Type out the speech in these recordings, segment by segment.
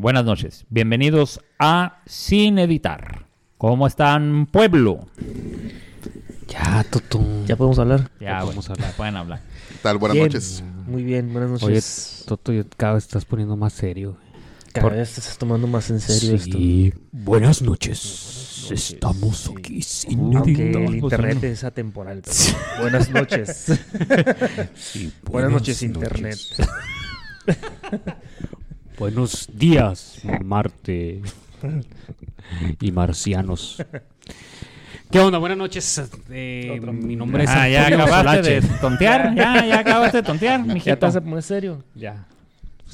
Buenas noches. Bienvenidos a Sin Editar. ¿Cómo están, pueblo? Ya, Toto. Ya podemos hablar. Ya, Ya bueno, podemos hablar. pueden hablar. ¿Qué tal? Buenas Bien. noches. Muy bien, buenas noches. Oye, Toto, yo cada vez estás poniendo más serio. Cada por- vez te estás tomando más en serio esto. Sí. Buenas noches. Estamos aquí sin Aunque editar. el internet es atemporal. pero buenas noches. Sí, buenas noches, internet. Buenos días, Marte y marcianos. ¿Qué onda? Buenas noches. eh, mi nombre es Ah, ya acabaste Solache. de tontear. Ya, ya acabaste de tontear, ¿Ya mijito. te vas a poner serio? Ya.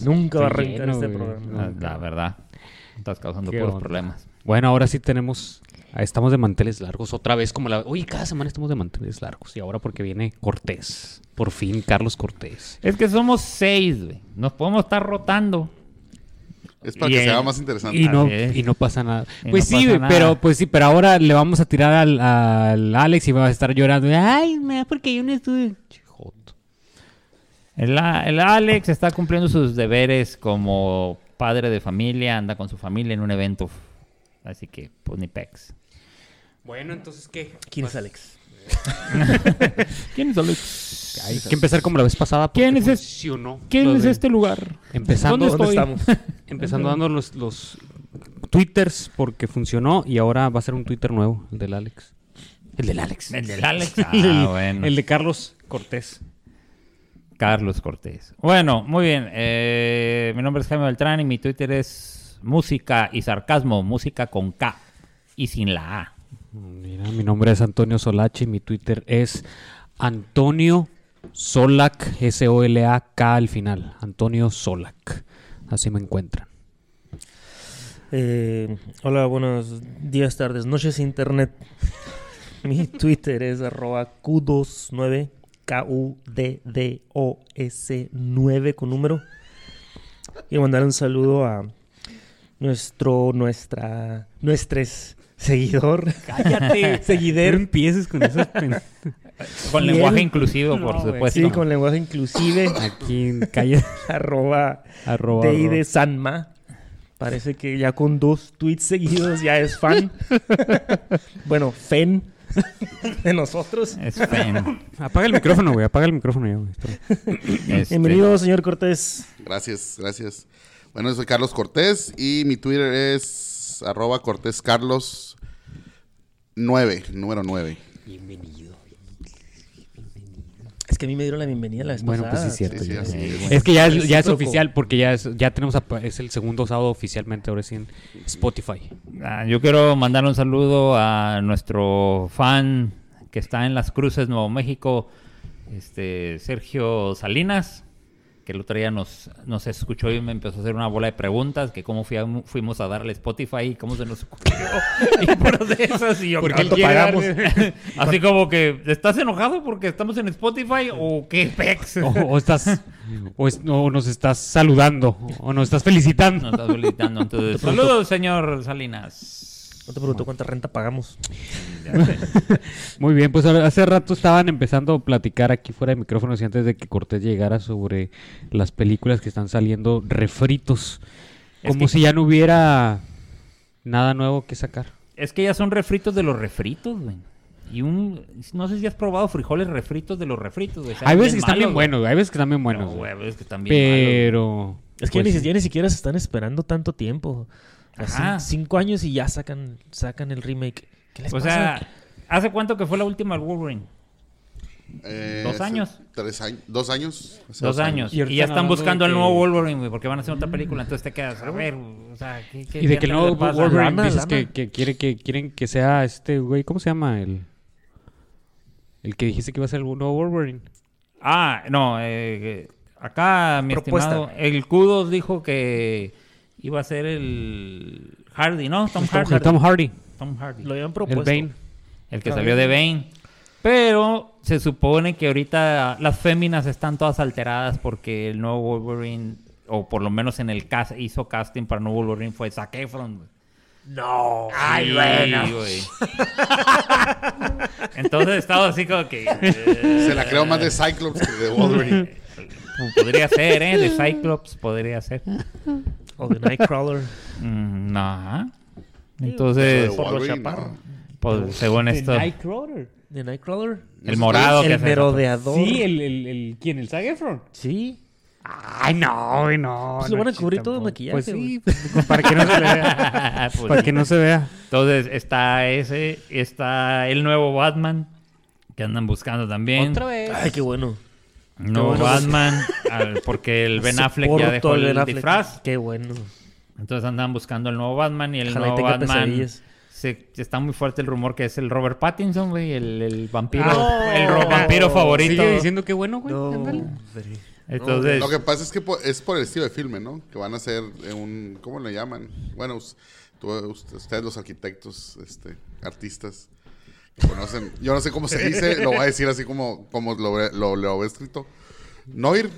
Nunca va a arrancar este güey. programa. Ah, La verdad. Estás causando ¿Qué puros onda? problemas. Bueno, ahora sí tenemos. ah, Estamos de manteles largos otra vez, como la. Oye, cada semana estamos de manteles largos. Y ahora porque viene Cortés. Por fin, Carlos Cortés. Es que somos seis, güey. Nos podemos estar rotando. Es para Y que el- sea más interesante. Y no, y no pasa nada. Y Pues no sí, pero pues sí, pero ahora le vamos a tirar al, al Alex y va a estar llorando. Ay, me porque yo no estuve. El, el Alex está cumpliendo sus deberes como padre de familia, anda con su familia en un evento. Así que, pues ni pex. Bueno, entonces, ¿qué? ¿Quién es Alex? ¿Quién es Alex? Hay que empezar como la vez pasada. ¿Quién es es- funcionó ¿Quién lo es de- este lugar? Empezando, ¿Dónde estamos? empezando dando los, los twitters porque funcionó y ahora va a ser un twitter nuevo, el del Alex. El del Alex. El del Alex. Ah, el, bueno. el de Carlos Cortés. Carlos Cortés. Bueno, muy bien. eh, mi nombre es Jaime Beltrán y mi Twitter es música y sarcasmo, música con K y sin la A. Mira, mi nombre es Antonio Solache y mi Twitter es Antonio Solac, S-O-L-A-K al final. Antonio Solac. Así me encuentran. Eh, hola, buenos días, tardes, noches, internet. Mi Twitter es arroba Q29, K-U-D-D-O-S 9 con número. Y mandar un saludo a nuestro, nuestra, nuestros seguidor. Cállate. Seguider. No empieces con esas pen- Con Y lenguaje él- inclusivo, No, por supuesto. Sí, con lenguaje inclusive. Aquí en calle arroba arroba, Dey arroba. de Sanma. Parece que ya con dos tweets seguidos ya es fan. bueno, fan de nosotros. Es fan. Apaga el micrófono, güey. Apaga el micrófono ya, güey. Este, Bienvenido, señor Cortés. Gracias, gracias. Bueno, soy Carlos Cortés y mi Twitter es arroba Cortés Carlos 9, número 9. Bienvenido. Es que a mí me dieron la bienvenida la vez Bueno, pues sí, es cierto. Sí, sí, es. Es que ya es, ya es Recíproco. oficial porque ya es, ya tenemos a- es el segundo sábado oficialmente ahora sí en Spotify. ah, yo quiero mandar un saludo a nuestro fan que está en Las Cruces, Nuevo México, este Sergio Salinas, que el otro día nos, nos escuchó y me empezó a hacer una bola de preguntas, que cómo fui a- fuimos a darle Spotify y cómo se nos ocurrió. y por de esas y yo ¿cuánto pagamos? Así como que, ¿estás enojado porque estamos en Spotify o qué pex? O, o estás o, es- o nos estás saludando o nos estás felicitando. Nos estás felicitando. Entonces, saludos, señor Salinas. No te pregunto cuánta renta pagamos. Muy bien, pues hace rato estaban empezando a platicar aquí fuera de micrófonos y antes de que Cortés llegara sobre las películas que están saliendo refritos. Es Como que- si ya no hubiera nada nuevo que sacar. Es que ya son refritos de los refritos, güey. Y un... No sé si has probado frijoles refritos de los refritos, güey. Hay veces que están bien buenos, güey, hay veces que están bien No, buenos. güey, güey. es que están bien malos, Pero... Es que pues, ya, ni, ya ni siquiera se están esperando tanto tiempo. Ajá. cinco años y ya sacan, sacan el remake. ¿Qué les O pasa? sea, ¿hace cuánto que fue la última Wolverine? Eh, ¿Dos años? Tres años. ¿Dos años? Dos años. Y ya están buscando de nuevo Wolverine, güey, porque van a hacer otra película. Entonces te quedas, a ver, o sea, ¿qué, qué Y de que el nuevo? Wolverine Lana, dices que, que quiere que quieren que sea este güey, ¿cómo se llama? El el que dijiste que iba a ser el nuevo Wolverine. Ah, no, eh, acá mi Propuesta. estimado, el Kudos dijo que iba a ser el Hardy, ¿no? Tom El Tom Hardy. El Tom Hardy, Tom Hardy. Lo habían el propuesto. Bane. El que salió de Bane. Pero se supone que ahorita las féminas están todas alteradas porque el nuevo Wolverine, o por lo menos en el cast, hizo casting para el nuevo Wolverine, fue Zac Efron. No. Sí, güey. Entonces estaba así como que... eh, Se la creo más de Cyclops que de Wolverine. Podría ser, ¿eh? De Cyclops podría ser. O de Nightcrawler. Mm, no. De Entonces, por los Wolverine, chaparros. no. pues, según esto, Nightcrawler. ¿De Nightcrawler? el morado que El hace- merodeador. Sí, el, el, el, ¿quién? ¿El Zac Efron? Sí. Ay, no, no. Pues lo no, van a cubrir todo de tampoco. maquillaje, Pues sí, pues, para que no se vea. Pues para sí. que no se vea. Entonces está ese, está el nuevo Batman que andan buscando también. Otra vez. Ay, qué bueno. Nuevo bueno. Batman, al- porque el Ben Affleck ya dejó el disfraz. Qué bueno. Entonces andan buscando el nuevo Batman y el Ojalá nuevo Batman. Se, está muy fuerte el rumor que es el Robert Pattinson, güey, el, el vampiro, Ah, el ro- no. vampiro favorito. Sigue diciendo que bueno, güey. No. Entonces, Lo que pasa es que es por el estilo de filme, ¿no? Que van a ser eh, un... ¿Cómo le llaman? Bueno, ustedes los arquitectos, este, artistas, conocen... Yo no sé cómo se dice, lo voy a decir así como, como lo, lo, lo he escrito. Noir,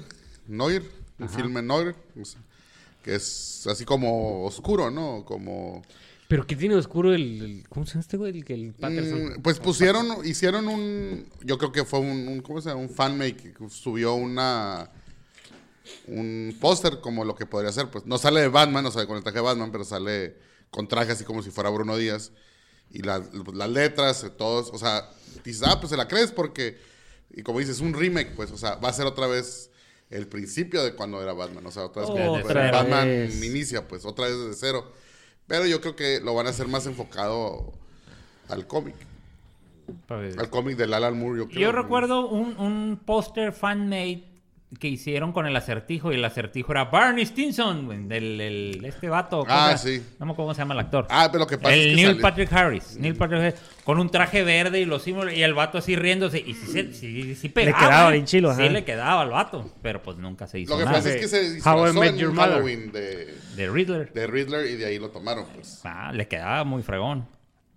Noir, un filme Noir, que es así como oscuro, ¿no? Como... Pero ¿qué tiene oscuro el, el- ¿Cómo se llama este güey? El, que el Patterson. Mm, pues pusieron, hicieron un, yo creo que fue un, un ¿cómo se llama? Un fanmake que subió una, un póster como lo que podría ser, pues no sale de Batman, no sale con el traje de Batman, pero sale con traje así como si fuera Bruno Díaz y las, las letras, todos, o sea, dices, ah, pues se la crees porque, y como dices, un remake, pues, o sea, va a ser otra vez el principio de cuando era Batman, o sea, otra vez como Otra Batman vez. inicia, pues, otra vez desde cero. Pero yo creo que lo van a hacer más enfocado al cómic. pues, Al cómic de Alan Moore, yo creo. yo recuerdo un, un póster fan-made que hicieron con el acertijo y el acertijo era Barney Stinson, del el- este vato. ¿cómo Ah, sí. No me acuerdo cómo se llama el actor. Ah, pero lo que pasa el es que Neil sale- Patrick Harris. Neil Patrick Harris. Con un traje verde y los símbolos. Y el vato así riéndose. Y sí, se- sí, sí pegaba. quedaba ¿eh? bien chilo, Sí ajá. le quedaba al vato. Pero pues nunca se hizo Lo que nada. pasa es que se How I disfrazó Met en Your. Halloween de, De Riddler. de Riddler y de ahí lo tomaron, pues. Ah, le quedaba muy fregón.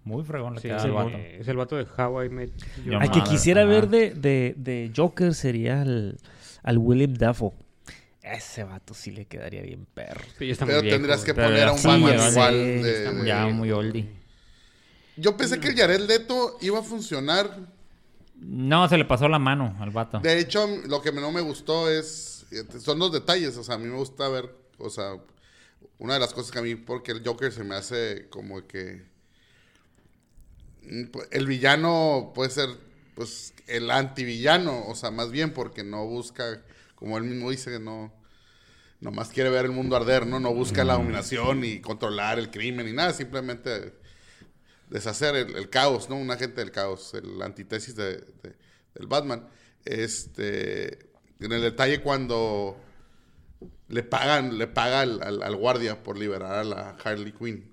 Muy fregón le Sí, quedaba es, el, vato. es el vato de How I Met Your Yo Al que quisiera ajá. ver de, de, de Joker sería al, al William Dafoe. Ese vato sí le quedaría bien perro. Pero viejo, tendrías que. Pero poner a un sí, Batman ya, igual. sí, de- está muy Ya muy oldie. Yo pensé que el Jared Leto iba a funcionar. No, se le pasó la mano al vato. De hecho, lo que no me gustó es. Son los detalles. O sea, a mí me gusta ver. O sea, una de las cosas que a mí, porque el Joker se me hace como que. mm, El villano puede ser, pues, el antivillano. O sea, más bien porque no busca, como él mismo dice, que no. Nomás quiere ver el mundo arder, ¿no? No busca la dominación y controlar el crimen ni nada. Simplemente deshacer el, el caos, ¿no? Un agente del caos, el antítesis de, de- del Batman. Este, en el detalle cuando le pagan, le paga al, al- al guardia por liberar a la Harley Quinn.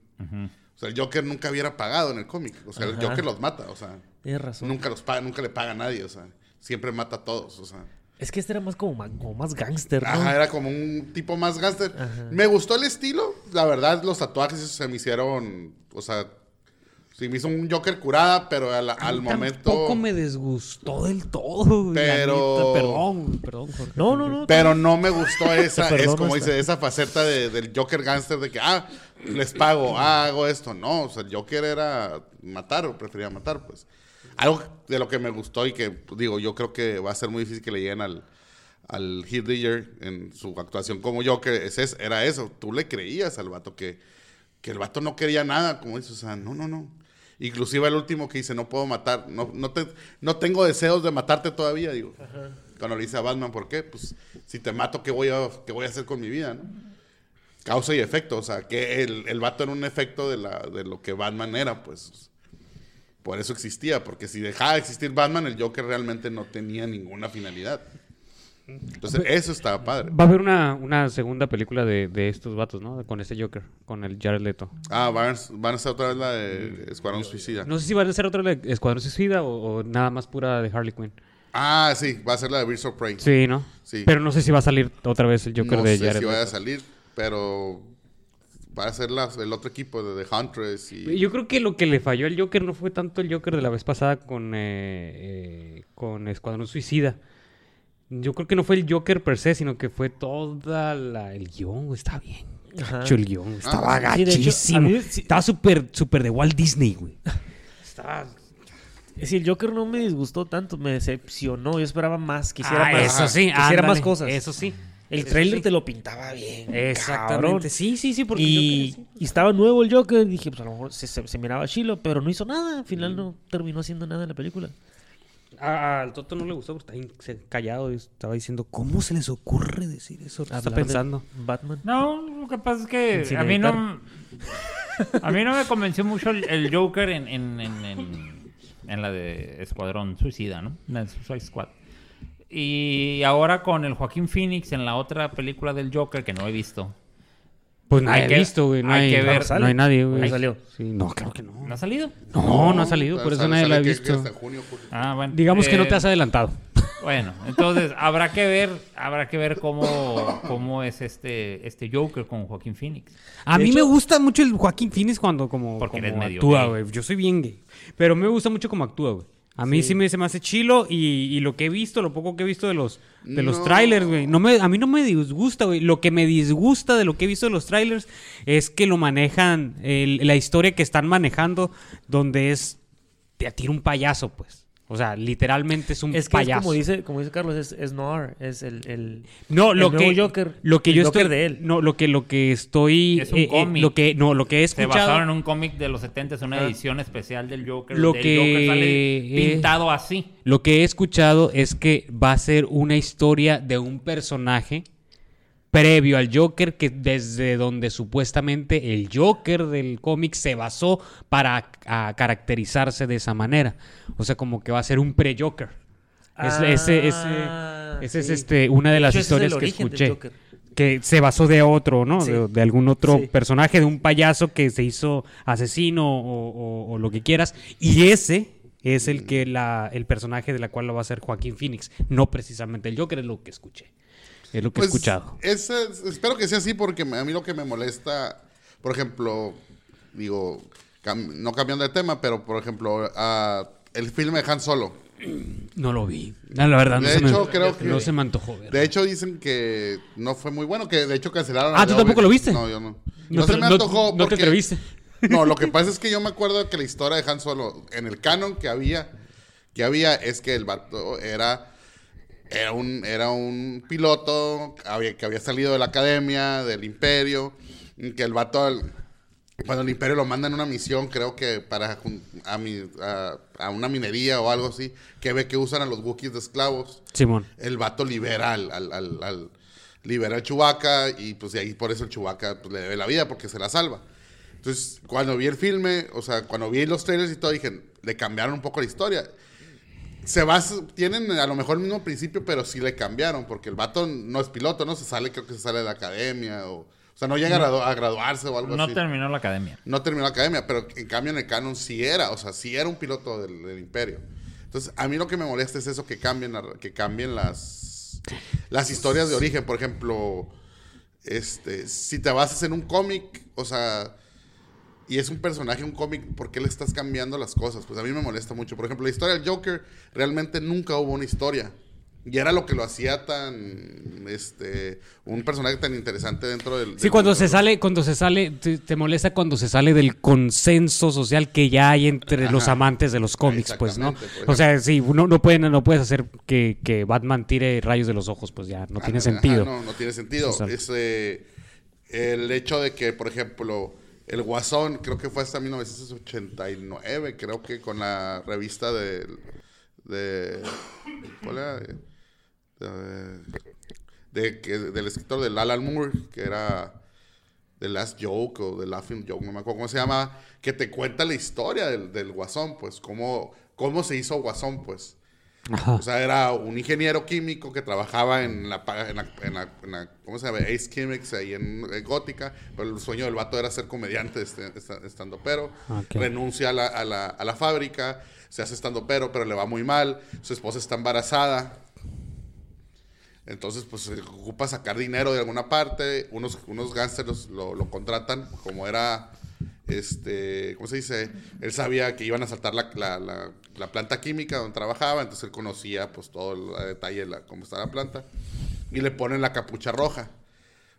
O sea, el Joker nunca hubiera pagado en el cómic. O sea, el. Joker los mata, o sea, Tienes razón. nunca los paga, nunca le paga a nadie, o sea, siempre mata a todos, o sea. Es que este era más como, ma- como más gángster, ¿no? Ajá, era como un tipo más gángster. Me gustó el estilo. La verdad, los tatuajes se me hicieron. O sea, sí me hizo un Joker curada, pero al, al momento. Tampoco me desgustó del todo, Pero-. Perdón, perdón, Jorge. No, no, no. Pero no me gustó esa, es como dice, esa faceta de- del Joker gangster de que, ah, les pago, ah, hago esto. No, o sea, el Joker era matar o prefería matar, pues. Algo de lo que me gustó y que, digo, yo creo que va a ser muy difícil que le lleguen al, al Heath Ledger en su actuación como Joker, es, es- era eso. Tú le creías al vato que, que el vato no quería nada, como dices, o sea, no, no, no. Inclusive el último que dice, no puedo matar, no, no, te, no tengo deseos de matarte todavía, digo. Cuando le dice a Batman, ¿por qué? Pues si te mato, ¿qué voy a, qué voy a hacer con mi vida? ¿no? Causa y efecto, o sea, que el, el vato era un efecto de, la, de lo que Batman era, pues. Por eso existía, porque si dejaba de existir Batman, el Joker realmente no tenía ninguna finalidad. Entonces, eso estaba padre. Va a haber una, una segunda película de, de estos vatos, ¿no? Con este Joker, con el Jared Leto. Ah, van, a- van a hacer otra vez la de Escuadrón Suicida. No sé si va a ser otra de Escuadrón Suicida o, o nada más pura de Harley Quinn. Ah, sí, va a ser la de Birds of Prey. Sí, ¿no? Sí. Pero no sé si va a salir otra vez el Joker no de sé Jared si vaya a salir, pero va a ser la- el otro equipo de The Huntress y... Yo creo que lo que le falló al Joker no fue tanto el Joker de la vez pasada con, eh, eh, con Escuadrón Suicida. Yo creo que no fue el Joker per se, sino que fue toda la... El guion, está bien. Ajá. Gacho el guion, estaba Ah, sí, de hecho, gachísimo. sí- Estaba súper, súper de Walt Disney, güey. Estaba... Es decir, el Joker no me disgustó tanto, me decepcionó. Yo esperaba más, quisiera Ah, más. eso sí, Quisiera ándale, más cosas. Eso sí. El Eso trailer sí. te lo pintaba bien. Exactamente. cabrón. Sí, sí, sí, porque Y, sí. estaba nuevo el Joker. Dije, pues a lo mejor se, se- se miraba chilo, pero no hizo nada. Al final no terminó haciendo nada en la película. A- Al Toto no le gustó porque estaba in- callado y estaba diciendo, ¿cómo se les ocurre decir eso? ¿Qué está Hablar de pensando? Batman. No, lo que pasa es que a mí no... A mí no me convenció mucho el, el Joker en, en, en, en- en la de Escuadrón Suicida, ¿no? En Suicide Squad. Y ahora con el Joaquín Phoenix en la otra película del Joker que no he visto. Pues no Hay hay que- visto, güey. No hay hay, que ver. No hay nadie, güey. Ahí salió. Sí, no, claro que no. ¿No ha salido? No, no ha salido, por eso nadie la ha visto. hasta junio, julio. Ah, bueno. Digamos que no te Eh, has adelantado. Bueno, entonces habrá que ver, habrá que ver cómo, cómo es este, este Joker con Joaquín Phoenix. A De mí me gusta mucho el Joaquín Phoenix cuando como, Porque como eres medio actúa, güey. Yo soy bien gay. Pero me gusta mucho como actúa, güey. A mí sí, me, se me hace chilo y, y lo que he visto, lo poco que he visto de los, de los trailers, güey. No me, a mí no me disgusta, güey. Lo que me disgusta de lo que he visto de los trailers es que lo manejan, el- la historia que están manejando, donde es te atira un payaso, pues. O sea, literalmente es un Es que es payaso. como dice, como dice Carlos, es, es noir. Es el, el, No, el lo nuevo que Joker. lo que el yo Joker estoy de él. no, lo que lo que estoy Es un eh, eh, cómic. lo que no, lo que he Se escuchado basaron en un cómic de los 70, es una Ah. edición especial del Joker. Lo que- el Joker sale eh, pintado así. Lo que he escuchado es que va a ser una historia de un personaje previo al Joker que desde donde supuestamente el Joker del cómic se basó para a caracterizarse de esa manera. O sea, como que va a ser un pre-Joker. Es- ese ese, Ah, es este, una de las es historias que escuché. Que se basó de otro, ¿no? Sí. De, de algún otro Sí. personaje, de un payaso que se hizo asesino o, o- o lo que quieras. Y ese es el que la, el personaje de la cual lo va a hacer Joaquín Phoenix. No precisamente el Joker, es lo que escuché. Es lo que he Pues, escuchado. es- espero que sea así porque a mí lo que me molesta, por ejemplo, digo, cam- no cambiando de tema, pero por ejemplo, ah, el filme de Han Solo. No lo vi. No, la verdad, no, De se, hecho, me, creo que- no se me antojó. De hecho, dicen que no fue muy bueno, que de hecho cancelaron. Ah, ¿tú tampoco lo viste? No, yo no. No No, te- se me antojó. no te porque- atreviste. No, lo que pasa es que yo me acuerdo que la historia de Han Solo, en el canon que había, que había es que el vato era, era, un, era un piloto había- que había salido de la academia, del imperio, que el vato, cuando el imperio lo manda en una misión, creo que para a, mi- a- a una minería o algo así, que ve que usan a los Wookiees de esclavos Simón. el vato libera al, al, al, al- libera al Chewbacca y pues de ahí por eso el Chewbacca pues, le debe la vida porque se la salva. Entonces, cuando vi el filme, o sea, cuando vi los trailers y todo, dije, le cambiaron un poco la historia. Se basa, tienen a lo mejor el mismo principio, pero sí le cambiaron, porque el vato no es piloto, ¿no? Se sale, creo que se sale de la academia, o, o sea, no llega a, gradu- a graduarse o algo No así. terminó la academia. No terminó la academia, pero en cambio en el canon sí era, o sea, sí era un piloto del, del imperio. Entonces, a mí lo que me molesta es eso, que cambien, la- que cambien las, las historias de origen. Por ejemplo, este, si te basas en un cómic, o sea, y es un personaje, un cómic, ¿por qué le estás cambiando las cosas? Pues a mí me molesta mucho. Por ejemplo, la historia del Joker, realmente nunca hubo una historia. Y era lo que lo hacía tan, este, un personaje tan interesante dentro del... Sí, cuando se sale, cuando se sale, te, te molesta cuando se sale del consenso social que ya hay entre Ajá. los amantes de los cómics, pues, ¿no? O sea, sí, no, no, pueden, no puedes hacer que, que Batman tire rayos de los ojos, pues ya no tiene Ajá, sentido. no, no tiene sentido. Es, eh, el hecho de que, por ejemplo, el Guasón, creo que fue hasta 1989, creo que con la revista de... de ¿Cuál era? Del escritor de Alan Moore, que era The Last Joke o The Laughing Joke, no me acuerdo cómo se llama, que te cuenta la historia del, del Guasón, pues, cómo, cómo se hizo Guasón, pues. Ajá. O sea, era un ingeniero químico que trabajaba en la, pa- en la, en la- en la- ¿cómo se llama? Ace Chemics ahí en, Gótica, pero el sueño del vato era ser comediante este, esta- estando pero. Ok. Renuncia a la, a, la, a la fábrica, se hace estando pero, pero le va muy mal. Su esposa está embarazada. Entonces, pues se ocupa sacar dinero de alguna parte. Unos, unos gángsters lo, lo contratan, como era, este, ¿cómo se dice? Él sabía que iban a saltar la, la- la- la planta química donde trabajaba, entonces él conocía pues todo el detalle de cómo está la planta. Y le ponen la capucha roja.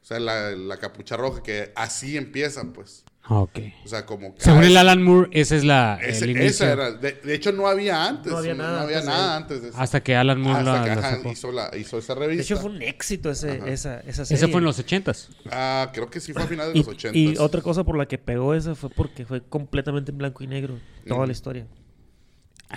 O sea, la, la capucha roja, que así empiezan, pues. Ok. O sea, como que... Según el Alan Moore, esa es la, ese- el esa inicio. era. De, de hecho, no había antes. No había nada antes de nada él. antes de eso. Hasta que Alan Moore Hasta la, que la ajá, sacó. hizo, la, hizo esa De revista. hecho, fue un éxito ese, esa, esa serie. Ese fue en los ochentas. Ah, creo que sí fue a finales de los 80. y otra cosa por la que pegó esa fue porque fue completamente en blanco y negro. Toda la historia.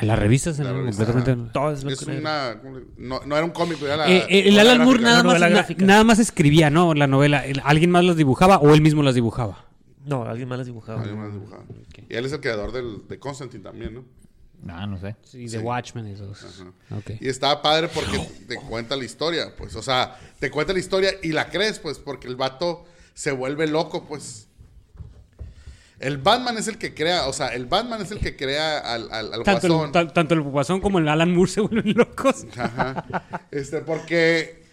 La revista se La revista, completamente. ajá. Todo es blanco Es y negro. una... ¿cómo le- No, no era un cómic, era la... Eh, eh, el Alan Moore nada más, na- nada más escribía, ¿no? La novela. El- ¿Alguien más las dibujaba o él mismo las dibujaba? No, alguien más las dibujaba. Alguien más dibujaba. Y él es el creador del, de Constantine también, ¿no? Ah, no sé. Sí, Sí. The Watchmen y esos. Ajá. Ok. Y estaba padre porque te cuenta la historia, pues. O sea, te cuenta la historia y la crees, pues, porque el vato se vuelve loco, pues. El Batman es el que crea, o sea, el Batman es el que crea al, al, al Tanto guasón. el, ta- tanto el guasón como el Alan Moore se vuelven locos. Ajá. Este, porque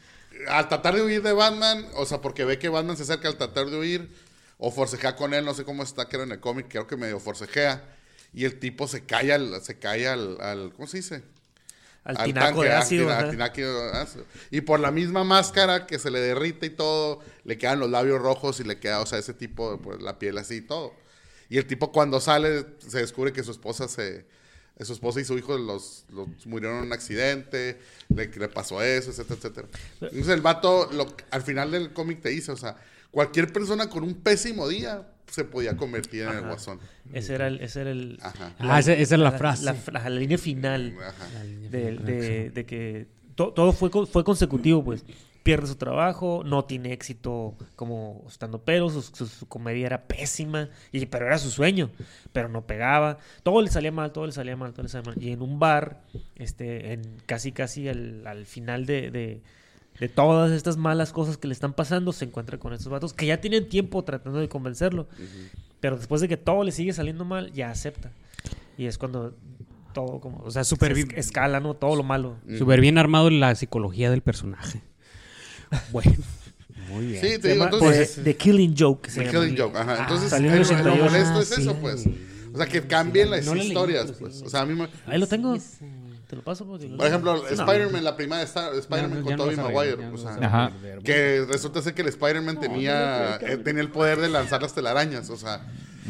al tratar de huir de Batman, o sea, porque ve que Batman se acerca al tratar de huir, o forcejea con él, no sé cómo está, creo en el cómic, creo que medio forcejea, y el tipo se cae al, se cae al, al ¿cómo se dice? Al Al tinaco tanque, de ah, ácido. ajá. tinaco de ácido. Y por la misma máscara que se le derrite y todo, le quedan los labios rojos y le queda, o sea, ese tipo, de, pues, la piel así y todo. Y el tipo cuando sale se descubre que su esposa se... Su esposa y su hijo los, los murieron en un accidente, le, le pasó eso, etcétera, etcétera. Entonces el vato, lo, al final del cómic te dice, o sea, cualquier persona con un pésimo día se podía convertir en el guasón. Ese era el, ese era el Ajá. Ah, esa, esa es la frase. La, fra- la línea final Ajá. de, de- de que to- todo fue, fue consecutivo, pues. Pierde su trabajo, no tiene éxito como estando pero, su, su- su comedia era pésima, y, pero era su sueño, pero no pegaba. Todo le salía mal, todo le salía mal, todo le salía mal. Y en un bar, este, en casi casi al, al final de, de- de todas estas malas cosas que le están pasando, se encuentra con estos vatos que ya tienen tiempo tratando de convencerlo. Pero después de que todo le sigue saliendo mal, ya acepta. Y es cuando todo como, o sea, Súper bien. escala, ¿no? Todo lo malo. Súper bien armado la psicología del personaje. Bueno, muy bien. Sí, te digo, entonces... The, The Killing Joke. The llama. Killing Joke, ajá. Entonces, salió en el- el lo 88. molesto es Ah, eso, sí. pues. O sea, que cambien las No lo leí, historias, sí. pues. O sea, a mí me- Ahí lo tengo. Te lo paso. porque- Por ejemplo, No. Spider-Man, la primera de Star- Spider-Man con Tobey Maguire. o sea, Ajá. que resulta ser que el Spider-Man tenía, eh, tenía el poder de lanzar las telarañas. O sea,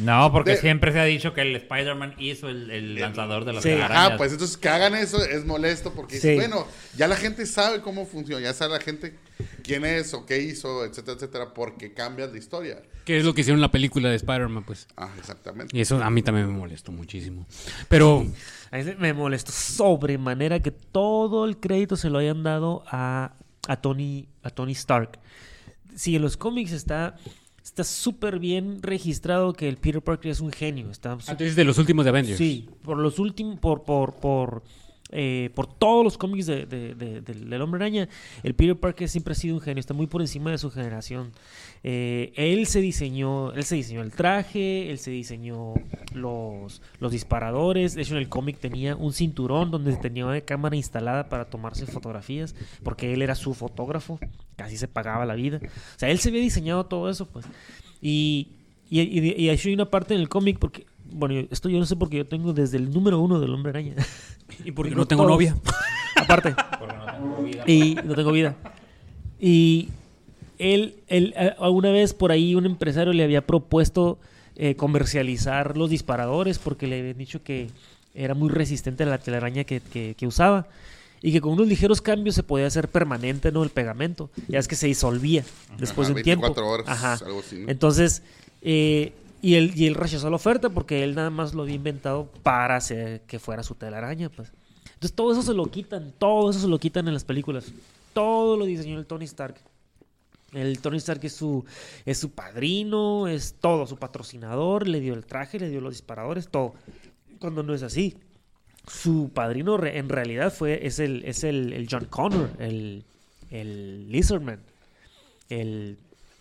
No, porque De- siempre se ha dicho que el Spider-Man hizo el, el lanzador de las Sí. ajá, pues entonces que hagan eso es molesto porque, Sí. bueno, ya la gente sabe cómo funciona, ya sabe la gente quién es o qué hizo, etcétera, etcétera, porque cambias la historia. ¿Qué es lo que hicieron en la película de Spider-Man, pues? Ah, exactamente. Y eso a mí también me molestó muchísimo. Pero, A mí me molestó sobremanera que todo el crédito se lo hayan dado a, a Tony a Tony Stark. Sí, en los cómics está está súper bien registrado que el Peter Parker es un genio. Está súper- antes de los últimos de Avengers. Sí, por los últimos, por, por, por, eh, por todos los cómics de, de- de- del, Hombre Araña, el Peter Parker siempre ha sido un genio, está muy por encima de su generación. Eh, él se diseñó, él se diseñó el traje, él se diseñó los, disparadores. De hecho, en el cómic tenía un cinturón donde tenía una cámara instalada para tomarse fotografías, porque él era su fotógrafo, casi se pagaba la vida. O sea, él se había diseñado todo eso, pues. Y, y, y, y hay una parte en el cómic, porque, bueno, esto yo no sé porque yo tengo desde el número uno del Hombre Araña. Y porque Tengo no tengo todos. novia. Aparte. Y no tengo vida. Y él, él, alguna vez por ahí un empresario le había propuesto eh, comercializar los disparadores porque le habían dicho que era muy resistente a la telaraña que, que- que usaba. Y que con unos ligeros cambios se podía hacer permanente, ¿no? El pegamento. Ya es que se disolvía después Ajá, de un tiempo. 24 horas, Ajá. algo así, ¿no? Entonces, eh, y, él, y él rechazó la oferta porque él nada más lo había inventado para hacer que fuera su telaraña, pues. Entonces todo eso se lo quitan, todo eso se lo quitan en las películas. Todo lo diseñó el Tony Stark. El Tony Stark es su, es su padrino, es todo, su patrocinador, le dio el traje, le dio los disparadores, todo. Cuando no es así. Su padrino en realidad fue, es el, es el, el John Connor, el, el Lizardman, el,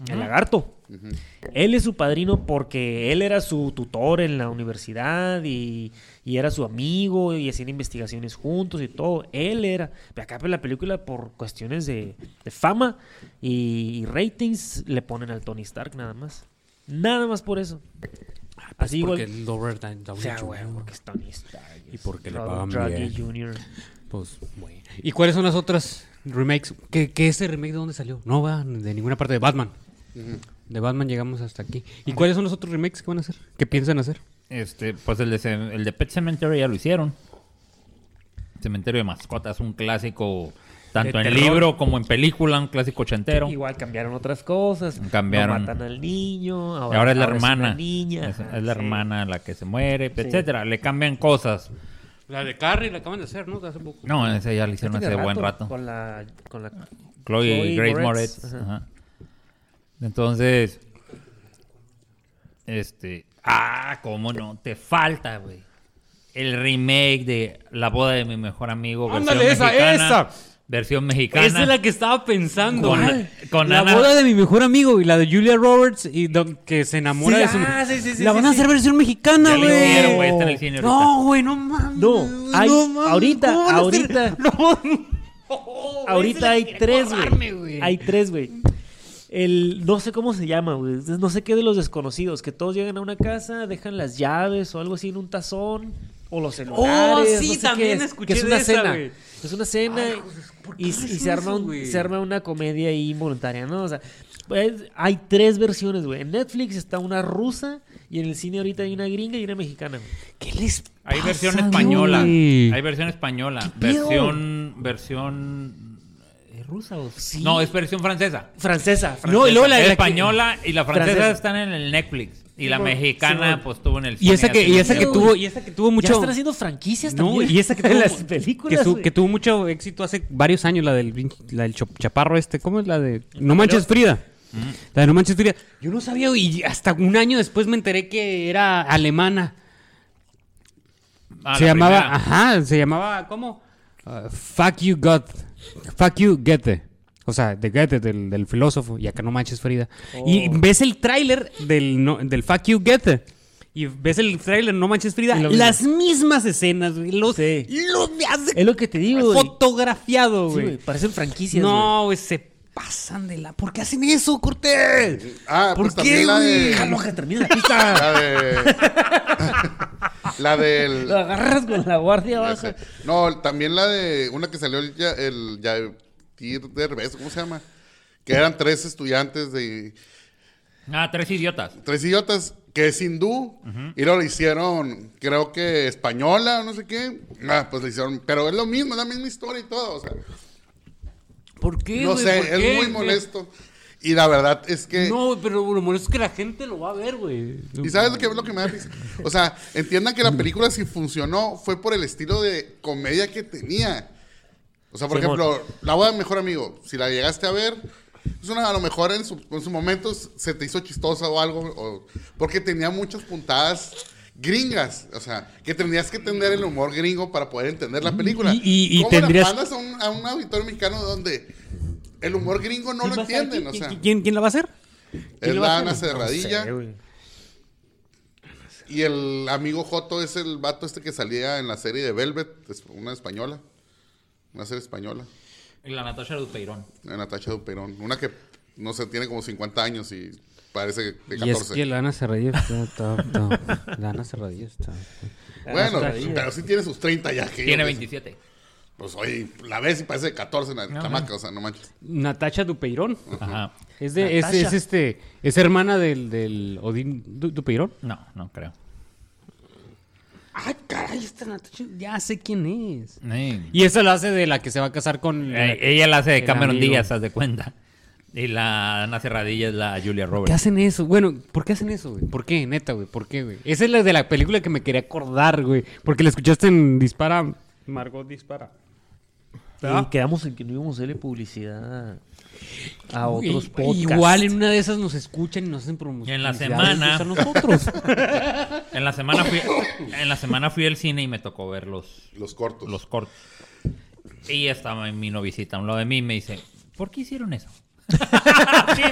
el lagarto. Él es su padrino porque él era su tutor en la universidad y, y era su amigo y hacían investigaciones juntos y todo. Él era. Acá en la película, por cuestiones de, de fama y, y ratings, le ponen al Tony Stark nada más. Nada más por eso. Así porque igual. el Robert Downey O sea, Jr. porque es Tony Stark. Y porque le pagan bien. Jr. Pues, bueno. ¿Y cuáles son las otras remakes? ¿Qué, qué ese remake de dónde salió? No va de ninguna parte de Batman. De Batman llegamos hasta aquí. ¿Y cuáles son los otros remakes que van a hacer? ¿Qué piensan hacer? Este, pues el de, el de Pet Cemetery ya lo hicieron. Cementerio de mascotas, un clásico tanto en libro como en película, un clásico ochentero. Igual cambiaron otras cosas. Cambiaron. No matan al niño. Ahora, ahora es la hermana. niña. Es, ajá, es la sí. hermana la que se muere, Sí. etcétera. Le cambian cosas. La de Carrie la acaban de hacer, ¿no? De hace poco. No, ese ya lo hicieron hace buen rato. Con la, con la Chloe, Chloe Grace Moretz. Moretz. Ajá. ajá. Entonces, este, ah, cómo no, te falta, güey. El remake de La boda de mi mejor amigo. versión Ándale, esa, mexicana, esa. Versión mexicana. Esa es la que estaba pensando. Con- la Ana- boda de mi mejor amigo y la de Julia Roberts y don- que se enamora Sí, de su. ah, sí, sí, sí, la sí, van a sí. hacer versión mexicana, güey. No, güey, no mames. No, hay- mames, ahorita, ¿cómo van a hacer- ahorita. No, Ahorita hay tres, güey. Hay tres, güey. El, no sé cómo se llama, güey. No sé qué de los desconocidos. Que todos llegan a una casa, dejan las llaves o algo así en un tazón. O los celulares. sí, no sé también qué es, escuché que es de una esa, cena. güey. Es una cena y, se, arma eso, un- güey? se arma una comedia ahí involuntaria, ¿no? O sea, pues, hay tres versiones, güey. En Netflix está una rusa y en el cine ahorita hay una gringa y una mexicana, güey. ¿Qué les Hay versión pasa, española. güey? Hay versión española. Versión. Versión. ¿Es rusa o Sí. No, es versión francesa. Francesa. No, y luego la- que- española y la francesa, Francesa. están en el Netflix. Y la mexicana, pues tuvo en el Y cine esa que, y esa que tuvo, y esa que tuvo mucho. Ya están haciendo franquicias No, también. y esa que en tuvo, las que, películas, su- que tuvo mucho éxito hace varios años, la del, la del chaparro este. ¿Cómo es la de No Manches Frida? La de No Manches Frida. Yo no sabía, y hasta un año después me enteré que era alemana. Ah, se la llamaba, primera. ajá, se llamaba, ¿cómo? Uh, fuck you, God. Fuck you, Goethe. O sea, de Goethe, del, del filósofo, y acá no manches Frida. Y Oh. ves el tráiler del, no- del Fuck you, Goethe. Y ves el tráiler No Manches Frida, mismo. las mismas escenas, güey. Los, Sí. los hace Es lo que te digo, güey. fotografiado, Sí, güey. güey, parecen franquicias, güey. no, güey, se pasan de la... ¿Por qué hacen eso, Cortés? Ah, ¿Por pues qué, la de. Que termine la pista. La de. la del. Lo agarras con la guardia baja. No, también la de una que salió el, ya, el Yair Derbez, ¿cómo se llama? Que eran tres estudiantes de Ah, tres idiotas. tres idiotas que es hindú y luego le hicieron, creo que española o no sé qué. Ah, pues le hicieron, pero es lo mismo, es la misma historia y todo, o sea, ¿Por qué, no sé, ¿Por es qué? muy molesto. Y la verdad es que No, pero lo molesto es que la gente lo va a ver, güey. ¿Y sabes lo que lo que me da risa? O sea, entiendan que la película si funcionó fue por el estilo de comedia que tenía. O sea, por Simón. ejemplo, La boda de mejor amigo, si la llegaste a ver, es una, a lo mejor en su, en su momento se te hizo chistosa o algo, o- porque tenía muchas puntadas gringas, o sea, que tendrías que entender el humor gringo para poder entender la película. Y- y- y ¿Cómo tendrías- la mandas a un, a un auditorio mexicano donde el humor gringo no ¿Quién lo entienden? O sea, ¿Quién, quién- quién la va a hacer? es quién lo va a la hacer? Ana No Cerradilla. sé, güey. Y el amigo Joto es el vato este que salía en la serie de Velvet, una española. Una serie española. Y la Natasha Dupeirón. De Natacha Duperón. Una que, no sé, tiene como 50 años y parece de Y es 14. que la Ana Cerradilla está... está- está- la Ana Cerradilla está... Bueno, pero sí tiene sus 30 ya. que Tiene yo- 27. Pues oye, la ves y parece de 14 en la Ajá. chamaca, o sea, no manches. Natacha Dupeirón. Ajá. Es, de, es, Natasha. es este... Es hermana del, del Odín Du- Dupeirón. No, no creo. Ay, caray, esta Natacha... Ya sé quién es. Y eso lo hace de la que se va a casar con... Eh, ella la hace de el Cameron amigo. Díaz, haz de cuenta. Y la Ana Cerradilla es la Julia ¿Qué Roberts. hacen eso? Bueno, ¿por qué hacen eso, güey? ¿Por qué? Neta, güey. ¿Por qué, güey? Esa es la de la película que me quería acordar, güey. Porque la escuchaste en Dispara. Margot Dispara. Y quedamos en que no íbamos a hacerle publicidad a otros podcasts. Igual en una de esas nos escuchan y nos hacen promoción. En la semana- A nosotros. En la semana fui, en la semana fui al cine y me tocó ver los, Los cortos. los cortos. Y estaba en mi novisita a un lado de mí y me dice, ¿por qué hicieron eso? Sí,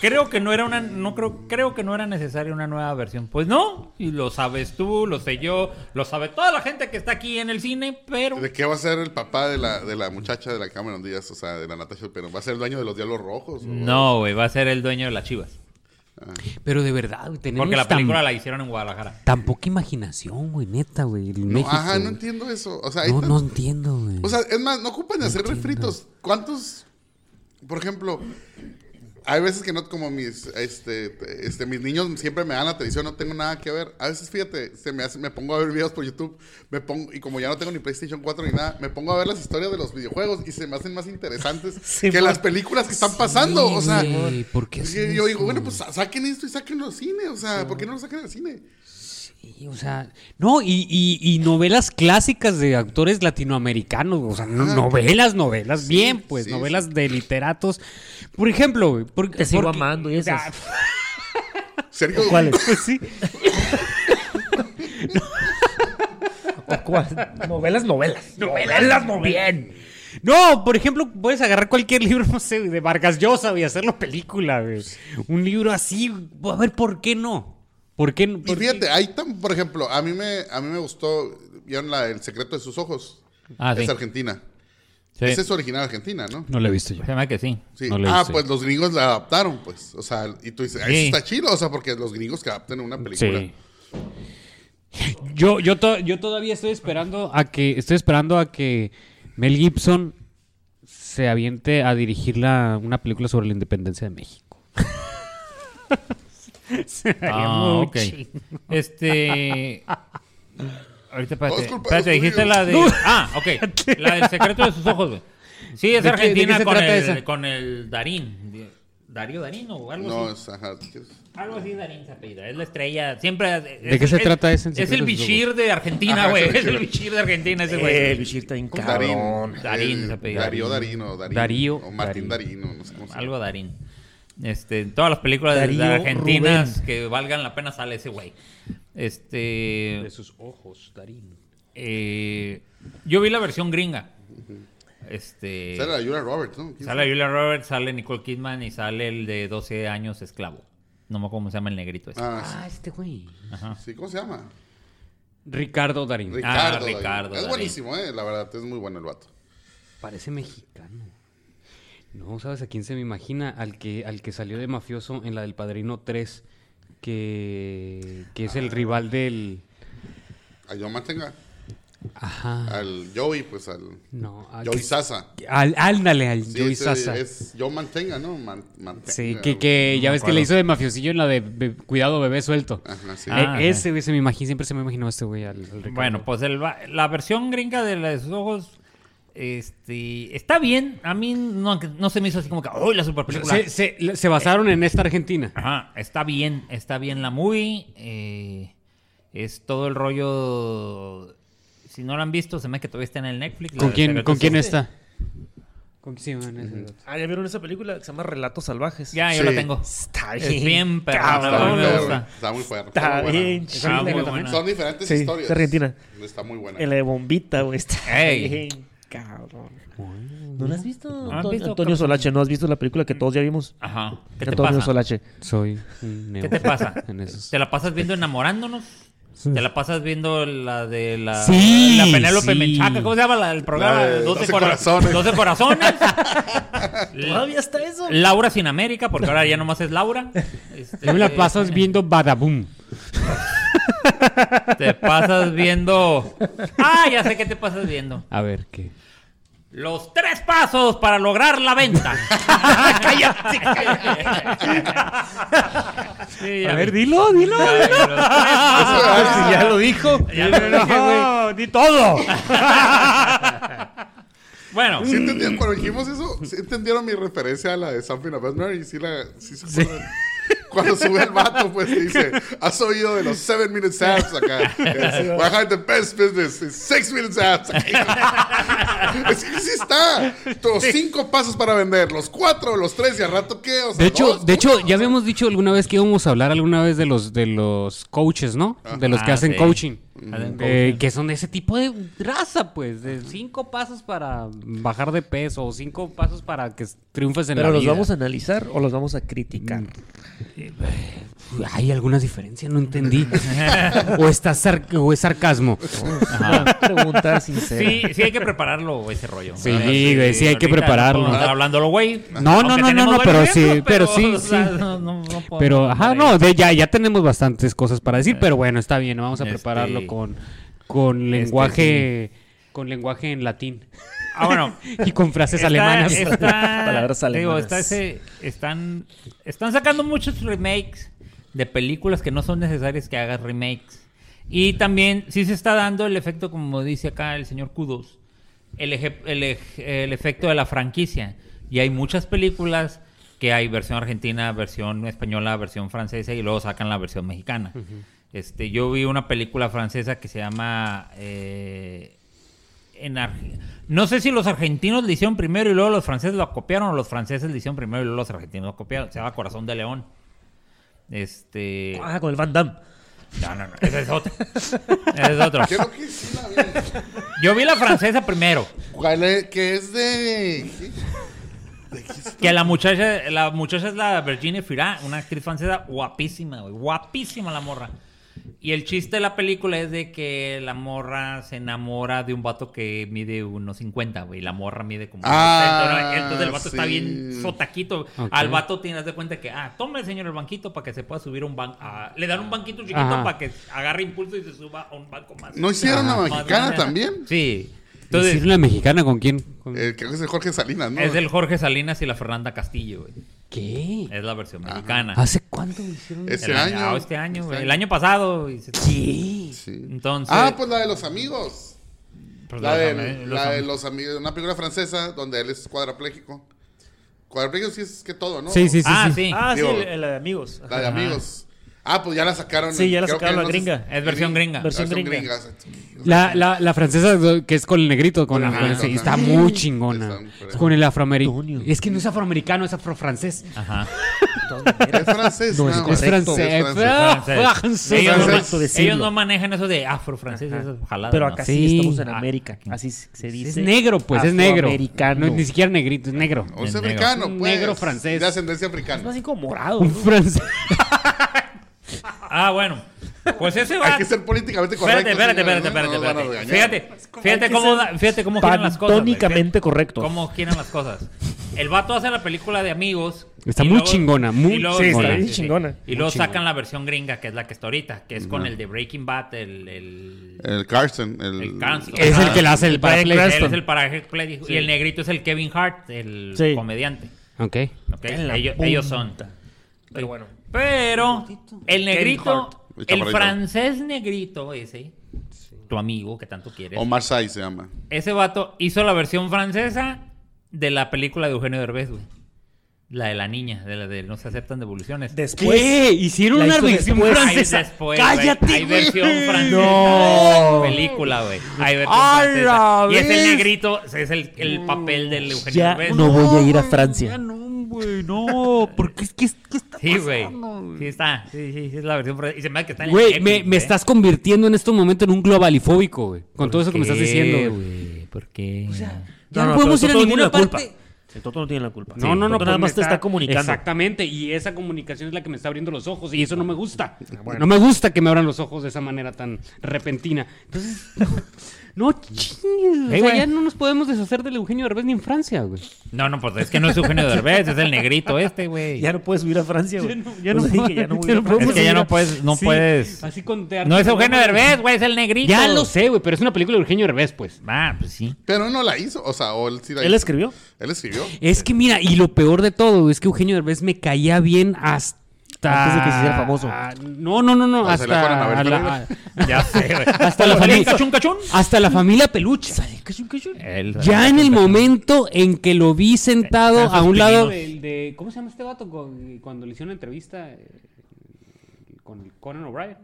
creo que no era una no creo creo que no era necesaria una nueva versión. Pues no, y lo sabes tú, lo sé yo, lo sabe toda la gente que está aquí en el cine, pero ¿De qué va a ser el papá de la, de la muchacha de la Cameron Díaz? O sea, de la Natasha Duperón. ¿Va a ser el dueño de los Diablos Rojos? o- no, güey, va a ser el dueño de las Chivas, Pero de verdad, güey. Tenemos porque la tan- película la hicieron en Guadalajara. tan, poca imaginación, güey. Neta, güey. No, México, ajá, no güey. entiendo eso. O sea, hay No, tan- no entiendo, güey. O sea, es más, no ocupan de hacer refritos. ¿Cuántos, por ejemplo, hay veces que no, como mis, este, este, mis niños siempre me dan la televisión, no tengo nada que ver. A veces, fíjate, se me, hace- me pongo a ver videos por YouTube, me pongo, y como ya no tengo ni PlayStation 4 ni nada, me pongo a ver las historias de los videojuegos y se me hacen más interesantes Sí, que por- las películas que están pasando. o sea, ¿por qué yo digo, bueno, pues sa- saquen esto y saquen al cine. O sea, ¿por qué no lo sacan al cine? Sí, o sea, no, y, y- y novelas clásicas de actores latinoamericanos, o sea, no- Ajá. novelas, novelas, bien, pues, sí, novelas de literatos. Por ejemplo, güey, por- Te sigo porque- amando y esas. Ah, Sergio, ¿Cuáles? pues sí. ¿O cuál? Novelas, novelas. Novelas, novelas. Bien. No, por ejemplo, puedes agarrar cualquier libro, no sé, de Vargas Llosa y hacerlo película, güey. Un libro así, a ver, ¿por qué no? ¿Por qué no? Y ¿Por qué? fíjate, ahí tan, por ejemplo, a mí me, a mí me gustó, ¿vieron la, El secreto de sus ojos? Ah, es sí. argentina. Sí. Esa es original argentina, ¿no? No lo he visto yo. Se que sí. Sí. No ah, pues los gringos la adaptaron, pues. O sea, y tú dices, "Ay, Sí. eso está chido, o sea, porque los gringos que adapten una película. Sí. Yo, yo, to- yo todavía estoy esperando a que estoy esperando a que Mel Gibson se aviente a dirigir la, una película sobre la independencia de México. Se haría Ah, muy ok. ching- Este. Ahorita, espérate. Espérate, dijiste la de. Ah, ok. La del secreto de sus ojos, güey. Sí, es ¿De qué- de qué argentina se con, trata el, esa? con el Darín. ¿Darío Darín o algo No, así? es, ajá. Algo así, Darín se apellida. Es la estrella. Siempre. ¿De qué se trata ese en Es el Secretos de sus bichir de Argentina, Ajá, güey. es el Es el bichir. bichir de Argentina, ese Eh, güey. el bichir está bien cabrón. Darín. Darín se apellida. Darío Darino. Darín, Darío O Martín Darino, no sé cómo se llama. Algo Darín. Este, en todas las películas de- argentinas Rubén. que valgan la pena sale ese güey. Este. De sus ojos, Darín. eh, yo vi la versión gringa. Este. Sale la Julia Roberts, ¿no? ¿Quién Sale Julia Roberts, sale Nicole Kidman y sale el de 12 años esclavo. No me acuerdo cómo se llama el negrito ese. Ah, Ah, este güey. Ajá. sí. ¿cómo se llama? Ricardo Darín. Ricardo. Darín. Ricardo Es Darín. buenísimo, ¿eh? La verdad, es muy bueno el vato. Parece mexicano. No, ¿sabes a quién se me imagina? Al que, al que salió de mafioso en la del Padrino 3, que, que es el rival del... A John Mantenga. Ajá. Al Joey, pues al. No, al Joey que- Sasa. al, ándale, al Sí, Joey ese Sasa. Es Joe Mantenga, ¿no? Man- Mantenga, Sí, que, que ya ves que le hizo de mafiosillo en la de Be- Cuidado Bebé Suelto. Ajá, sí. Eh, Ah, ese güey se me imagina, siempre se me imaginó este güey al, al. Bueno, pues el va- la versión gringa de la de sus ojos. Este. Está bien. A mí no, no se me hizo así como que. ¡Uy, la super película! se, se- se basaron en esta Argentina. Ajá, está bien, está bien la movie. eh, es todo el rollo. Si no lo han visto, se me hace que todavía está en el Netflix. la ¿Con quién, ¿con quién está? ¿Con quién sí, ese- Ah, ¿ya vieron esa película que se llama Relatos Salvajes? Ya, yo Sí. la tengo. Está Es bien, bien, a mí me Está, muy fuerte. Está bien. Son diferentes Sí, historias. es argentina. Está muy buena. En la de Bombita, güey. Está bien, cabrón. ¿No la has visto? ¿No la has Antonio, visto, Antonio cabrón? Solache, ¿no has visto la película que todos ya vimos? Ajá. ¿Qué te Antonio pasa? Solache. Soy un ¿Qué te pasa? en esos. ¿Te la pasas viendo enamorándonos? ¿Te la pasas viendo la de la, Sí, la Penélope sí. Menchaca? ¿Cómo se llama la- el programa? La de 12, 12 cora- corazones. 12 corazones. ¿Todavía está eso? Laura sin América, porque ahora ya nomás es Laura. Este, Yo me la pasas viendo Badaboom. Te pasas viendo. Ah, ya sé qué te pasas viendo. A ver, ¿qué? Los tres pasos para lograr la venta. cállate, Sí, ya A ver, vi. dilo, dilo. Tres pasos. Ah, ya lo dijo. Ya lo dije, güey. No, di todo. Bueno, ¿Sí entendieron cuando dijimos eso? ¿Sí entendieron mi referencia a la de Something About Mary? ¿Sí, la, sí se acuerdan? Cuando sube el vato, pues dice, has oído de los 7 minutes apps acá. Behind the best business is 6 minutes apps. Acá. Es que sí está. Los 5 pasos para vender, los 4, los 3 y al rato qué. O sea, De hecho, dos, de hecho, ya habíamos dicho alguna vez que íbamos a hablar alguna vez de los de los coaches, ¿no? De los que Ah, hacen sí. coaching. Hacen Eh, coaching. que son de ese tipo de raza, pues, de cinco pasos para bajar de peso o cinco pasos para que triunfes en ¿Pero la los vida. vamos a analizar o los vamos a criticar? Hay algunas diferencias, no entendí. o, está sar- o es sarcasmo. Una pregunta sincera. sí, sí hay que prepararlo, ese rollo. Sí, Ah, güey, sí hay que prepararlo. Hablándolo, güey. No, no, no, no, no, pero sí, pero sí, Pero, ajá, no, de- ya, ya tenemos bastantes cosas para decir, pero bueno, está bien, vamos a Este- prepararlo con, con lenguaje con lenguaje en latín Ah, bueno. y con frases Está- alemanas. está- Palabras digo, alemanas. está ese- están, están sacando muchos remakes de películas que no son necesarias que hagas remakes. Y también sí se está dando el efecto, como dice acá el señor Kudos, el, eje- el, ej- el efecto de la franquicia. Y hay muchas películas que hay versión argentina, versión española, versión francesa y luego sacan la versión mexicana. Este, yo vi una película francesa que se llama eh, en no sé si los argentinos le hicieron primero y luego los franceses lo copiaron o los franceses le hicieron primero y luego los argentinos lo copiaron. Se llama Corazón de León. Este. Ah, con el Van Damme. No, no, no. Ese es otro. Ese es otro. Creo que sí la vi. Yo vi la francesa primero. ¿Cuál es? Que es de. Que la muchacha, la muchacha es la Virginie Fira, una actriz francesa guapísima, güey. Guapísima la morra. Y el chiste de la película es de que la morra se enamora de un vato que mide unos 50, güey. y La morra mide como Ah, 60, ¿no? Entonces el vato está bien sotaquito. Al vato tienes de cuenta que, ah, tome señor el banquito para que se pueda subir a un banco. le dan un banquito chiquito Ajá. para que agarre impulso y se suba a un banco más. ¿No hicieron la mexicana grande. también? Sí. Entonces, Entonces, la mexicana con quién? Con- Eh, creo que es el Jorge Salinas, ¿no? es el Jorge Salinas y la Fernanda Castillo, güey. ¿Qué? Es la versión mexicana. ¿Hace cuánto hicieron? Este El año. ah, este año, Este. El año pasado. se- ¿Qué? Sí. Entonces. Ah, pues la de los amigos. pues, La de, am- los la de am- los amigos, una película francesa donde él es cuadrapléjico. Cuadrapléjico sí es que todo, ¿no? Sí, sí, sí. Ah, sí. sí. Ah, Digo, sí, el, el de amigos. La de Ajá. amigos. Ah, pues ya la sacaron. Sí, ya la sacaron la no gringa. Es versión gringa. Versión gringa. La, la, la francesa que es con el negrito, con, Ajá, ajá. sí, está muy chingona. Está Es con el afroamericano. Es que no es afroamericano, es afrofrancés. Ajá. Es francés. No, es nada Es francés. Es francés. Ah, Francés. Ellos, francés. no, ellos no manejan eso de afro-francés, es. Pero ¿no? acá Sí. sí, estamos en Ah, América. Así se dice. Es negro, pues, es negro. Afroamericano. No, ni siquiera negrito, es negro. O es Es negro. africano, pues. negro francés. De ascendencia Es más africana. así como morado. Un ¿no? francés. Ah, bueno. Pues ese va. Hay que ser políticamente correcto. Espérate, espérate, espérate, ¿no? espérate, No espérate. Fíjate, fíjate Hay que cómo, fíjate cómo giran las cosas. güey. Pantónicamente correcto. Cómo giran las cosas. El vato hace la película de amigos. Está muy chingona, muy luego- Sí, está chingona. bien chingona. Y luego sacan la versión gringa, que es la que está ahorita, que es con el de Breaking Bad, el... el... El Carson. El, El Carson. Es el que le hace el. Él Cranston. es el paraje y el negrito es el Kevin Hart, el Sí. comediante. Ok. ¿ok? En la Ellos, ellos son. Pero bueno. Pero el negrito. El francés negrito ese, tu amigo que tanto quieres, Omar Sy se llama. ese vato hizo la versión francesa de la película de Eugenio Derbez, güey. La de la niña, de la de No se aceptan devoluciones. Después. ¿Qué? ¿Hicieron La una versión después. Hay francesa? después, güey. ¡Cállate, Hay versión francesa. No. Película, güey. Hay versión ¡A francesa. la Y es el negrito, es el, el papel del Eugenio Ya Derbez. no voy a ir a Francia. Ya no, güey, no. Porque es que, ¿qué está Sí, güey. pasando, Sí está. Sí, sí, sí, es la versión. Y se me hace que está en el Güey, Netflix, me, me estás convirtiendo en estos momentos en un globalifóbico, güey. Con todo eso que me estás ¿Qué, diciendo, güey. güey? ¿Por qué? Ya No, no, no, podemos pero ir a Toto no ninguna la parte. culpa. El Toto no tiene la culpa. No, no, no. Toto nada me más te está comunicando. Exactamente, y esa comunicación es la que me está abriendo los ojos, y eso no me gusta. No me gusta que me abran los ojos de esa manera tan repentina. Entonces, no, chingues. O Ey, sea, güey. ya no nos podemos deshacer del Eugenio Derbez ni en Francia, güey. No, no, pues es que no es Eugenio Derbez, es el negrito este, güey. Ya no puedes subir a Francia, güey. Ya no- ya no Pues ya no Es que ya no puedes, no Sí, puedes. Así con No es Eugenio Derbez, güey, es el negrito. Ya lo sé, güey, pero es una película de Eugenio Derbez, pues. Ah, pues sí. Pero no la hizo. O sea, o él sí la Él hizo. escribió. Él escribió. Es que mira, y lo peor de todo es que Eugenio Derbez me caía bien hasta. Antes de que se hiciera famoso. Ah, No, no, no, no. Hasta, a la- Ya sé, güey. hasta la familia. ¿Cachún, cachún? Hasta la familia peluche. Él- Ya en el momento en que lo vi sentado a un lado del de. ¿Cómo se llama este vato? Cuando le hicieron una entrevista eh, con el Conan O'Brien.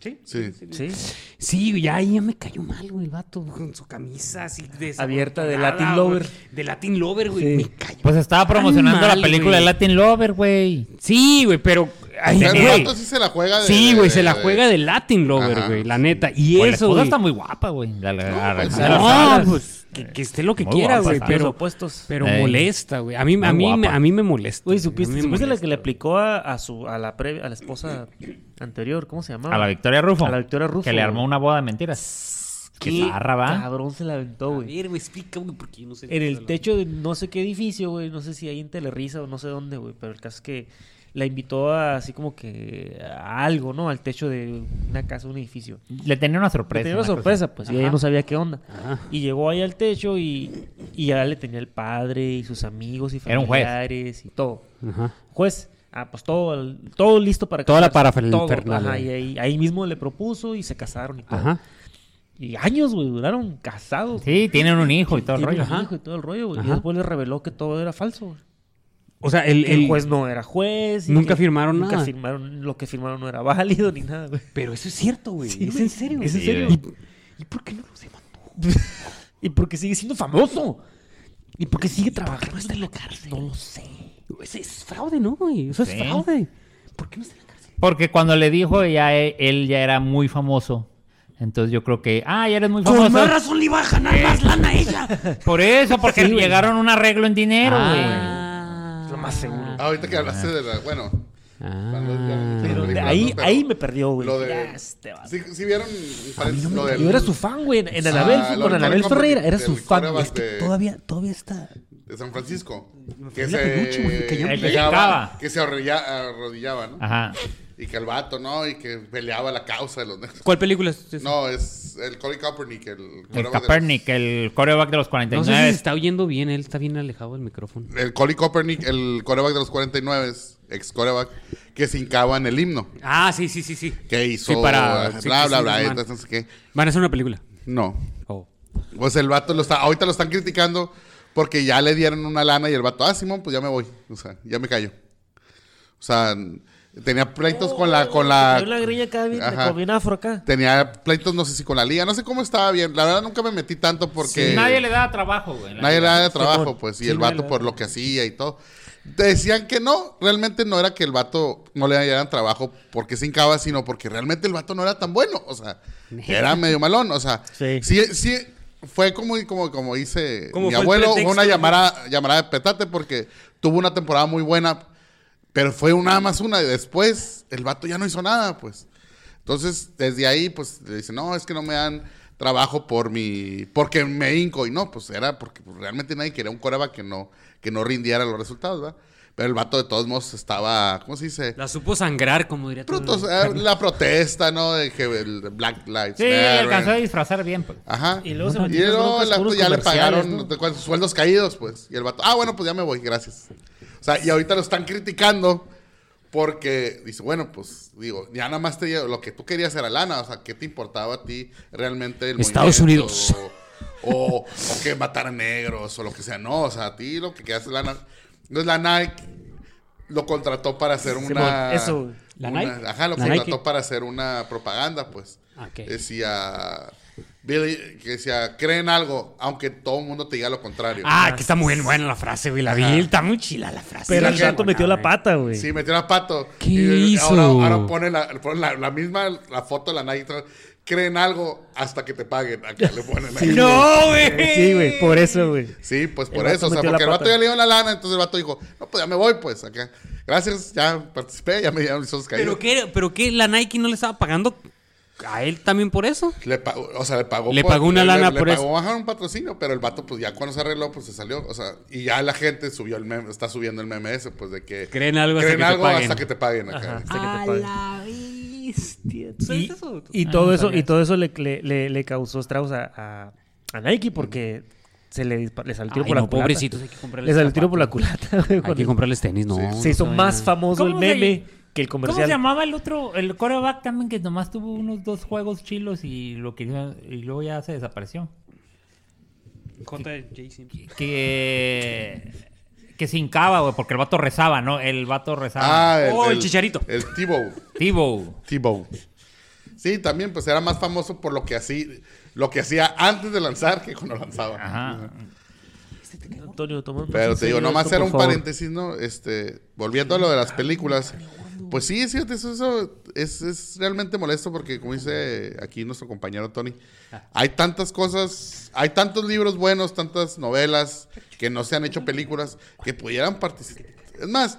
¿Sí? Sí. Sí. Sí, ya ahí ya me cayó mal, güey, el vato, con su camisa así de Abierta de Latin Lover. güey. De Latin Lover, güey. Sí. Me cayó. Pues estaba promocionando mal, la película güey. de Latin Lover, güey. Sí, güey, pero. ay, Pero el vato sí se la juega de. Sí, güey, se la de- juega de Latin Lover, Ajá. güey, la neta. Y Pues la eso, esposa güey. está muy guapa, güey. La- la- la- pues, la- No, alas. pues que, que esté lo que Muy quiera, guapa, güey. Pero opuestos. pero Ey. molesta, güey. A mí, a Muy mí, me- guapa. a mí me molesta. Güey, ¿supiste, me supiste la molesta. que le aplicó a, a su a la pre- a la esposa anterior? ¿Cómo se llamaba? A la Victoria Rufo. A la Victoria Rufo, Que le armó una boda de mentiras. Qué zarra, va. Cabrón se la aventó, A güey. ver, güey, explica, güey, porque yo no sé. En el techo de no sé qué edificio, güey. No sé si ahí en Telerisa o no sé dónde, güey. Pero el caso es que la invitó a, así como que a algo, ¿no? Al techo de una casa, un edificio. Le tenía una Le sorpresa. tenía una sorpresa, pues, y ella no sabía qué onda. Ajá. Y llegó ahí al techo y, y ya le tenía el padre y sus amigos y Era un juez. familiares y todo. Ajá. Juez, ah, pues todo, todo listo para Toda la casarse, parafernalia. todo, ajá, y ahí, ahí mismo le propuso y se casaron y todo. Ajá. Y años, güey, duraron casados. Sí, tienen un hijo y todo el Tiene rollo. un Ajá. hijo y todo el rollo, güey. Y después le reveló que todo era falso, güey. O sea, el, el el- juez no era juez. y Nunca que firmaron nunca nada. firmaron, lo que firmaron no era válido ni nada, güey. Pero eso es cierto, güey. Sí, es güey. en serio. Es en serio. güey. ¿Y, ¿Y por qué no lo demandó? Y porque sigue siendo famoso. Y porque sigue trabajando. está en la cárcel? No lo sé. Ese es fraude, ¿no, güey? Eso es Sí. fraude. ¿Por qué no está en la cárcel? Porque cuando le dijo, ya e- él ya era muy famoso. Entonces yo creo que, ah, ya eres muy famoso. razón le iba a ganar más lana a ella. Por eso, porque Sí, llegaron a un arreglo en dinero, güey. Ah. Es lo más seguro. Ah, ahorita que hablaste de la. Bueno, Ah. Pero de ahí, ¿no? Pero ahí me perdió, güey. lo de- Ya, este. ¿sí, sí vieron lo del- Yo era su fan, güey. En, Ah, Anabel, con Anabel Ferreira. Era su fan. Es que de- todavía, todavía está. de San Francisco. Que la peluche, güey, se que me- El que se arrodilla- arrodillaba, ¿no? Ajá. Y que el vato, ¿no? Y que peleaba la causa de los negros. ¿Cuál película es? No, es el Colin Kaepernick, el, El quarterback de los- Kaepernick, el coreback de los No 49. sé si se está oyendo bien, él está bien alejado del micrófono. El Colin Kaepernick, el coreback de los 49, ex coreback, que se hincaba en el himno. Ah, sí, sí, sí, sí. Que hizo Sí, para- bla, sí, bla, sí, bla, sí, bla, sí, entonces no sé qué. Van a hacer una película. No. Oh. Pues el vato lo está, ahorita lo están criticando porque ya le dieron una lana y el vato, ah, Simón, pues ya me voy. O sea, ya me callo. O sea, tenía pleitos con la, con la, acá, Ajá. afro acá. tenía pleitos, no sé si con la liga, no sé cómo estaba bien. La verdad nunca me metí tanto porque Nadie le da trabajo, güey. nadie le vida. da de trabajo, pues, y Sí, el vato por lo que hacía y todo. Decían que no, realmente no era que el vato no le dieran trabajo porque se hincaba, sino porque realmente el vato no era tan bueno, o sea, era medio malón, o sea, Sí. sí, sí, fue como, como, como dice ¿Cómo mi abuelo, una llamada, llamada de petate porque tuvo una temporada muy buena, pero fue una más una y después el vato ya no hizo nada, pues. Entonces, desde ahí, pues, le dice, no, es que no me dan trabajo por mi, porque me hinco. Y no, pues era porque pues, realmente nadie quería un coreback que no, que no rindiera los resultados, ¿verdad? Pero el vato de todos modos estaba, ¿cómo se dice? La supo sangrar, como diría Protos- eh, la protesta, ¿no? De que el Black Lives Sí, Matter. alcanzó a disfrazar bien, pues. Ajá. Y luego se Y luego con unos ya le pagaron ¿no? cuántos sueldos caídos, pues. Y el vato, ah, bueno, pues ya me voy, gracias. O sea, y ahorita lo están criticando porque dice, bueno, pues digo, ya nada más te lo que tú querías era lana, o sea, ¿qué te importaba a ti realmente el Estados? Unidos. O, o, o que mataran negros o lo que sea, no, o sea, a ti lo que querías es lana. Entonces la Nike lo contrató para hacer una... eso. ¿La una- Nike? Ajá, lo ¿La contrató Nike? para hacer una propaganda, pues. Ah, ok. Decía... Billy, que decía, creen algo, aunque todo el mundo te diga lo contrario. Ah, que está muy buena la frase, güey. La vi, Ajá. está muy chila la frase. Pero el santo metió la pata, güey. Sí, metió la pato. ¿Qué Y hizo? Ahora, ahora pone, la, pone la, la misma la foto de la Nike. Creen algo hasta que te paguen. Acá le ponen ahí. No, güey. Sí, güey, por eso, güey. Sí, pues por eso. O sea, porque el vato pata. ya le dio la lana. Entonces el vato dijo, no, pues ya me voy, pues acá. Gracias, ya participé, ya me dieron mis ojos caídos. ¿Pero qué, ¿Pero qué? ¿La Nike no le estaba pagando a él también por eso? Le pagó, o sea, le pagó. Le pagó una le- lana le, por le eso. pagó bajar un patrocinio, pero el vato, pues ya cuando se arregló, pues se salió. O sea, y ya la gente subió el meme, está subiendo el meme ese, pues de que. Creen algo hasta creen que te algo paguen. hasta que te paguen acá. Ajá. Hasta que te A paguen. la bestia. ¿Tú sabes Y, eso? y Ah, todo no eso, y todo eso le, le, le, le causó estragos a, a, a Nike porque se le, le salió el tiro Ay, por la no, culata. pobrecitos, hay que comprarles Le salió el tiro por la culata. Hay que comprarles tenis, no. Sí. Se hizo no más famoso el ¿Cómo se- meme que el ¿Cómo se llamaba el otro, el coreback también que nomás tuvo unos dos juegos chilos y lo que y luego ya se desapareció? Que que se hincaba, güey, porque el vato rezaba, ¿no? El vato rezaba. Ah, el, Oh, el chicharito. El T-Bow. T-Bow. Sí, también, pues era más famoso por lo que hacía, lo que hacía antes de lanzar que cuando lanzaba. Ajá. Antonio, toma más Pero te digo, nomás esto, era un favor. paréntesis, ¿no? Este, volviendo a lo de las películas. Pues sí, sí, eso, eso es, es realmente molesto porque, como dice aquí nuestro compañero Tony, hay tantas cosas, hay tantos libros buenos, tantas novelas que no se han hecho películas que pudieran participar. Es más,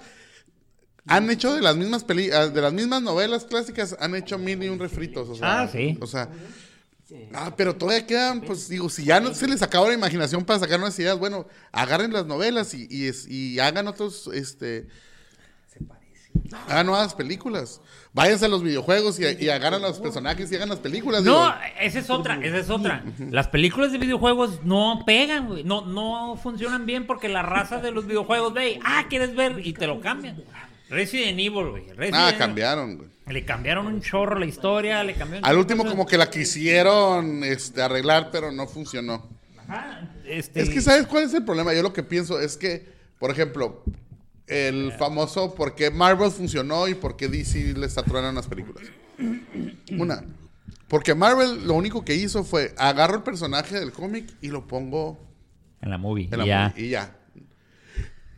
han hecho de las mismas peli ah, de las mismas novelas clásicas, han hecho mil y un refritos. O sea, Ah, sí. O sea, Ah, pero todavía quedan, pues digo, si ya no se les acabó la imaginación para sacar nuevas ideas, bueno, agarren las novelas y, y, es- y hagan otros, este... Hagan nuevas películas. Váyanse a los videojuegos y, y agarran a los personajes y hagan las películas. No, digo. esa es otra, esa es otra. Las películas de videojuegos no pegan, güey. No, no funcionan bien porque la raza de los videojuegos ve, ah, ¿quieres ver? Y te lo cambian. Resident Evil, güey. Resident Ah, cambiaron, güey. Le cambiaron un chorro la historia, le cambiaron... Al último como que la quisieron este, arreglar, pero no funcionó. Ajá, este... Es que, ¿sabes cuál es el problema? Yo lo que pienso es que, por ejemplo, el famoso por qué Marvel funcionó y por qué DC le saturaron las películas. Una, porque Marvel lo único que hizo fue agarro el personaje del cómic y lo pongo En la movie, en la movie y ya.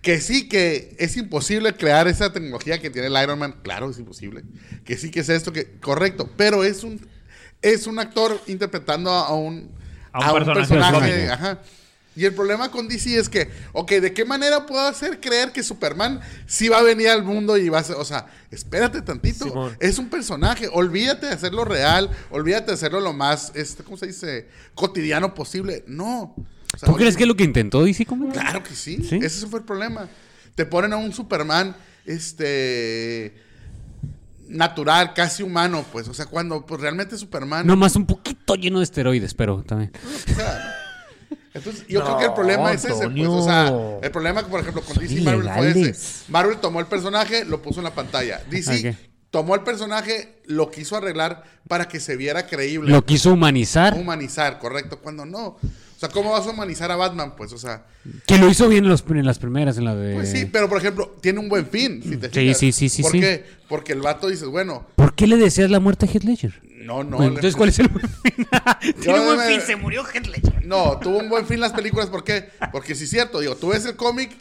Que sí que es imposible crear esa tecnología que tiene el Iron Man, claro, es imposible. Que sí que es esto que correcto, pero es un es un actor interpretando a un A un personaje del cómic. ajá. Y el problema con DC es que, ok, ¿de qué manera puedo hacer creer que Superman sí va a venir al mundo y va a ser, o sea, espérate tantito, Simón. es un personaje, olvídate de hacerlo real, olvídate de hacerlo lo más, este, ¿cómo se dice? Cotidiano posible. No. O sea, ¿Tú crees que es lo que intentó DC Comics? Claro que sí. ¿Sí? Ese fue el problema. Te ponen a un Superman, este, natural, casi humano, pues. O sea, cuando pues, realmente Superman. No, más un poquito lleno de esteroides, pero también. o sea, entonces, yo creo que el problema es ese, pues. O sea, el problema, por ejemplo, con DC y Marvel fue ese. Marvel tomó el personaje, lo puso en la pantalla. DC Ok. tomó el personaje, lo quiso arreglar para que se viera creíble. Lo quiso humanizar. Humanizar, correcto, cuando no. O sea, ¿cómo vas a humanizar a Batman? Pues, o sea. Que lo hizo bien en, los- en las primeras, en la de... Pues sí, pero por ejemplo, tiene un buen fin. Si te Sí, fijas. sí, sí, sí, ¿Por sí. qué? Porque el vato dices, bueno, ¿Por qué le deseas la muerte a Heath Ledger? No, no. Bueno, entonces, ¿cuál es el buen fin? Tiene un buen me- fin, se murió Ledger. No, tuvo un buen fin las películas. ¿Por qué? Porque sí es cierto. Digo, tú ves el cómic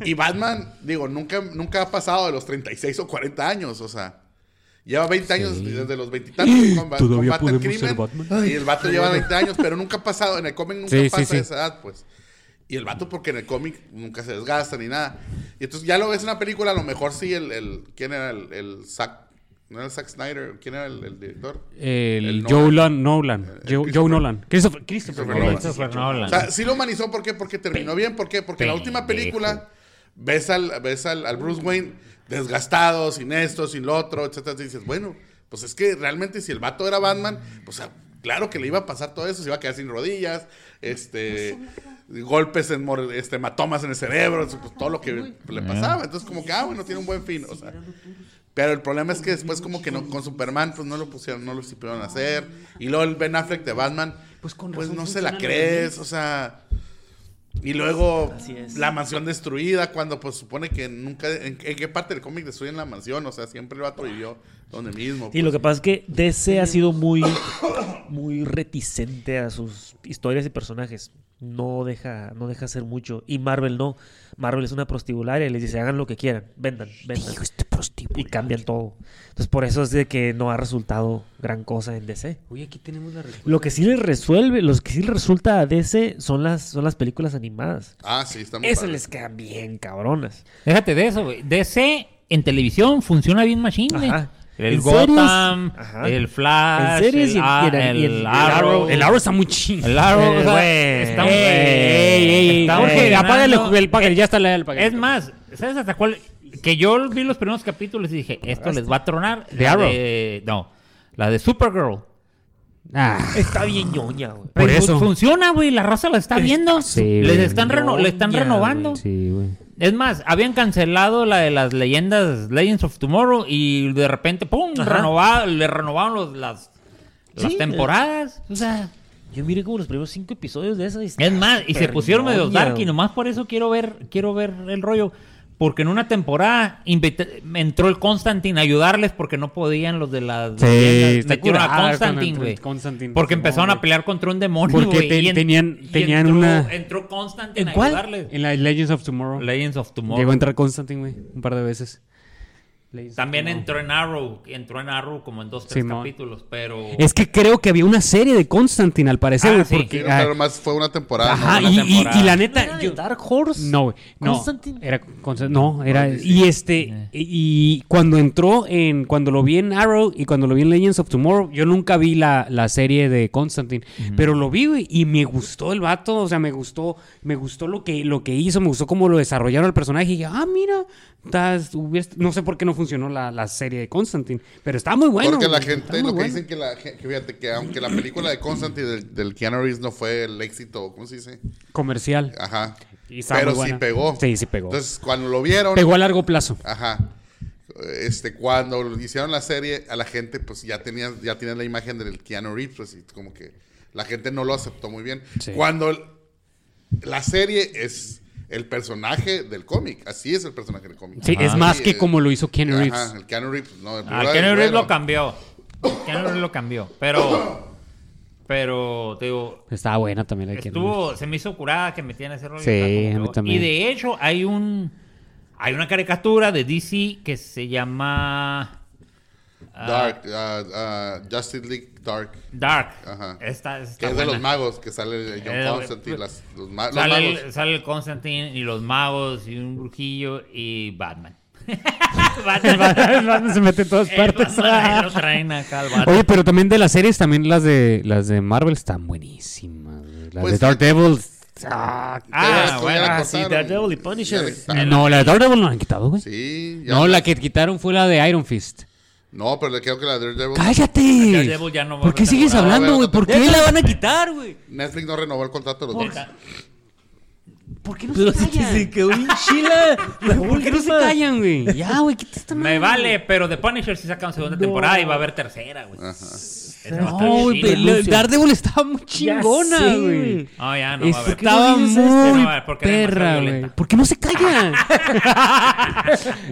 y Batman, digo, nunca, nunca ha pasado de los 36 o 40 años. O sea, lleva 20 años desde los 20 y tantos Todavía combate el crimen. Batman. Y el vato lleva 20 años, pero nunca ha pasado. En el cómic nunca sí, pasa sí. esa edad, pues. Y el vato, porque en el cómic nunca se desgasta ni nada. Y entonces ya lo ves en la película, a lo mejor sí, el. el ¿Quién era el, el Zack? ¿No era el Zack Snyder? ¿Quién era el, el director? El, El Joe Nolan. Nolan. Eh, Joe, Joe Nolan. Christopher, Christopher Christopher Nolan. Christopher Nolan. O sea, sí lo humanizó, ¿por qué? Porque terminó bien, ¿por qué? Porque la última película ves al, ves al, al Bruce Wayne desgastado, sin esto, sin lo otro, etcétera, y dices, bueno, pues es que realmente si el vato era Batman, pues claro que le iba a pasar todo eso, se iba a quedar sin rodillas, este, golpes en este, hematomas en el cerebro, pues, todo lo que le pasaba. Entonces, como que, ah, bueno, tiene un buen fin, o sea. Pero el problema es que después como que no, con Superman pues no lo pusieron, no lo supieron hacer. Y luego el Ben Affleck de Batman, pues, con razón no se la crees, o sea... Y luego Así es. la mansión destruida, cuando pues supone que nunca... ¿En, en qué parte del cómic destruyen la mansión? O sea, siempre el vato vivió donde mismo. Sí, lo que pasa es que DC ha sido muy, muy reticente a sus historias y personajes. No deja, no deja hacer mucho. Y Marvel no. Marvel es una prostibularia y les dice, hagan lo que quieran, vendan, vendan. Y cambian todo. Entonces por eso es de que no ha resultado gran cosa en DC. Oye, aquí tenemos la respuesta. Lo que sí les resuelve, los que sí les resulta a DC son las, son las películas animadas. Ah, sí, está muy Esas padre. les quedan bien cabronas. Déjate de eso, güey. DC en televisión funciona bien machine, güey. El Gotham, el Flash, el, Arrow. El Arrow está muy chido. El Arrow, o sea, güey. estamos- Ey, ey, ey, estamos ey. Jorge, apágale funcionando. el paquete, ya está la el paquete. Es más, ¿sabes hasta cuál? Que yo vi los primeros capítulos y dije, esto les va a tronar. ¿De Arrow? de- no, la de Supergirl. Ah, Está bien ñoña, güey. Por eso. Funciona, güey, la raza la está viendo. sí, Les están, reno- le están renovando. sí, güey. Es más, habían cancelado la de las leyendas Legends of Tomorrow y de repente, ¡pum! Renovado- le renovaron los- las, las Sí, temporadas. O sea, Yo miré como los primeros cinco episodios de esa. es más, y se pusieron medio dark y nomás por eso quiero ver, quiero ver el rollo. Porque en una temporada invité- entró el Constantine a ayudarles porque no podían los de las Sí, Metieron a Constantine, con- güey. Porque empezaron a pelear contra un demonio, Porque te- y en- tenían- y tenían entró- una- Entró Constantine ¿En a cuál? ayudarles. En la Legends of Tomorrow. Legends of Tomorrow. Llegó a entrar Constantine, güey, un par de veces. También entró en Arrow, entró en Arrow como en dos, tres Simón. capítulos, pero... Es que creo que había una serie de Constantine, al parecer, Ah. Sí, porque... no, ah, pero más fue una temporada. Ajá, ¿no? y, una y- temporada. y la ¿No neta... era yo- Dark Horse? No, güey. No, Constantine. era. No, era. No, sí, y este. Y, y cuando entró en. Cuando lo vi en Arrow y cuando lo vi en Legends of Tomorrow, yo nunca vi la, la serie de Constantine. Pero lo vi, güey, y me gustó el vato. O sea, me gustó. Me gustó lo que, lo que hizo, me gustó cómo lo desarrollaron el personaje. Y dije, ah, mira. estás- no sé por qué no funcionó funcionó la, la serie de Constantine. Pero está muy bueno. Porque la güey, gente, lo que dicen que la que fíjate que aunque la película de Constantine del, del Keanu Reeves no fue el éxito, ¿cómo se dice? Comercial. Ajá. Y Pero sí pegó. Sí, sí pegó. Entonces, cuando lo vieron, Pegó a largo plazo. ajá. Este, cuando hicieron la serie, a la gente, pues ya tenía, ya tenía la imagen del Keanu Reeves, pues, y como que la gente no lo aceptó muy bien. Sí. Cuando la serie es el personaje del cómic, así es el personaje del cómic. Sí, Ajá. es más Sí, que eh, como lo hizo Keanu Ajá, Reeves. el Keanu Reeves, no, el Ah, Keanu Reeves lo güero. cambió. Keanu Reeves lo cambió. Pero, pero, te digo, Estaba buena también la de Keanu Reeves. estuvo, se me hizo curada que metían ese rollo. Sí, a mí también. Y de hecho, hay un, hay una caricatura de DC que se llama Dark, ah, ah, Justice League Dark. Dark. Ajá. Esta, esta Que es de los magos, que sale John Constantine, las- los, ma- los Sale magos. el, sale el Constantine y los magos y un brujillo y Batman. Batman. Batman se mete en todas El partes. Batman traen acá. Oye, pero también de las series, también las de las de Marvel están buenísimas. Las Pues de sí. Daredevil. ah, Ah, bueno, ah, sí, Daredevil y Punisher. No, la de Daredevil no la han quitado, güey. Sí. No, la que quitaron fue la de Iron Fist. No, pero le creo que la de Daredevil. ¡Cállate! Daredevil ya no va a ¿Por qué sigues temporada. hablando, güey? ¿Por qué la van a quitar, güey. Netflix no renovó el contrato de los dos. ¿Por qué no Pero se callan? se quedó bien chila. ¿Por qué no se callan, güey? Ya, güey, quita esta Me madre. vale, pero The Punisher sí sacan segunda temporada y va a haber tercera, güey. No, güey, pero Daredevil estaba muy chingona, güey. No, ya no va a haber. Estaba muy perra, güey. ¿Por qué no se callan?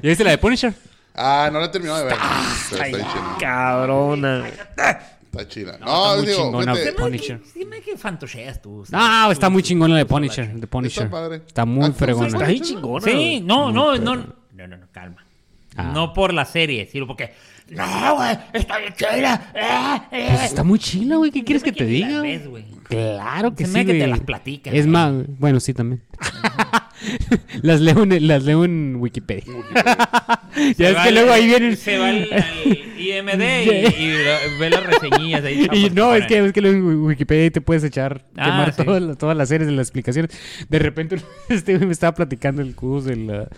¿Ya viste la de Punisher? Ah, no la he terminado de ver. Está bien chida. Cabrona. Está chida. está No, muy digo, chingona. Dime Punisher. Dime que fantocheas tú. No, está muy chingona de Punisher. De Punisher. Está padre. Está muy Ah, fregona. Está bien chingona. Sí, no, no, no. No, no, no, calma. Ah. No por la serie, sino porque. No, güey, está bien chida. Eh, eh. Pues está muy chila, güey. ¿Qué quieres que te diga? ves. Claro que Se sí, me que te las platican, Es más, bueno, sí también. las, leo en, las leo en Wikipedia. ya Se es que luego ahí vienen... Se va al, al IMD y, y ve las reseñillas ahí. Y no, es que, es que luego en Wikipedia ahí te puedes echar, Ah, quemar sí. todas, las, todas las series de las explicaciones. De repente, este güey me estaba platicando el cubos de la...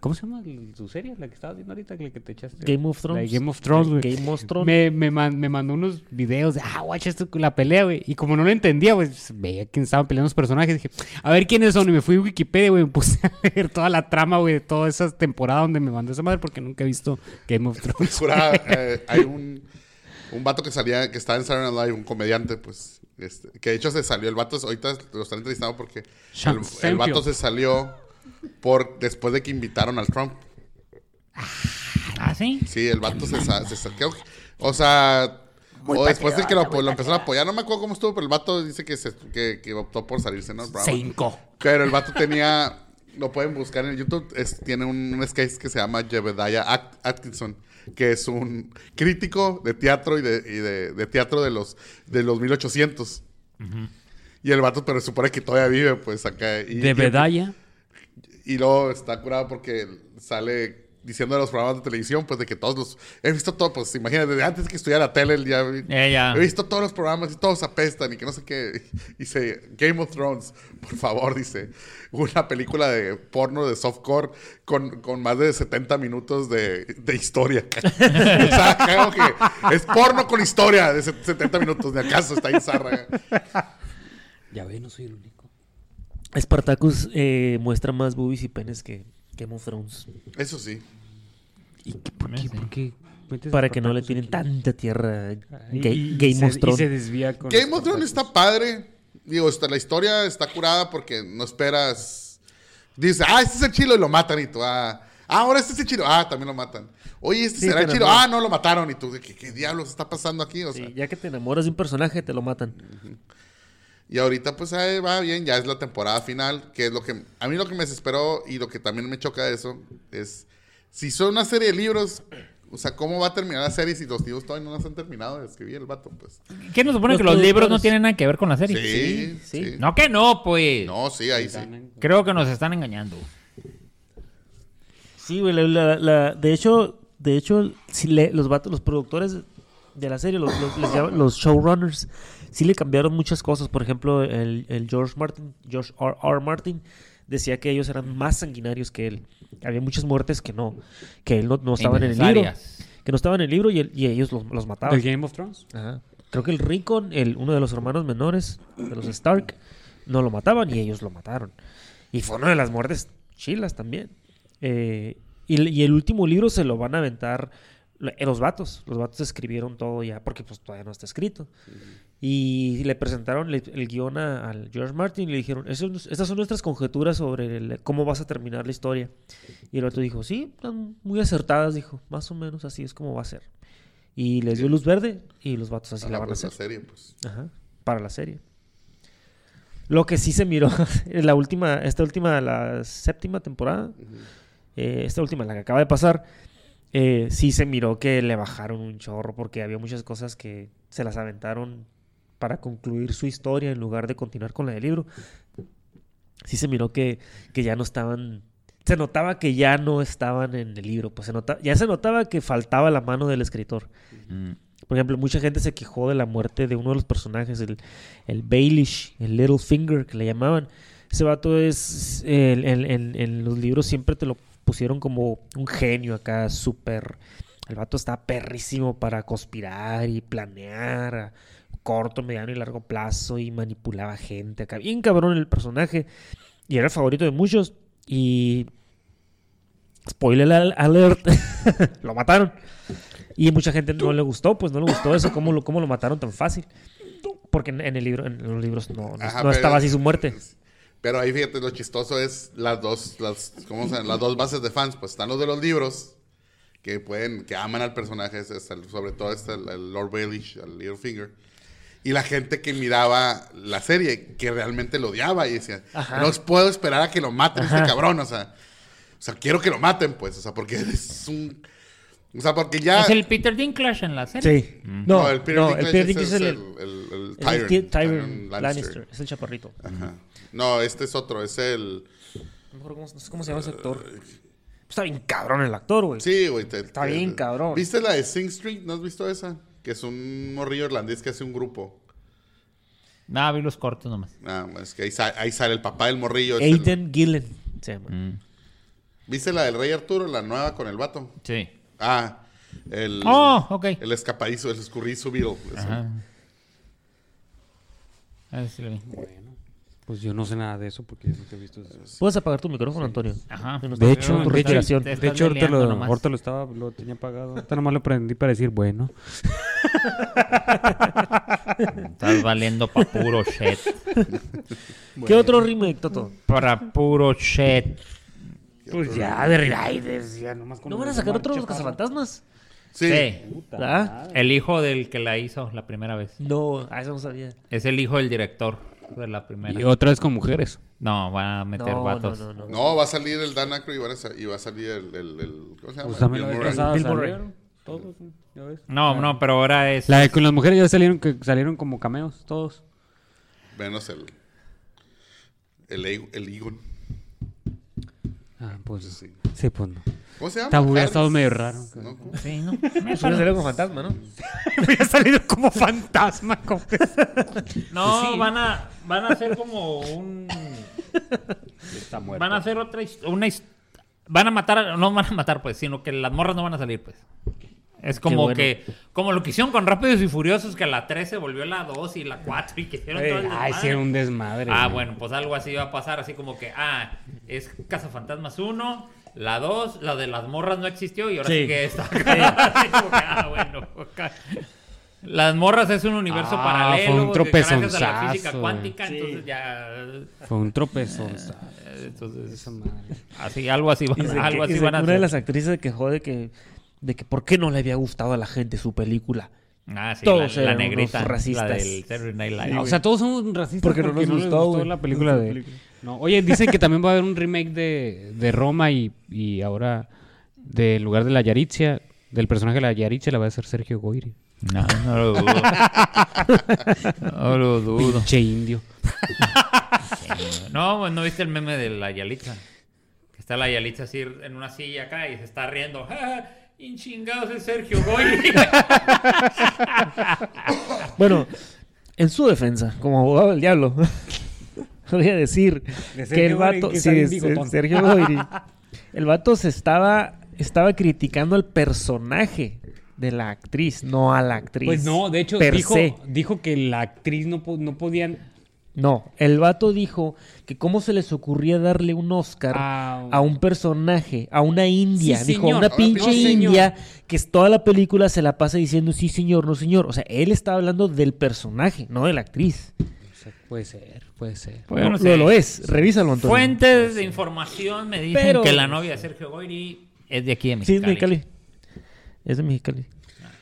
¿Cómo se llama su serie? La que estabas viendo ahorita, la que te echaste. Game of Thrones. Game of Thrones, güey. Game of Thrones. Me, me, man- me mandó unos videos de, ah, guacha, esto la pelea, güey. Y como no lo entendía, güey, pues, veía quién estaban peleando los personajes. Dije, a ver quiénes son. Y me fui a Wikipedia, güey. Me puse a leer toda la trama, güey, de toda esa temporada donde me mandó esa madre porque nunca he visto Game of Thrones. Eh, hay un, un vato que salía, que estaba en Saturday Night Live, un comediante, pues, este, que de hecho se salió. El vato, ahorita lo están entrevistando porque el, el vato se salió por después de que invitaron al Trump. Ah, sí. Sí, el vato se, se saqueó. O sea, o después de que lo, lo empezaron a apoyar, no me acuerdo cómo estuvo, pero el vato dice que, se, que, que optó por salirse, ¿no? Cinco. Pero el vato tenía, lo pueden buscar en YouTube, es- tiene un, un sketch que se llama Jebediah At- Atkinson, que es un crítico de teatro y de, y de, de teatro de los, de los 1800. Y el vato, pero supone que todavía vive, pues acá. Y, De y- Bedaya. y luego está curado porque sale diciendo de los programas de televisión, pues de que todos los... He visto todo, pues imagínate, desde antes que estudiara tele. Eh, ya. He visto todos los programas y todos apestan y que no sé qué. Dice, Game of Thrones, por favor, dice, una película de porno de softcore con, con más de 70 minutos de, de historia. o sea, creo que es porno con historia de se- 70 minutos, de acaso está ahí zarra. Ya ve, no soy el único. Spartacus eh, muestra más boobies y penes que Game of Thrones. Eso sí. ¿Y qué, por qué? ¿Por qué Para que no le tienen aquí? tanta tierra Y- Ga- y Game of Thrones. Y se desvía con Game of Thrones está padre. Digo, está, la historia está curada porque no esperas. Dice, ah, este es el chilo y lo matan y tú, ah. Ah, ahora este es el chilo. Ah, también lo matan. Oye, este Sí, será el chilo. Ah, no lo mataron. Y tú, ¿qué, qué diablos está pasando aquí? O sea, Sí, ya que te enamoras de un personaje, te lo matan. y ahorita, pues, ahí va bien. Ya es la temporada final. Que es lo que. A mí lo que me desesperó y lo que también me choca de eso es. Si son una serie de libros. O sea, ¿cómo va a terminar la serie si los libros todavía no las han terminado de escribir el vato? Pues. ¿Qué nos supone Los que los libros no tienen nada que ver con la serie? Sí, sí. sí. No que no, pues. No, sí, ahí sí. Creo que nos están engañando. Sí, güey, la, la- la- de hecho, de hecho, si le, los vatos, los productores de la serie, los, los- les llaman- los showrunners, sí le cambiaron muchas cosas. Por ejemplo, el, el George Martin, George R. R. Martin, decía que ellos eran más sanguinarios que él. Había muchas muertes que no, que él no, no estaban en el libro. Que no estaban en el libro y, él- y ellos los, los mataban. ¿Del Game of Thrones? Ajá. Creo que el Rickon, el, uno de los hermanos menores de los Stark, no lo mataban y ellos lo mataron. Y fue una de las muertes chilas también. Eh, y, y el último libro se lo van a aventar los vatos. Los vatos escribieron todo ya porque pues todavía no está escrito. Y le presentaron el, el guion a- al George Martin y le dijeron, "Eso es- estas son nuestras conjeturas sobre el- cómo vas a terminar la historia. Y el vato dijo, sí, están muy acertadas, dijo, más o menos así es como va a ser. Y les dio luz verde y los vatos así la van a pues, hacer. la serie, pues. Ajá, para la serie. Lo que sí se miró en la última, esta última, la séptima temporada, eh, esta última, la que acaba de pasar, eh, sí se miró que le bajaron un chorro porque había muchas cosas que se las aventaron para concluir su historia en lugar de continuar con la del libro. Sí se miró que, que ya no estaban, se notaba que ya no estaban en el libro, pues se nota, ya se notaba que faltaba la mano del escritor. Mm. Por ejemplo, mucha gente se quejó de la muerte de uno de los personajes, el, el Baelish, el Little Finger, que le llamaban. Ese vato es, el- en, en los libros siempre te lo pusieron como un genio acá, súper... El vato estaba perrísimo para conspirar y planear a corto, mediano y largo plazo y manipulaba gente acá. Bien cabrón el personaje. Y era el favorito de muchos. Y... Spoiler al- alert. lo mataron. Y mucha gente no le gustó, pues no le gustó eso, cómo lo, cómo lo mataron tan fácil. Porque en, en el libro, en los libros no, no- Ajá, no pero- estaba así su muerte. Pero ahí fíjate, lo chistoso es las dos, las, ¿cómo se las dos bases de fans. Pues están los de los libros, que pueden, que aman al personaje, es- es el- sobre todo este, el, el Lord Baelish, el Littlefinger. Y la gente que miraba la serie, que realmente lo odiaba y decía, Ajá. no puedo esperar a que lo maten a Ajá. este cabrón, o sea, o sea, quiero que lo maten, pues, o sea, porque es un... O sea, porque ya... Es el Peter Dinklage en la serie. Sí. No, el Peter no, Dinklage el Peter es Dinklage es el, el, el- Lannister. Es el chaparrito. Ajá. No, este es otro, es el... No, sé cómo se llama ese actor. Está bien cabrón el actor, güey. Sí, güey. te- Está te- bien, cabrón. ¿Viste la de Sing Street? ¿No has visto esa? Que es un morrillo irlandés que hace un grupo. Nada, vi los cortos nomás. Ah, es que ahí, sa- ahí sale el papá del morrillo. el- Aidan Gillen se llama. Mm. ¿Viste la del Rey Arturo, la nueva con el vato? Sí. Ah, el... Oh, ok. El escapadizo, el escurridizo Beetle. Ajá. Ah, lo vi. Pues yo no sé nada de eso porque yo nunca he visto eso. ¿Puedes apagar tu micrófono, Antonio? Ajá. De hecho, tu de hecho, respiración. te de estás hecho ahorita, lo, ahorita lo estaba, lo tenía apagado. Ahorita nomás lo prendí para decir, bueno. Estás valiendo pa' puro shit. ¿Qué otro remake, Toto? Para puro shit. Pues ya, de Riders, ya nomás con ¿No van a sacar otro de los cazafantasmas? Sí. Sí. ¿Ah? El hijo del que la hizo la primera vez. No, a eso no sabía. Es el hijo del director de la primera. Y otra vez con mujeres. No, van a meter No, no, vatos. no, no. No, va a salir el Dan Aykroyd y, va a salir el... el, el- ¿Cómo se llama? Pues también Bill Murray. Bill todos, ya ves. No, no, pero ahora es. La de con las mujeres ya salieron, que salieron como cameos, todos. Menos el... El, el Egon. Ah, pues Sí. sí, pues no. ¿Cómo se llama? Está hubiera estado medio raro. Sí, ¿no? Pues hubiera salido como fantasma, ¿no? Hubiera salido como fantasma. Como... No, van a van a hacer como un Está muerto. van a hacer otra una van a matar, no van a matar pues, sino que las morras no van a salir pues. Es como bueno. que como lo que hicieron con Rápidos y Furiosos que la 3 se volvió la 2 y la 4 y que hicieron todo el Ah, hicieron un desmadre. Ah, güey. bueno, pues algo así va a pasar, así como que, ah, es Cazafantasmas 1, la 2, la de las morras no existió y ahora sí, Sí. que está. Así como que, ah, bueno. acá. Las morras es un universo Ah, paralelo. fue un que gracias a la tropezonzazo, física cuántica, Sí. entonces ya... Fue un tropezón. eh, Entonces, Esa madre. así, algo así, van, algo que- así van a una de hacer. las actrices se quejó de que, de que por qué no le había gustado a la gente su película. Ah, sí, Todos la, la negrita, racistas. la del Saturday Night Live. O sea, todos somos racistas Porque no nos gustó, güey. la película de... No, oye, dicen que también va a haber un remake de, de Roma y, y ahora del lugar de la Yaritzia, del personaje de la Yaritzia la va a hacer Sergio Goyri. No, no lo dudo. no lo dudo. Pinche indio. No, pues, no viste el meme de la Yalitza. Que está la Yalitza así en una silla acá y se está riendo. ¡Ja, ja! ¡In chingados es Sergio Goy! Bueno, en su defensa, como abogado del diablo, voy a decir De que el vato, que sí, es-. Sergio Goyri. el vato se estaba, estaba criticando al personaje de la actriz, no a la actriz. Pues no, de hecho, per dijo, se. dijo que la actriz no, no podían... No, el vato dijo que cómo se les ocurría darle un Oscar Ah, a un personaje, a una india. Sí, dijo, señor. a una pinche india que toda la película se la pasa diciendo sí señor, no señor. O sea, él estaba hablando del personaje, no de la actriz. Puede ser, puede ser. Yo No, lo, sé. lo es, revísalo Antonio. Fuentes de información me dicen Pero- que la novia de Sergio Goyri es de aquí de Sí, es Mexicali. de Mexicali. Es de Mexicali.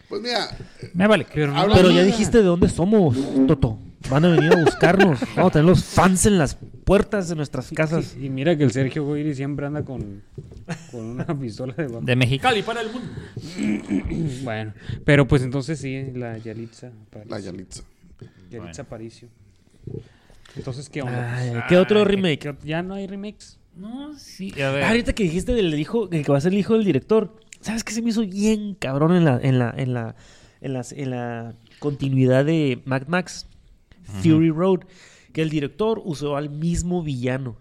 Pues mira, Me vale. Pero Habla- Pero ya dijiste de dónde somos, Toto. Van a venir a buscarnos. Vamos a tener los fans en las puertas de nuestras casas. Y mira que el Sergio Goyri siempre anda con, con una pistola de. De Mexicali para el mundo. Bueno, pero pues entonces sí, la Yalitza. Aparicio. la Yalitza. Yalitza Bueno. Aparicio. Entonces, ¿qué onda? Ay, ¿Qué otro remake? ¿Qué ot- ¿Ya no hay remakes? No, sí. A ver. Ah, ahorita que dijiste del hijo, que va a ser el hijo del director. ¿Sabes qué se me hizo bien cabrón en la, en la, en la, en las- en la continuidad de Mad Max Fury Road? Que el director usó al mismo villano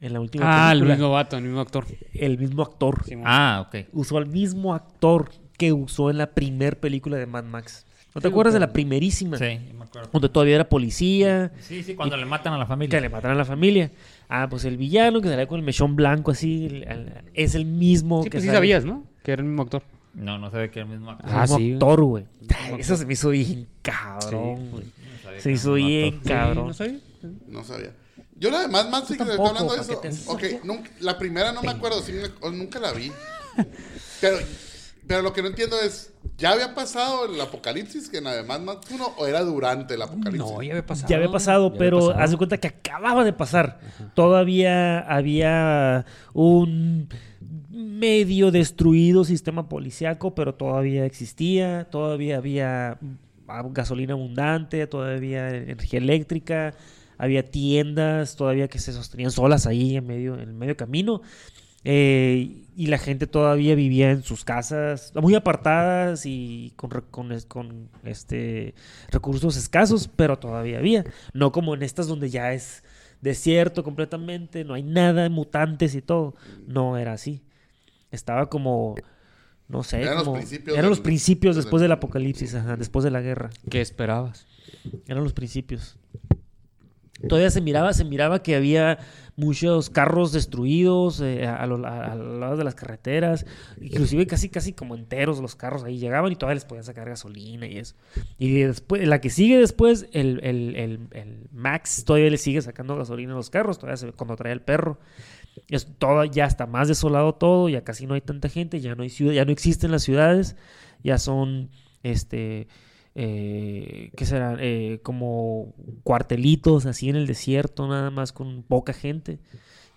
en la última Ah, el mismo vato, el mismo actor. El mismo actor. Ah, ok. Usó al mismo actor que usó en la primer película de Mad Max. ¿No te Sí, acuerdas de la primerísima? Sí, me acuerdo. Donde todavía era policía, Sí, sí, cuando le matan a la familia. que le mataron a la familia. Ah, pues el villano que salía con el mechón blanco así, el- el- es el mismo Sí, que pues sí sabías, ¿no? Que era el mismo actor. No, no sabe que era el mismo actor. el Ah, mismo sí. actor, güey. Eso se me hizo bien cabrón, Sí. güey. No sabía Se hizo bien cabrón. ¿No sabías? No sabía. Yo la de Mad Max, sí que estoy hablando de ¿para eso. Ok, nunca- la primera no me acuerdo, sí me- o nunca la vi. Pero, pero lo que no entiendo es, ¿ya había pasado el apocalipsis que en la de Mad Max 1 o era durante el apocalipsis? No, ya había pasado. Ya había pasado, Ya había pero pasado. haz de cuenta que acababa de pasar. Todavía había un medio destruido sistema policiaco, pero todavía existía, todavía había gasolina abundante, todavía energía eléctrica, había tiendas todavía que se sostenían solas ahí en medio, en medio camino. Eh, y la gente todavía vivía en sus casas muy apartadas y con, con, con, este recursos escasos, pero todavía había. No como en estas donde ya es desierto completamente, no hay nada, mutantes y todo. No era así. Estaba como, no sé, Eran los principios eran los del- principios después del apocalipsis, ajá, después de la guerra. ¿Qué esperabas? Eran los principios. Todavía se miraba, se miraba que había muchos carros destruidos eh, a, lo- a- a los lados de las carreteras, inclusive casi casi como enteros los carros ahí llegaban y todavía les podían sacar gasolina y eso. Y después, la que sigue después, el, el- el- el Max todavía le sigue sacando gasolina a los carros, todavía se ve cuando trae el perro. Es todo, ya está más desolado todo, ya casi no hay tanta gente, ya no hay ciudad, ya no existen las ciudades, ya son este eh, ¿qué será? Eh, como cuartelitos así en el desierto, nada más con poca gente.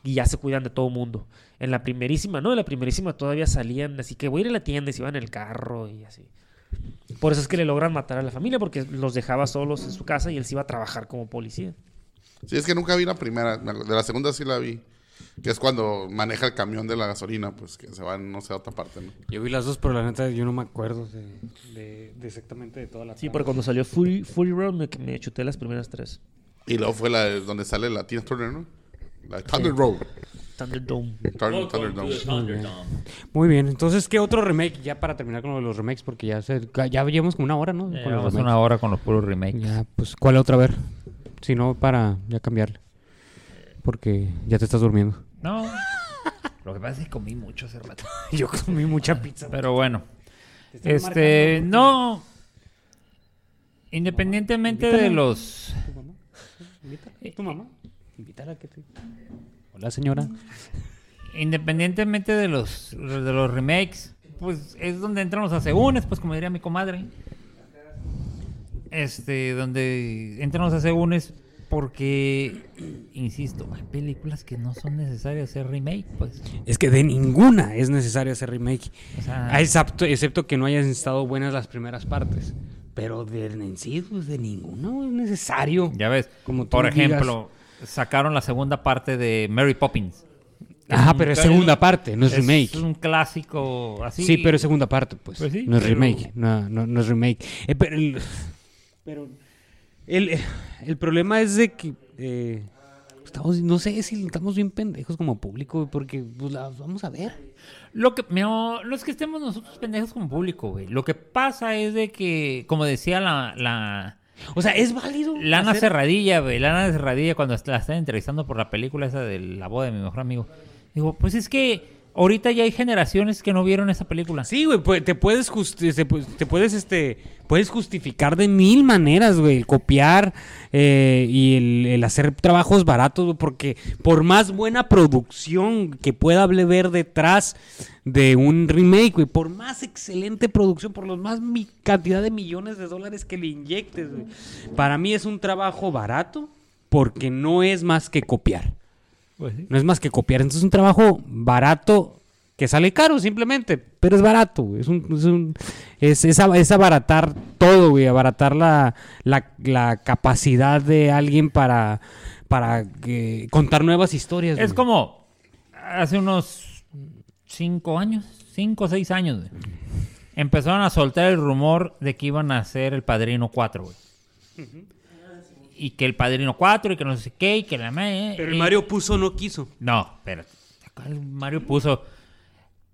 Y ya se cuidan de todo mundo. En la primerísima, no, en la primerísima todavía salían, así que voy a ir a la tienda y se iban en el carro y así. Por eso es que le logran matar a la familia, porque los dejaba solos en su casa y él se iba a trabajar como policía. Sí, es que nunca vi la primera. De la segunda sí la vi. Que es cuando maneja el camión de la gasolina, pues que se va no sé a otra parte, ¿no? Yo vi las dos, pero la neta yo no me acuerdo de, de- de exactamente de toda la Sí, trama. pero cuando salió Fury, Fury Road me, me chuté las primeras tres. Y luego fue la de- donde sale la Tina Turner, ¿no? La de Thunder Road. Thunderdome. Thunder, Thunder Dome. Muy bien, entonces, ¿qué otro remake? Ya para terminar con lo de los remakes, porque ya se, ya llevamos como una hora, ¿no? Con los Llevamos remakes. una hora con los puros remakes. Ya, pues, ¿cuál otra vez? Si no, para ya cambiarle. Porque ya te estás durmiendo. No. Lo que pasa es que comí mucho hace rato. Yo comí mucha pizza. Pero bueno. Este, no. Independientemente de los. ¿Tu mamá? Invítala. ¿Tu mamá? Invítala que te... Hola, señora. Independientemente de los, de los remakes, pues es donde entran los asegúnes, pues como diría mi comadre. Este, donde entran los asegúnes porque, insisto, hay películas que no son necesarias hacer remake, pues. Es que de ninguna es necesario hacer remake. O sea, Ah, Excepto, excepto que no hayan estado buenas las primeras partes. Pero de en sí, pues de ninguna es necesario. ya ves, Como tú por digas. ejemplo, sacaron la segunda parte de Mary Poppins. Ajá, un pero es segunda parte, no es, remake. Es un clásico así. Sí, pero es segunda parte, pues. Pues sí, no es pero- remake. No, no, no es remake. Eh, pero el, el problema es de que eh, estamos, no sé si estamos bien pendejos como público, porque pues, la vamos a ver. Lo que no, no es que estemos nosotros pendejos como público, güey. Lo que pasa es de que, como decía la, la O sea, es válido. Lana hacer- Cerradilla, güey, Lana Cerradilla cuando la están entrevistando por la película esa de la boda de mi mejor amigo. Digo, pues es que ahorita ya hay generaciones que no vieron esa película. Sí, güey, pues, te puedes te, pu- te puedes este puedes justificar de mil maneras, güey, el copiar eh, y el, hacer trabajos baratos, porque por más buena producción que pueda haber detrás de un remake, güey, por más excelente producción, por los más mi- cantidad de millones de dólares que le inyectes, para mí es un trabajo barato porque no es más que copiar. No es más que copiar. Entonces es un trabajo barato que sale caro simplemente, pero es barato. güey. Es, un, es, un- es, es ab- es abaratar todo, güey. Abaratar la, la, la capacidad de alguien para, para eh, contar nuevas historias. Es güey. como hace unos cinco años, cinco o seis años, güey. Empezaron a soltar el rumor de que iban a hacer el Padrino 4, güey. Y que el Padrino 4 y que no sé qué y que la... me- Pero el y- Mario puso no quiso. No. ¿Cuál Mario puso...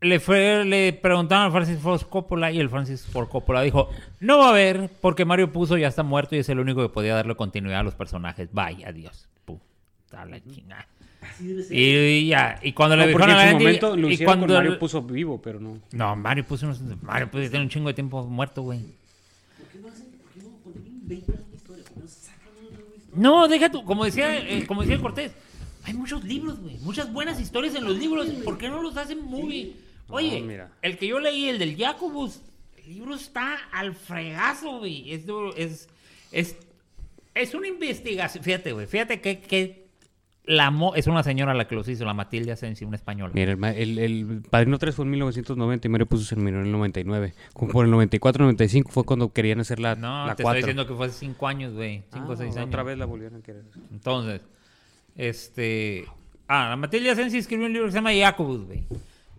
Le, fue, le preguntaron a Francis Ford Coppola y el Francis Ford Coppola dijo, no va a haber porque Mario puso ya está muerto y es el único que podía darle continuidad a los personajes. Bye, adiós. Puta la chingada. Y, ya, y cuando le No, porque dijeron a en la su gente... momento lo y hicieron cuando con Mario puso vivo, pero no. No, Mario puso, unos- Mario puso tiene un chingo de tiempo muerto, güey. No, deja tú, como decía, eh, como decía Cortés, hay muchos libros, güey, muchas buenas historias en los libros, ¿por qué no los hacen movie? Oye, mira. el que yo leí, el del Jacobus, el libro está al fregazo, güey, es, es, es, es una investigación, fíjate, güey, fíjate que, que la mo- es una señora la que los hizo, la Matilde Asensi, una española. Mira, el, el, el Padrino 3 fue en 1990 y Mario puso se terminó en el 99. Como por el 94-95 fue cuando querían hacer la, No, la te 4. estoy diciendo que fue hace cinco años, güey, cinco o seis años. Ah, Otra vez la volvieron a querer. Entonces, este. Ah, la Matilde Asensi escribió un libro que se llama Jacobus, güey.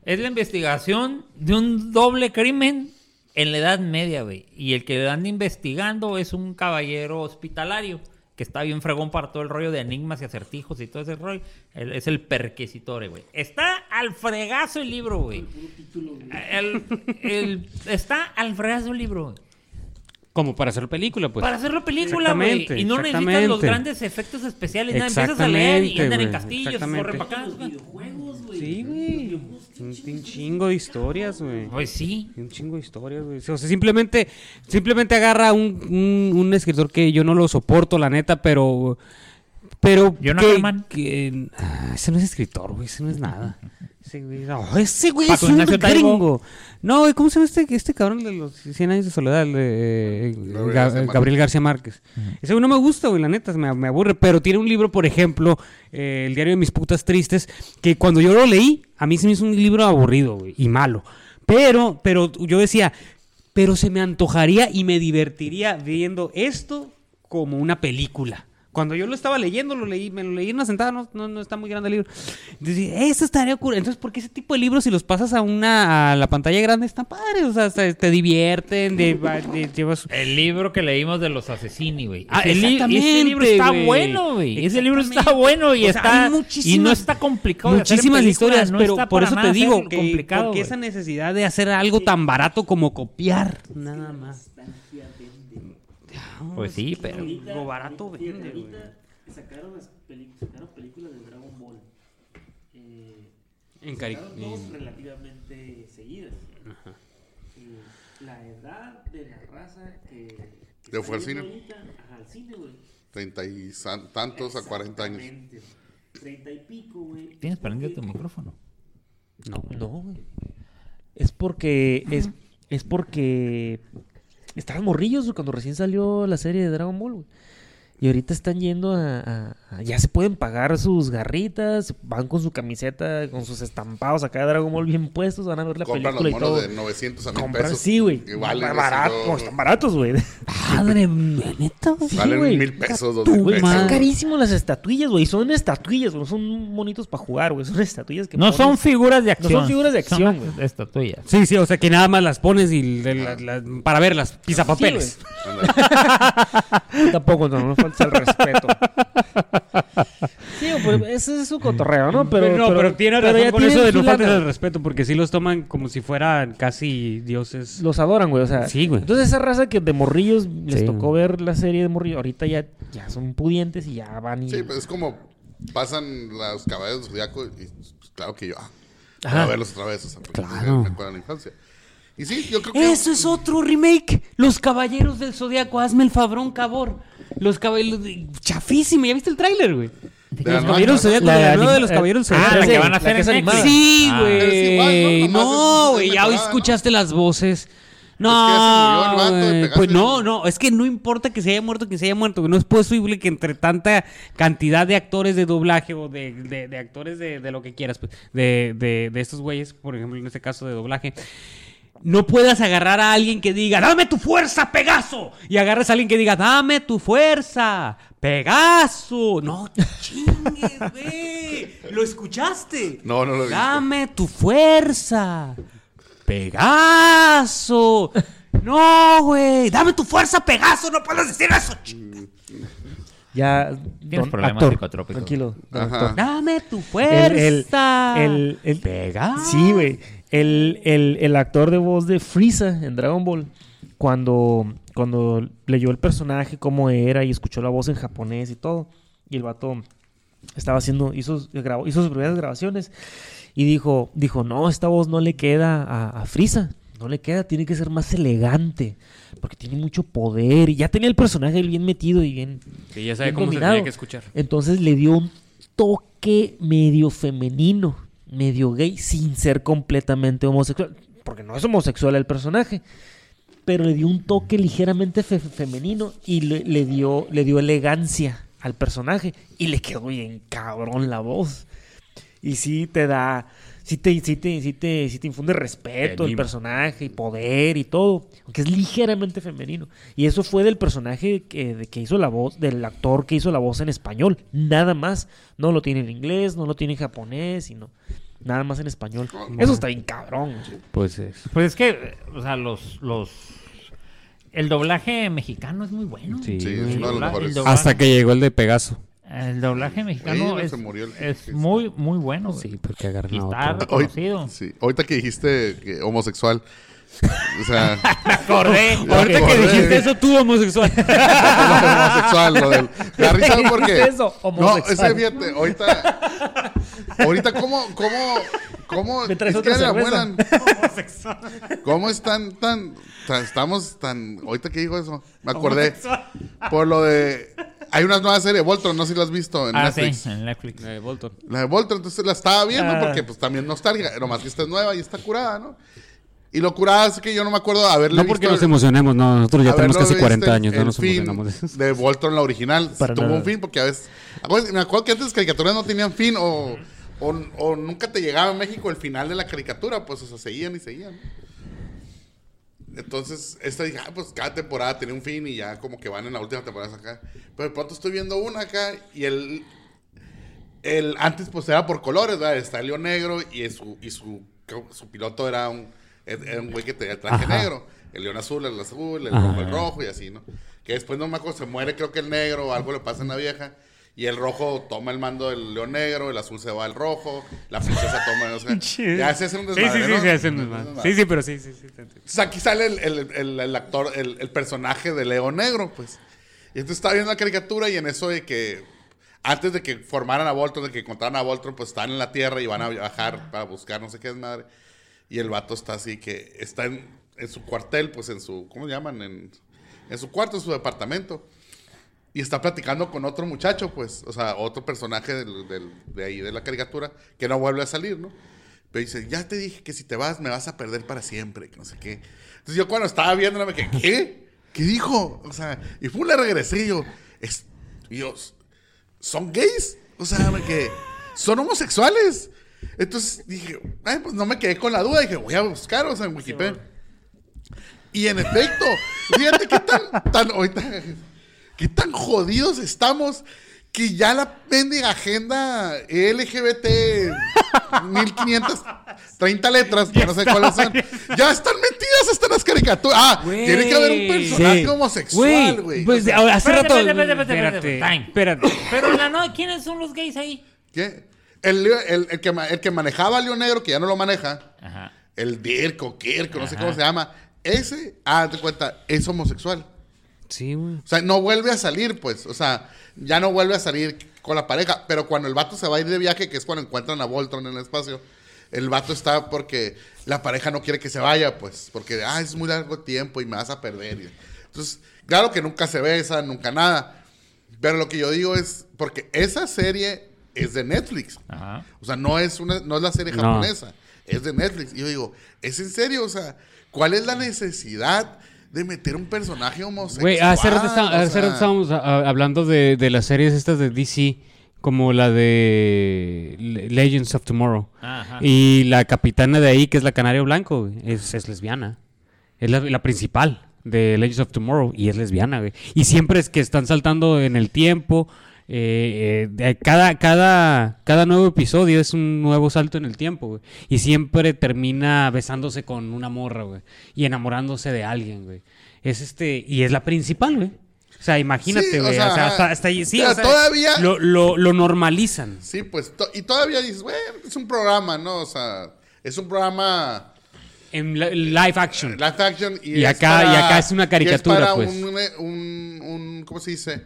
Es la investigación de un doble crimen en la Edad Media, güey. Y el que le anda investigando es un caballero hospitalario que está bien fregón para todo el rollo de enigmas y acertijos y todo ese rollo. Es el perquisitore, güey. Está al fregazo el libro, güey. El- el- está al fregazo el libro, güey. Como para hacer película, pues. Para hacerlo película, güey. Y no necesitas los grandes efectos especiales. Nada, empiezas a leer y andan en güey, castillos, exactamente. corren para acá. Sí, güey. Un, un chingo de historias, güey. Pues sí. Un chingo de historias, güey. O sea, simplemente, simplemente agarra un, un, un escritor que yo no lo soporto, la neta, pero. Pero. Que- Ackerman. que- ah, ese no es escritor, güey. Ese no es nada. Ese güey, no, ese güey Paco es un Ignacio Taibo. gringo. No, güey, ¿cómo se llama este, este cabrón de los 100 años de soledad? El de, eh, Gabriel Ga- García Márquez. Gabriel García Márquez. Ese güey no me gusta, güey, la neta, me, me aburre. Pero tiene un libro, por ejemplo, eh, El diario de mis putas tristes, que cuando yo lo leí, a mí se me hizo un libro aburrido, güey, y malo. Pero, pero yo decía, pero se me antojaría y me divertiría viendo esto como una película. Cuando yo lo estaba leyendo, lo leí, me lo leí en una sentada, no, no, no está muy grande el libro. Decía, eso estaría cool. Entonces, ¿por qué ese tipo de libros, si los pasas a una a la pantalla grande, están padres? O sea, te, te divierten, de, de- llevas... El libro que leímos de los asesini, güey. Ah, ese, libro está bueno, güey. Ese libro está bueno y O sea, está hay y no muchísimas- está complicado. de hacer Muchísimas película, historias, no pero está por eso te digo que complicado, porque esa necesidad de hacer algo tan barato como copiar, nada más. Pues sí, pero Lo barato vende, güey. Sacaron, las sacaron películas de Dragon Ball. Eh, En sacaron dos en- relativamente seguidas. Eh, la edad de la raza que. ¿Ya fue al cine? ahorita, Ajá, al cine, güey. Treinta y tantos a 40 años. Treinta y pico, güey. tienes prendido tu micrófono. No, No, güey. Es porque. Es, es porque. Estaban morrillos cuando recién salió la serie de Dragon Ball. Y ahorita están yendo a, a- a- Ya se pueden pagar sus garritas. Van con su camiseta, con sus estampados acá de Dragon Ball bien puestos. Van a ver la Compran los película y todo. monos de 900 a 1000 Comprar, pesos. sí, güey. Y valen así, Barato, no- están baratos, güey. Padre, neta. Sí, Valen güey. mil pesos, dos mil madre. pesos. Están carísimos las estatuillas, güey. Son estatuillas, güey. No son monitos para jugar, güey. Son estatuillas que No pones- son figuras de No acción. son figuras de acción, Son güey. estatuillas. Sí, sí, o sea que nada más las pones y la- la- para verlas, pisapapeles. Ándale. Tampoco, no, no falta el respeto. Sí, pero ese es su cotorreo, ¿no? Pero, Pero, no, pero, tiene razón ya con eso de no faltar el respeto, porque sí los toman como si fueran casi dioses. Los adoran, güey. O sea, Sí, güey. Entonces, esa raza que de morrillos les Sí, tocó ver la serie de morrillos, ahorita ya, ya son pudientes y ya van y. Sí, pues es como pasan los caballos del zodiaco y pues, claro que yo, ah, Ajá. a verlos otra vez, o sea, porque Claro. me acuerdo de la infancia. Y sí, yo creo que... Eso es otro remake. Los Caballeros del Zodiaco. Hazme el fabrón, cabor. Los caballeros... Chafísimo. ¿Ya viste el tráiler, güey? De Los la nueva caballeros La la, de nueva de anim- los caballeros ah, la que van a hacer que es en. Netflix. Sí, Ah. güey. Es ¿no? Es- güey. es Ya ¿no? escuchaste las voces. murió No, de güey, Pegaso pues no, no, es que no importa que se haya muerto, que se haya muerto, que no es posible que entre tanta cantidad de actores de doblaje o de, de- de actores de, de lo que quieras, pues, de, de- de estos güeyes, por ejemplo, en este caso de doblaje, no puedas agarrar a alguien que diga, dame tu fuerza, Pegaso, y agarres a alguien que diga, dame tu fuerza, Pegaso. No chingues, güey. ¿Lo escuchaste? No, no lo visto. Dame tu fuerza. Pegaso. No, güey. Dame tu fuerza, Pegaso. No puedes decir eso. Ya. Tienes problemas actor, psicotrópicos. Tranquilo. Dame tu El- el- fuerza. el- el- Pegaso. Sí, güey. El, el, el actor de voz de Frieza en Dragon Ball, cuando, cuando leyó el personaje, cómo era y escuchó la voz en japonés y todo, y el vato estaba haciendo, hizo, grabó- hizo sus primeras grabaciones y dijo, dijo, no, esta voz no le queda a, a Frieza, no le queda, tiene que ser más elegante, porque tiene mucho poder, y ya tenía el personaje bien metido y bien, Sí, ya sabe bien cómo se tenía que escuchar. entonces le dio un toque medio femenino, medio gay, sin ser completamente homosexual. Porque no es homosexual el personaje. Pero le dio un toque ligeramente fe- femenino y le, le dio, le dio elegancia al personaje. Y le quedó bien cabrón la voz. Y sí te da. Sí te, sí te, sí te, sí te infunde respeto el personaje y poder y todo. Aunque es ligeramente femenino. Y eso fue del personaje que, de- que hizo la voz, del actor que hizo la voz en español. Nada más. No lo tiene en inglés, no lo tiene en japonés, sino nada más en español. Eso está bien cabrón. Pues es. Pues es que, o sea, los, los... El doblaje mexicano es muy bueno. Sí, Sí, es uno de los mejores. Hasta que llegó el de Pegaso. El doblaje mexicano es, se murió el- es muy, muy bueno. güey. Sí, porque agarran está otro. Hoy- reconocido. sí, ahorita que dijiste que homosexual, o sea, Acordé. Ahorita que dijiste eso, tú homosexual. homosexual, lo del... Me da risa porque... Eso, No, ese fíjate, ahorita... Ahorita, ¿cómo, cómo, cómo... Me traes es otra abuelan? ¿Cómo están tan, tan... Estamos tan... Ahorita que dijo eso, me acordé. Por lo de... Hay una nueva serie, Voltron, no sé si la has visto en Ah, sí, Netflix. en Netflix. Eh, Bolton. La de Voltron, entonces la estaba viendo Ah. porque pues también nostalgia, nomás que esta es nueva y está curada, ¿no? Y lo curada es que yo no me acuerdo de haberle No porque visto nos el- emocionemos, no, nosotros ya tenemos casi visto 40 el- años, no nos fin emocionamos de eso. de Voltron, la original, Para tuvo nada. un fin porque a veces... Me acuerdo que antes las caricaturas no tenían fin o, o, o nunca te llegaba en México el final de la caricatura, pues o sea, seguían y seguían. Entonces, esta dije, ah, pues cada temporada tenía un fin y ya como que van en la última temporada acá. Pero de pronto estoy viendo una acá y el, el antes pues era por colores, ¿verdad? Está el león negro y su, y su, su piloto era un, era un güey que tenía traje Ajá. negro. El león azul, el azul, el rojo, el rojo y así, ¿no? Que después no me acuerdo, se muere creo que el negro o algo le pasa en la vieja. Y el rojo toma el mando del león negro, el azul se va al rojo, la princesa toma, o sea, ya se hace un Sí, desmadre, sí, sí, ¿no? sí, hacen Un desmadre. desmadre. sí, sí, pero sí, sí, sí. Entonces aquí sale el, el- el- el actor, el, el personaje de Leo Negro, pues. Y entonces estaba viendo la caricatura y en eso de que antes de que formaran a Voltron, de que encontraran a Voltron, pues están en la Tierra y van a viajar para buscar no sé qué es madre. Y el vato está así que está en, en su cuartel, pues en su, ¿cómo se llaman? En, en su cuarto, en su departamento. Y está platicando con otro muchacho, pues, o sea, otro personaje del- del- de ahí, de la caricatura, que no vuelve a salir, ¿no? Pero dice, ya te dije que si te vas me vas a perder para siempre, que no sé qué. Entonces yo cuando estaba viendo me quedé, ¿qué? ¿Qué dijo? O sea, y fue le regresé y yo, es, Dios, ¿son gays? O sea, me quedé, ¿son homosexuales? Entonces dije, ay, pues no me quedé con la duda, dije, voy a buscar, o sea, en Wikipedia. Y en efecto, fíjate qué tan, tan, ahorita, qué tan jodidos estamos que ya la mendiga agenda LGBT 1530 letras, que no sé cuáles son. Ya están metidas hasta las caricaturas. Ah, Güey. tiene que haber un personaje Sí. homosexual, güey. Pues ahora, hace Espérate, rato. espérate, espérate, espérate, Espérate, espérate. espérate. Pero la no, ¿quiénes son los gays ahí? ¿qué? El, el- el que, el que manejaba a León Negro, que ya no lo maneja, Ajá. el Dirk o Kirk, no sé cómo se llama, ese, ah, te cuenta, es homosexual. Sí, güey. O sea, no vuelve a salir, pues. O sea, ya no vuelve a salir con la pareja. Pero cuando el vato se va a ir de viaje, que es cuando encuentran a Voltron en el espacio, el vato está porque la pareja no quiere que se vaya, pues. Porque, ah, es muy largo tiempo y me vas a perder. Entonces, claro que nunca se besan, nunca nada. Pero lo que yo digo es, porque esa serie es de Netflix. Ajá. O sea, no es, una, no es la serie No. japonesa, es de Netflix. Y yo digo, ¿es en serio? O sea, ¿cuál es la necesidad de meter un personaje homosexual? Güey, hace rato, está- O hace sea, rato estábamos a- hablando de, de las series estas de DC, como la de Le- Legends of Tomorrow. Ajá. Y la capitana de ahí, que es la Canario Blanco, es, es lesbiana. Es la, la principal de Legends of Tomorrow y es lesbiana, güey. Y siempre es que están saltando en el tiempo. Eh, eh, cada, cada, cada nuevo episodio es un nuevo salto en el tiempo, güey. Y siempre termina besándose con una morra, güey. Y enamorándose de alguien, güey. Es este, y es la principal, güey. O sea, imagínate, Sí, o güey. O sea, sea, hasta, hasta ahí- sí, o sea, todavía- Lo, lo, lo normalizan. Sí, pues, to- y todavía dices, bueno, es un programa, ¿no? O sea, es un programa En li- live action. live action y, Y es acá- y acá es una caricatura, para pues. Un, un, un- ¿cómo se dice?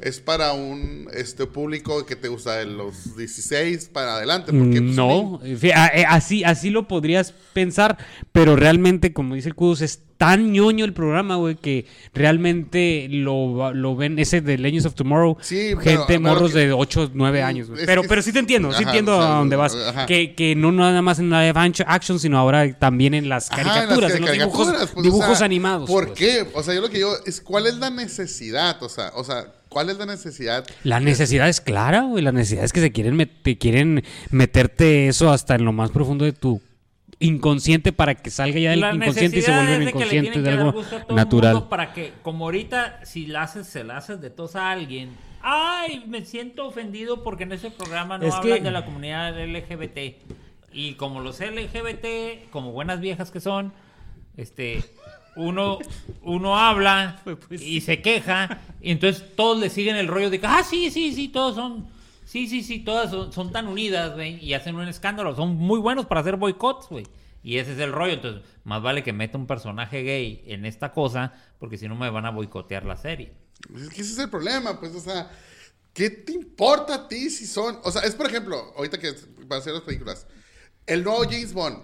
Es para un este público que te gusta de los 16 para adelante. Porque, pues, no, eh, así, así lo podrías pensar, pero realmente, como dice el Kudos, es tan ñoño el programa, güey, que realmente lo, lo ven, ese de Legends of Tomorrow, Sí, pero- gente, pero morros que- de 8, 9 años, güey. Pero, que- pero sí te entiendo, sí entiendo o sea, a dónde vas. ajá. Que, que no nada más en live action- action, sino ahora también en las Ajá, en las caricaturas, en los dibujos, pues, o dibujos sea, animados. ¿Por pues. qué? O sea, yo lo que digo es, ¿cuál es la necesidad? O sea, o sea, ¿cuál es la necesidad? La necesidad es clara, güey. La necesidad es que se quieren, met- te quieren meterte eso hasta en lo más profundo de tu inconsciente para que salga ya del La inconsciente y se vuelva inconsciente de algo natural. para que, como ahorita, si la haces, se la haces de tos a alguien. Ay, me siento ofendido porque en ese programa no Es hablan que- de la comunidad LGBT. Y como los LGBT, como buenas viejas que son, este, uno, uno habla y se queja, y entonces todos le siguen el rollo de que, ah, sí, sí, sí, todos son, sí, sí, sí, todas son, son tan unidas, güey, y hacen un escándalo, son muy buenos para hacer boicots, güey. Y ese es el rollo, entonces, más vale que meta un personaje gay en esta cosa, porque si no me van a boicotear la serie. Es que ese es el problema, pues, o sea, ¿qué te importa a ti si son? O sea, es por ejemplo, ahorita que van a hacer las películas, el nuevo James Bond,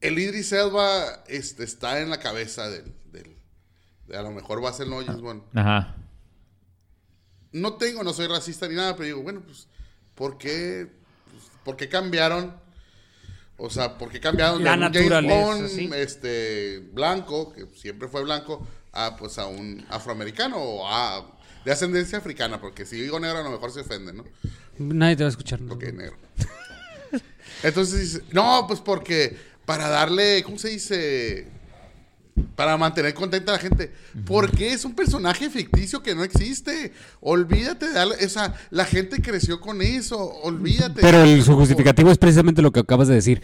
el Idris Elba este, está en la cabeza del, del- de a lo mejor va a ser el nuevo James Bond. Ajá. No tengo, no soy racista ni nada, pero digo, bueno, pues, ¿por qué, pues, ¿por qué cambiaron? O sea, ¿por qué cambiaron La de un James sí. Este, blanco, que siempre fue blanco, a, pues, a un afroamericano o a, de ascendencia africana? Porque si digo negro a lo mejor se ofende, ¿no? Nadie te va a escuchar. ¿no? Ok, negro. Entonces dice, no, pues porque para darle, ¿cómo se dice? Para mantener contenta a la gente. Porque es un personaje ficticio que no existe. Olvídate de darle, o sea, la gente creció con eso. Olvídate. Pero el- su justificativo es precisamente lo que acabas de decir.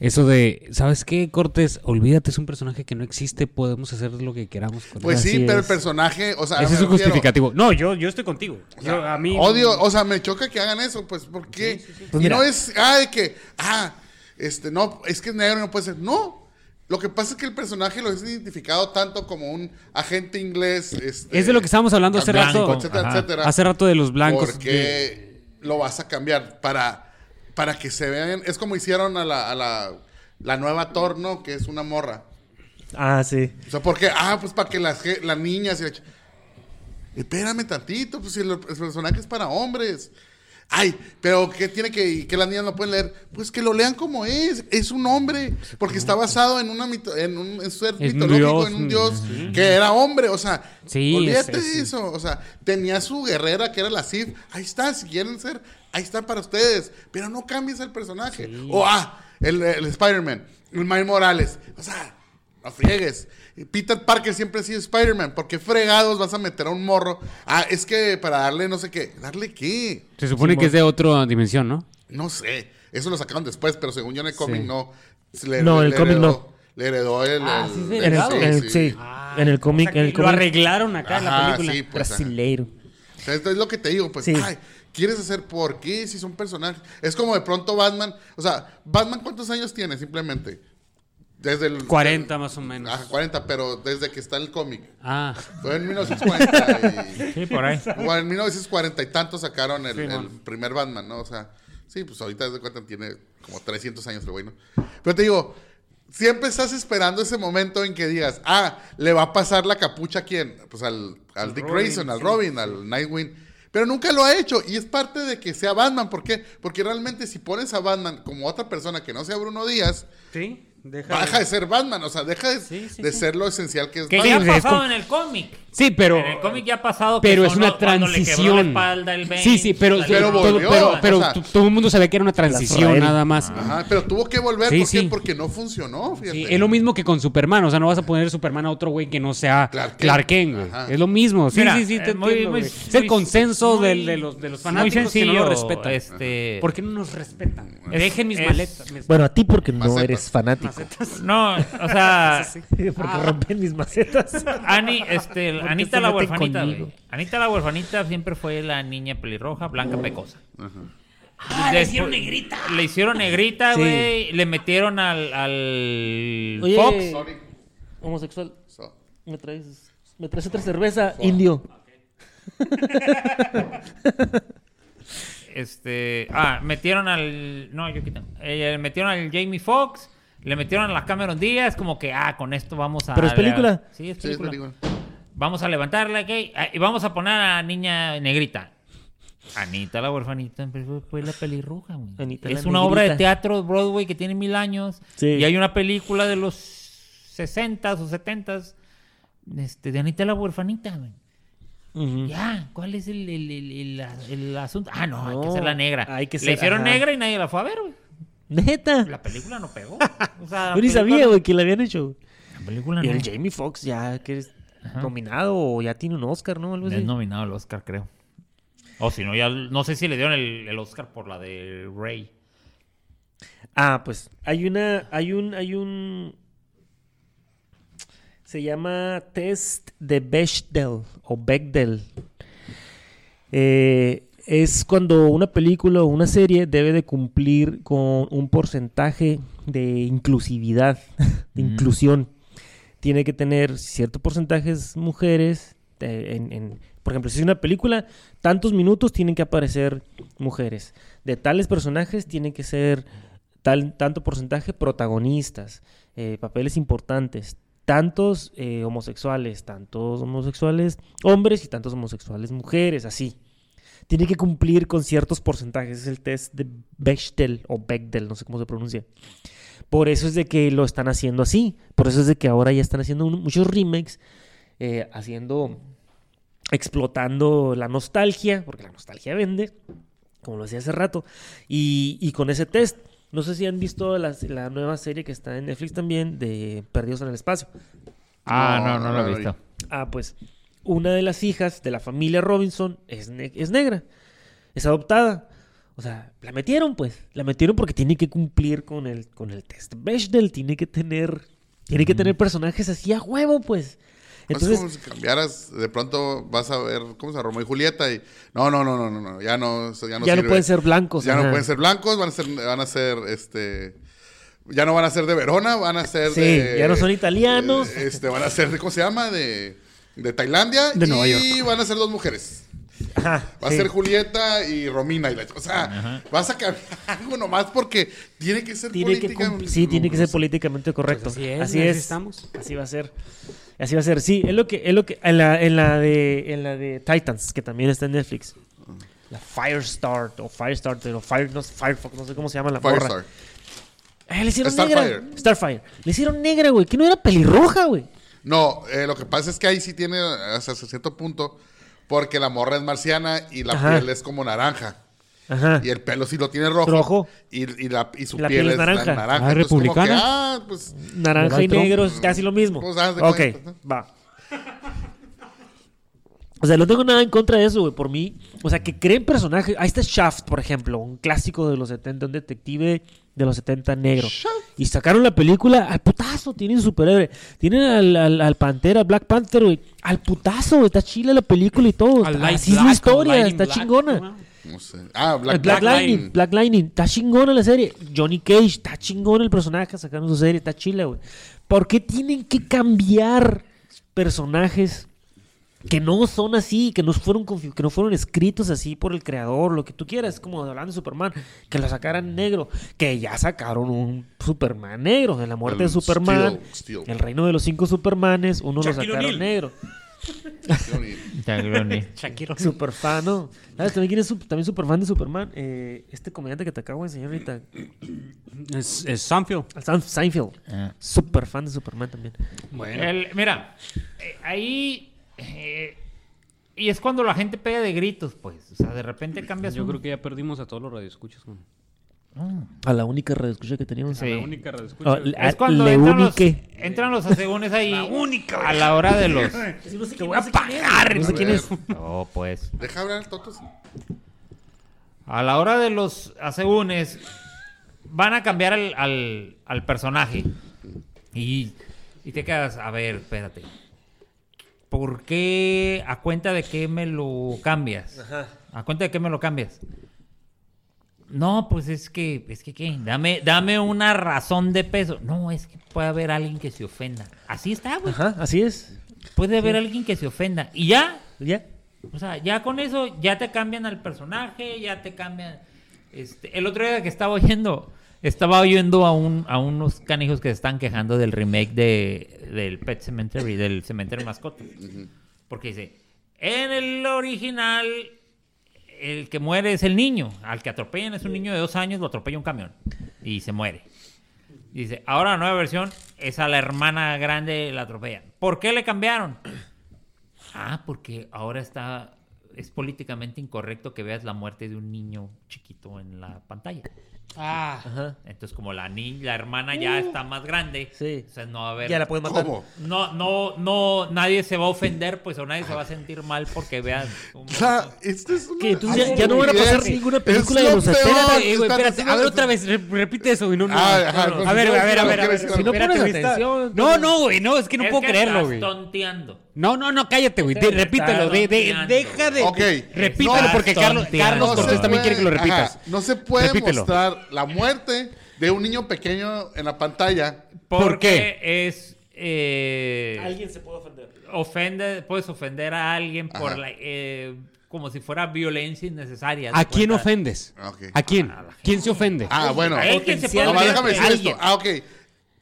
Eso de, ¿sabes qué, Cortés? Olvídate, es un personaje que no existe, podemos hacer lo que queramos con él. Pues sí, Así pero el personaje, o sea, Ese es su refiero, justificativo. No, yo, yo estoy contigo. o sea, Yo, a mí... Odio, o sea, me choca que hagan eso, pues, ¿por qué? Pues y mira. no es, ah, de que, ah, este, no, es que es negro no puede ser. No. Lo que pasa es que el personaje lo es identificado tanto como un agente inglés. Este, Es de lo que estábamos hablando hace blanco, rato. etcétera. Hace rato de los blancos. de- Porque lo vas a cambiar para, para que se vean. Es como hicieron a la, a la, la nueva Thor, ¿no? Que es una morra. Ah, sí. O sea, porque, ah, pues para que las, las niñas y la Espérame tantito, pues si el, el personaje es para hombres. Ay, pero ¿qué tiene que, que las niñas no pueden leer? Pues que lo lean como es. Es un hombre. Porque está basado en, una mito- en un en ser Es mitológico, dios, en un mm, dios que era hombre. O sea, Sí, olvídate es- es- de eso. O sea, tenía su guerrera que era la Sif. Ahí está, si quieren ser, ahí está para ustedes. Pero no cambies el personaje. O, ah, el, el Spider-Man, el Miles Morales. O sea, no friegues. Peter Parker siempre ha sido Spider-Man. ¿Por qué fregados vas a meter a un morro? Ah, es que para darle no sé qué. ¿Darle qué? Se supone que es de otra dimensión, ¿no? No sé. Eso lo sacaron después, pero según yo en el cómic Sí. no. Le, No, en el cómic heredó- no. Le heredó el. Ah, sí, el- sí, En el, en cómic. en el Lo arreglaron acá en la película. sí, pues, brasileiro. O sea, esto es lo que te digo, pues, Sí. ay, ¿quieres hacer por qué si son personajes? Es como de pronto Batman, o sea, Batman ¿cuántos años tiene simplemente? Desde el 40 más o menos. Ajá, 40, pero desde que está el cómic. Ah, Fue en 1940 y, Sí, por ahí. o en 1940 y tanto sacaron el, Sí, el mon. primer Batman, ¿no? O sea, sí, pues ahorita de cuenta tiene como 300 años el güey, ¿no? Pero te digo, siempre estás esperando ese momento en que digas, ah, le va a pasar la capucha a quién? Pues al, al Dick Robin, Grayson, al sí, Robin, al Nightwing. Pero nunca lo ha hecho y es parte de que sea Batman. ¿Por qué? Porque realmente si pones a Batman como otra persona que no sea Bruno Díaz, sí. Deja, deja de ser Batman. O sea, deja de, Sí, sí, de sí. ser lo esencial que es Que Batman. ya ha es pasado en el cómic. Sí, pero. en el cómic ya ha pasado. que Pero es una la transición. espalda el Bane, Sí, sí, pero, Pero todo, volvió, pero, pero o sea- t- todo el mundo sabía que era una transición nada más. Ajá, pero tuvo que volver Sí, ¿por qué? sí. porque no funcionó, fíjate. Sí, es lo mismo que con Superman, o sea, no vas a poner Superman a otro güey que no sea Clark Clark Kent. Güey. Es lo mismo. Sí, Mira, sí, sí, te muy- entiendo, muy- güey. Es el consenso muy- del- de, los, de los Muy fanáticos sencillo. que no lo respetan. Este, ¿Por qué no nos respetan? Es- Dejen mis es- maletas. mis- Bueno, a ti porque no Macetas. eres fanático. No, o sea, porque rompen mis macetas. Ani, este, ¿Por qué Anita la huerfanita, güey. Anita la huerfanita siempre fue la niña pelirroja, blanca pecosa. Ah, le hicieron negrita. Le hicieron negrita, Sí. güey. Le metieron al, al Oye, Fox. Sorry. homosexual, So, ¿me traes, me traes otra cerveza, indio? Este, ah, metieron al, no, yo quito. Eh, le metieron al Jamie Foxx, le metieron a la Cameron Díaz, como que, ah, con esto vamos a. ¿Pero es película? Sí, es sí, es película. Vamos a levantarla, ¿ok? Ah, Y vamos a poner a niña negrita. Anita la huerfanita pero fue la pelirroja, güey. Anita Es la una obra de teatro Broadway que tiene mil años. Sí. Y hay una película de los 60 o 70 este, de Anita la huerfanita, güey. Ujú. Ya, ¿cuál es el, el- el- el- asunto? Ah, no, hay que No, hacerla negra. hay que Le ser- hicieron ajá. negra y nadie la fue a ver, güey. Neta. La película no pegó. O sea, la Yo ni sabía, no- güey, que la habían hecho. La película Y no. el Jamie Foxx ya que es Ajá. nominado o ya tiene un Oscar, ¿no? Algo Es nominado al Oscar, creo. O si no, ya no sé si le dieron el, el Oscar por la de Rey. Ah, pues hay una, hay un, hay un, se llama test de Bechdel o Bechdel. Eh, es cuando una película o una serie debe de cumplir con un porcentaje de inclusividad, de Mm. inclusión. Tiene que tener cierto porcentaje mujeres. eh, por ejemplo, si es una película, tantos minutos tienen que aparecer mujeres. De tales personajes tienen que ser tal, tanto porcentaje protagonistas, eh, papeles importantes, tantos eh, homosexuales, tantos homosexuales hombres y tantos homosexuales mujeres, así. Tiene que cumplir con ciertos porcentajes, es el test de Bechdel o Bechdel, no sé cómo se pronuncia. Por eso es de que lo están haciendo así, por eso es de que ahora ya están haciendo un- muchos remakes, eh, haciendo, explotando la nostalgia, porque la nostalgia vende, como lo decía hace rato, y, y con ese test, no sé si han visto la, la nueva serie que está en Netflix también de Perdidos en el Espacio. Ah, No, no, no, lo he vi. visto. Ah, pues una de las hijas de la familia Robinson es, ne- es negra, es adoptada. O sea, la metieron pues, la metieron porque tiene que cumplir con el, con el test Bechdel, tiene que tener, tiene que tener personajes así a huevo pues. Entonces, Entonces, como si cambiaras, de pronto vas a ver, ¿cómo se llama? Romeo y Julieta y... No, no, no, no, no, no, ya no, ya no ya no pueden ser blancos. Ya no pueden ser blancos, van a ser, van a ser, este... Ya no van a ser de Verona, van a ser Sí, de... ya no son italianos. Este, van a ser de, ¿cómo se llama? De, de Tailandia. De y Nueva York. van a ser dos mujeres. Ajá, Va sí. a ser Julieta y Romina. Y la- o sea, Ajá. vas a cambiar algo nomás porque tiene que ser Tiene que política- cumplir- sí, tiene que ser políticamente correcto. Pues así es, así es. estamos. Así va a ser. Así va a ser. Sí, es lo que, es lo que, en la, en la de, en la de Titans, que también está en Netflix. La Firestart, o Firestarter, o Fire, no, sé, Firefox, no sé cómo se llama la. Firestar. Eh, le hicieron Starfire. negra. Starfire. Le hicieron negra, güey. Que no era pelirroja, güey. No, eh, lo que pasa es que ahí sí tiene hasta cierto punto porque la morra es marciana y la Ajá. piel es como naranja. Ajá. Y el pelo sí lo tiene rojo. Rojo. Y, y la, y su La piel, piel es es la- naranja. naranja. Ah, Entonces, como que, republicana. ah, pues Naranja y negro es casi lo mismo. Pues, ok, cuenta. va. O sea, no tengo nada en contra de eso, güey. Por mí, o sea, que creen personajes. Ahí está Shaft, por ejemplo, un clásico de los 70, un detective de los 70 negro. Y sacaron la película al putazo, tienen superhéroe. Tienen al, al, al Pantera, Black Panther, güey. Al putazo. Está chila la película y todo. Al Está- Así es la historia, está Black, chingona. ¿no? No sé. Ah, Black, Black, Lightning, Lightning. Black Lightning, está chingona la serie. Johnny Cage, está chingón el personaje sacando su serie, está chila, güey. ¿Por qué tienen que cambiar personajes que no son así, que no fueron que no fueron escritos así por el creador, lo que tú quieras, como hablando de Superman, que lo sacaran negro, que ya sacaron un Superman negro, de la muerte El de Superman, Steel, Steel. el reino de los cinco Supermanes, uno lo Shaquille sacaron negro. Shakira. Super fan, ¿no? ¿Sabes también quién es también super fan de Superman? Eh, este comediante que te acabo de enseñar ahorita, Es, es Sanfield. Sam Seinfeld. Ah. Super fan de Superman también. Bueno. El- mira, eh, ahí. Eh, y es cuando la gente pega de gritos, pues. O sea, de repente cambias Yo un- creo que ya perdimos a todos los radioescuchas. güey. A la única radioescucha que teníamos. Sí. La única radioescucha. Ah, la- Es cuando le entran los, entran los asegúnes ahí. a la hora de los. Te voy a pagar. No sé quién es. No, pues. Deja hablar, Totos. A la hora de los asegúnes, van a cambiar al, al- al personaje. Y, y te quedas, a ver, espérate. ¿Por qué? ¿A cuenta de qué me lo cambias? ¿A cuenta de qué me lo cambias? No, pues es que, es que, ¿qué? Dame, dame una razón de peso. No, es que puede haber alguien que se ofenda. Así está, güey. Ajá, así es. Puede haber alguien que se ofenda. Y ya, ¿Ya? o sea, ya con eso ya te cambian al personaje, ya te cambian. Este, el otro día que estaba oyendo, estaba oyendo a, un, a unos canijos que se están quejando del remake de, del Pet Cemetery, del Cementerio de Mascotas. Porque dice, en el original, el que muere es el niño. Al que atropellan es un niño de dos años, lo atropella un camión y se muere. Dice, ahora la nueva versión es a la hermana grande la atropella. ¿Por qué le cambiaron? Ah, porque ahora está es políticamente incorrecto que veas la muerte de un niño chiquito en la pantalla. Ah, Ajá. Entonces, como la niña, la hermana ya está más grande, Sí. o sea, no va a haber Ya la pueden matar. ¿Cómo? no, no, no, nadie se va a ofender, pues, o nadie se va a sentir mal porque vean. un- Ya, esto es una. Entonces ya, ya no van a pasar ninguna película de lo los peor. 70. Espérate, eh, güey, Espérate, espérate. A ver, otra vez, re- repite eso, güey. No, no. Ah, ajá, no, no. A ver, a ver, a ver. a ver. Si no Espérate, pones atención, No, no, güey, no, es que no Es puedo que creerlo, estás güey. tonteando. No, no, no, cállate, güey. De- repítelo. de- de-. Deja de. Ok. Repítelo, porque Carlos. Carlos No se Cortés también puede- quiere que lo repitas. ajá, no se puede Repítelo. mostrar la muerte de un niño pequeño en la pantalla. Porque es. eh, Alguien se puede ofender. ofende, puedes ofender a alguien por la, eh, como si fuera violencia innecesaria. ¿A ¿te quién cuenta? ofendes? Ah. ¿A quién? ¿Quién se ofende? Ah, bueno. A él que se puede ofender déjame a decir esto. Ah, ok.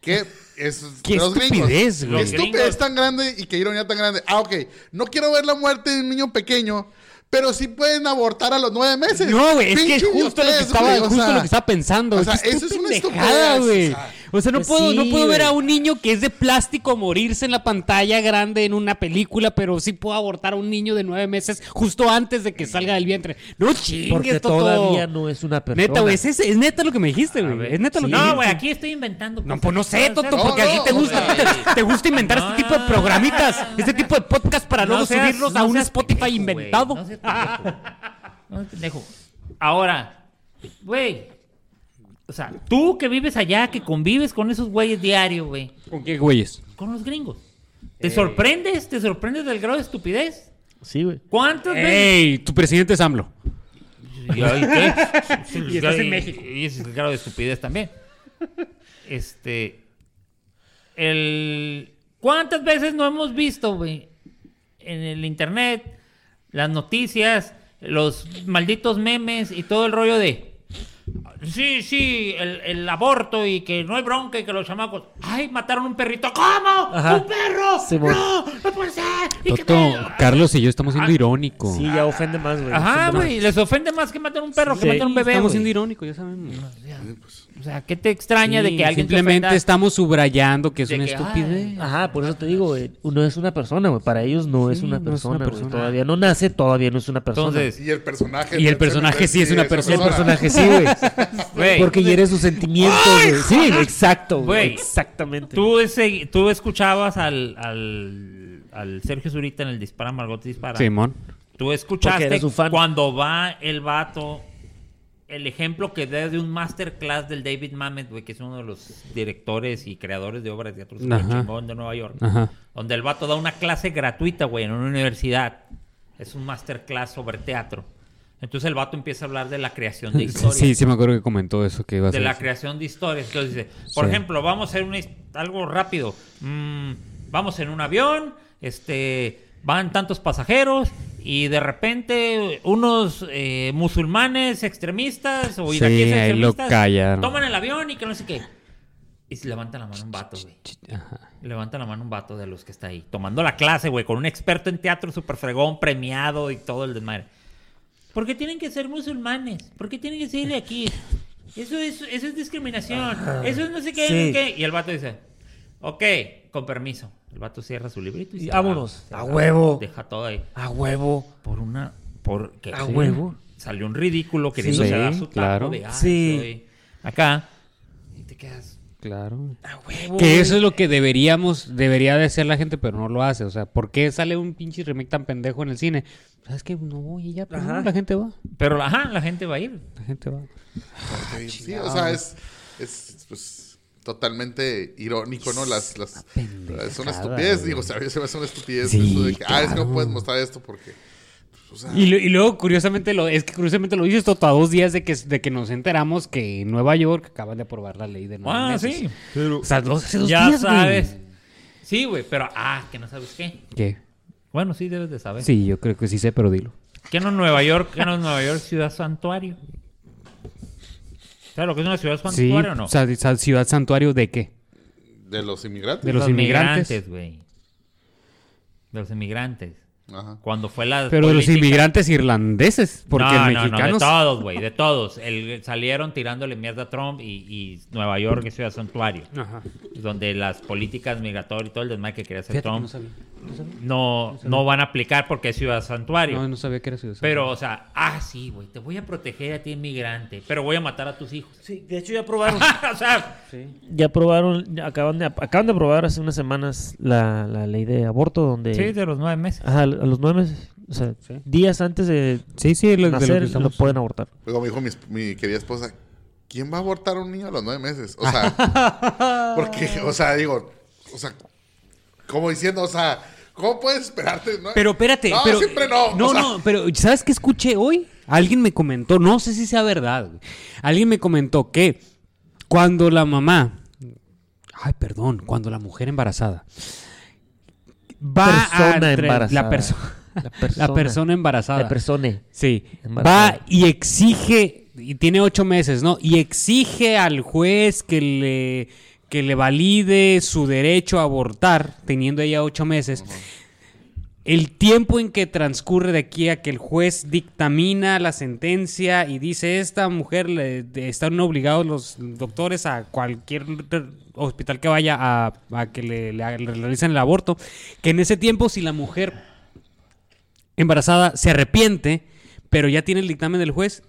¿Qué? Es, Qué los estupidez, güey. Estupidez tan grande y qué ironía tan grande. Ah, ok. No quiero ver la muerte de un niño pequeño, pero sí pueden abortar a los nueve meses. No, güey, es que es justo lo que estaba, güey, o justo sea, lo que estaba pensando. o sea, que eso es una estupidez, güey. o sea. O sea, no Pues puedo, no puedo ver a un niño que es de plástico morirse en la pantalla grande en una película, pero sí puedo abortar a un niño de nueve meses justo antes de que salga del vientre. No chingues, Porque Toto. todavía no es una persona. Neta, güey, es, es- es neta lo que me dijiste, güey. Es neta lo que No, dijiste. güey, aquí estoy inventando. No, pues no sé, Toto, porque aquí te no, gusta, güey. te, te gusta inventar este tipo de No. programitas, este tipo de podcast para No luego seas- subirlos no a un Spotify pendejo, inventado. No seas pendejo. No seas pendejo. Ahora, güey. O sea, tú que vives allá, que convives con esos güeyes diario, güey. ¿Con qué güeyes? Con los gringos. Eh. ¿Te sorprendes? ¿Te sorprendes del grado de estupidez? Sí, güey. ¿Cuántas veces? ¡Ey! Tu presidente es AMLO. ¿Y, qué? Y estás en y- México. Y ese es el grado de estupidez también. Este. El. ¿Cuántas veces no hemos visto, güey? En el internet, las noticias, los malditos memes y todo el rollo de. Sí, sí, el, el aborto y que no hay bronca y que los chamacos. ¡Ay, mataron un perrito! ¿Cómo? Ajá. ¡Un perro! Sí, bueno. ¡No! ¡No puede ser! ¿Y qué Toto? Carlos y yo estamos siendo Ah, irónicos. Sí, ya ofende más, güey. Ajá, güey. Les ofende más que matar un perro Sí. que matar un bebé. Estamos siendo irónicos, ya sabemos. O sea, ¿qué te extraña de que alguien te simplemente estamos subrayando que es una que, estupidez. Ajá, por eso te digo, güey. No es una persona, güey. Para ellos no es una no es persona, güey. persona. Todavía no nace, todavía no es una persona. Entonces, Y el personaje. Y el personaje sí es una el persona. personaje sí, güey. Porque hiere sus sentimientos, güey. Sí, exacto, güey. Güey. Exactamente. tú, ese- tú escuchabas al, al, al Sergio Zurita en el Dispara Margot Dispara. Simón. Tú escuchaste eres su fan. cuando va el vato, el ejemplo que da de un masterclass del David Mamet, güey, que es uno de los directores y creadores de obras de teatro chingón de Nueva York. Ajá. Donde el vato da una clase gratuita, güey, en una universidad. Es un masterclass sobre teatro. Entonces el vato empieza a hablar de la creación de historias. Sí, sí me acuerdo que comentó eso que iba a de la creación de historias. Entonces dice, por Sí. ejemplo, vamos a hacer una his- algo rápido. Mm, vamos en un avión, este, van tantos pasajeros y de repente unos eh, musulmanes extremistas o Sí, iraquíes lo extremistas callaron. toman el avión y que no sé qué. Y se levanta la mano un vato, güey. Levanta la mano un vato de los que está ahí. Tomando la clase, güey, con un experto en teatro super fregón, premiado y todo el desmadre. ¿Por qué tienen que ser musulmanes? ¿Por qué tienen que ser de aquí? Eso es, eso es discriminación. Eso es no sé qué, Sí. no sé qué. Y el vato dice, ok, con permiso. El vato cierra su librito y, Y se vámonos. va. A huevo. Deja todo ahí. A huevo. Por una... Por, A huevo. Salió un ridículo queriéndose Sí, dar su claro. de, "Ay, Sí. acá. Y te quedas... Claro. A huevo. Que eso es lo que deberíamos, debería de hacer la gente, pero no lo hace. O sea, ¿por qué sale un pinche remake tan pendejo en el cine? ¿Sabes qué? No voy y ya, pero Ajá. no, la gente va. Pero, ajá, la gente va a ir. La gente va. Ok, sí, o sea, es, es pues, totalmente irónico, ¿no? Las, las, es una estupidez, digo, o sea, a mí se me hace una estupidez Sí, eso de que, ah, es que no claro. puedes mostrar esto porque, pues, o sea, Y, lo- y luego, curiosamente, lo, es que curiosamente lo dices todo a dos días de que, de que nos enteramos que en Nueva York acaban de aprobar la ley de nueve Ah, meses. sí. O sea, dos, hace dos Ya días, güey. sabes. Sí, güey, pero ah, que no sabes qué. ¿Qué? Bueno, sí debes de saber. Sí, yo creo que sí sé, pero dilo. ¿Qué no es Nueva York? ¿Qué no es Nueva York ciudad santuario? ¿Sabes lo que es una ciudad Sí, santuario o no? ciudad santuario de qué? de los inmigrantes. de los inmigrantes. güey. De los inmigrantes. Ajá. Cuando fue la Pero de los inmigrantes irlandeses, porque no, no, de todos, güey, de todos. El- salieron tirándole mierda a Trump y, y Nueva York es ciudad santuario. Ajá. Donde las políticas migratorias y todo el desmadre que quería hacer Fíjate Trump no sabía. No sabía. no, no van a aplicar porque es ciudad santuario. No, no sabía que era ciudad Pero, o sea, ah, sí, güey, te voy a proteger a ti, inmigrante, pero voy a matar a tus hijos. Sí, de hecho ya aprobaron. o sea, ya aprobaron, ya acaban de, acaban de aprobar hace unas semanas la, la ley de aborto donde... sí, de los nueve meses. Ajá, a los nueve meses. O sea, Sí. días antes de Sí, sí, lo, de lo nacer que lo, estamos- pueden abortar. Luego me dijo mi, querida esposa, ¿quién va a abortar a un niño a los nueve meses? O sea, porque, o sea, digo, o sea, como diciendo, o sea, ¿cómo puedes esperarte? No? Pero espérate, No, pero siempre no. No, o sea, no, pero ¿sabes qué escuché hoy? Alguien me comentó, no sé si sea verdad. güey. Alguien me comentó que cuando la mamá, ay, perdón, cuando la mujer embarazada va Persona a embarazada. la persona La persona. la persona embarazada. La persona. Sí, Embarazada. va y exige, y tiene ocho meses, ¿no? Y exige al juez que le, que le valide su derecho a abortar, teniendo ella ocho meses. El tiempo en que transcurre de aquí a que el juez dictamina la sentencia y dice esta mujer le, están obligados los doctores a cualquier hospital que vaya a, a que le, le- le realicen el aborto, que en ese tiempo si la mujer embarazada se arrepiente, pero ya tiene el dictamen del juez,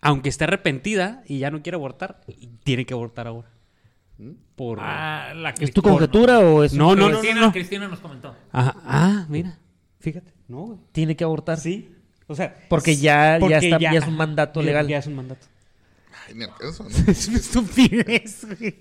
aunque esté arrepentida y ya no quiere abortar, tiene que abortar ahora. Por... Ah, la ¿Es tu conjetura o es No, un- no, no, Cristina, no, no. Cristina nos comentó. Ajá. Ah, mira, fíjate. No, güey. tiene que abortar? Sí. O sea, Porque ya, porque ya, está, ya es un mandato ya- legal. Ya es un mandato. Ay, ni al caso, ¿no? es una estupidez, güey.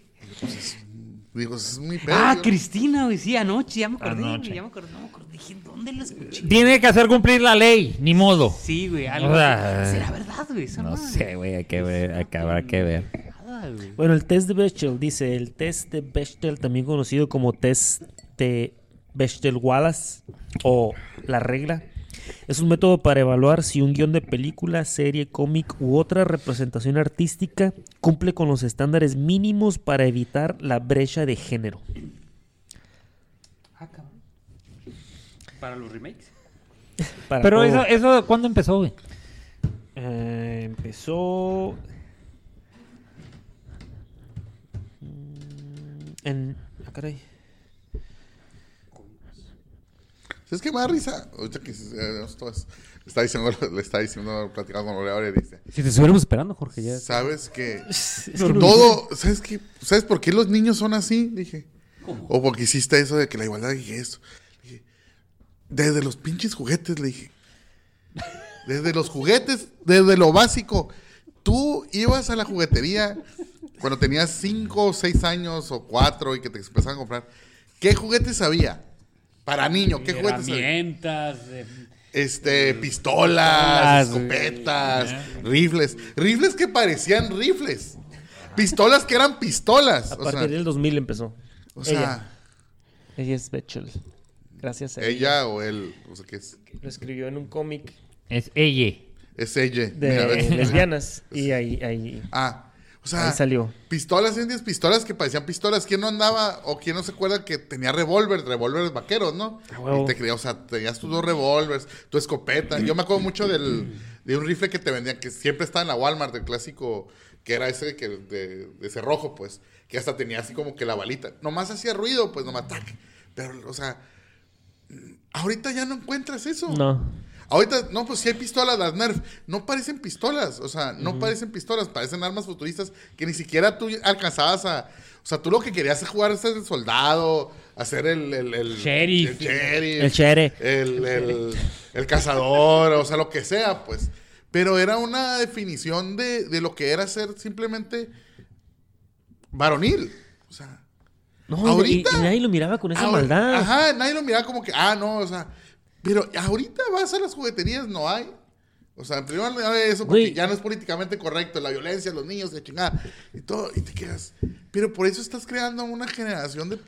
Digo, es muy pedo. Ah, Cristina, güey, sí, anoche, ya me acordé, Anoche. ya me acordé, no me acordé, dije, ¿dónde lo escuché? Tiene que hacer cumplir la ley, ni modo. Sí, güey, algo O sea, así. ¿Será verdad, güey? Esa No madre? sé, güey, hay que ver, hay que, habrá que ver. Nada. Bueno, el test de Bechdel dice, el test de Bechdel, también conocido como test de Bechdel-Wallace o la regla, es un método para evaluar si un guion de película, serie, cómic u otra representación artística cumple con los estándares mínimos para evitar la brecha de género. Ah, cabrón. ¿Para los remakes? Para Pero todo. eso, eso, ¿cuándo empezó, güey? Eh, empezó en ah, caray. ¿Sabes qué me da risa? Ahorita que eh, es- está diciendo, le está diciendo, platicando con Lore y dice, Si te estuviéramos esperando, Jorge, ya. ¿sabes que Es que todo, ¿sabes qué? ¿Sabes por qué los niños son así? Dije. O porque hiciste eso de que la igualdad, dije esto. Dije, Desde los pinches juguetes, le dije. Desde los juguetes, desde lo básico. Tú ibas a la juguetería cuando tenías 5 o 6 años o 4 y que te empezaban a comprar. ¿Qué juguetes había? Para niño, ¿qué juguetes? Herramientas. eh, Este, pistolas, Pistolas, escopetas, rifles. Rifles que parecían rifles. Pistolas que eran pistolas. A O partir sea, del 2000 empezó. o sea, Ella es Betchel. Gracias a ella o él, no sé qué es. Lo escribió en un cómic Es ella. Es ella. de Mira, lesbianas. Y ahí, ahí, Ah, o sea, ahí salió. pistolas, indias, pistolas que parecían pistolas. ¿Quién no andaba o quién no se acuerda que tenía revólver, revólveres vaqueros, no? huevo. Y te creía, o sea, tenías tus dos revólveres, tu escopeta. Yo me acuerdo mucho del, de un rifle que te vendían, que siempre estaba en la Walmart, el clásico, que era ese que, de, de cerrojo, pues, que hasta tenía así como que la balita. Nomás hacía ruido, pues, nomás, tac. Pero, o sea, ahorita ya no encuentras eso. No. Ahorita, no, pues si hay pistolas, las Nerf, no parecen pistolas, o sea, no parecen pistolas, parecen armas futuristas que ni siquiera tú alcanzabas a... O sea, tú lo que querías es jugar a ser el soldado, hacer el... el, el Sheriff. El sheriff. El chere. El, el- el cazador, o sea, lo que sea, pues. Pero era una definición de, de lo que era ser simplemente varonil. O sea, No, Ahorita- y, y nadie lo miraba con esa Ahora- maldad. Ajá, nadie lo miraba como que, ah, no, o sea. Pero ahorita vas a las jugueterías, no hay. O sea, primero no hay eso porque ya no es políticamente correcto, la violencia, los niños, de chingada, y todo, y te quedas. Pero por eso estás creando una generación de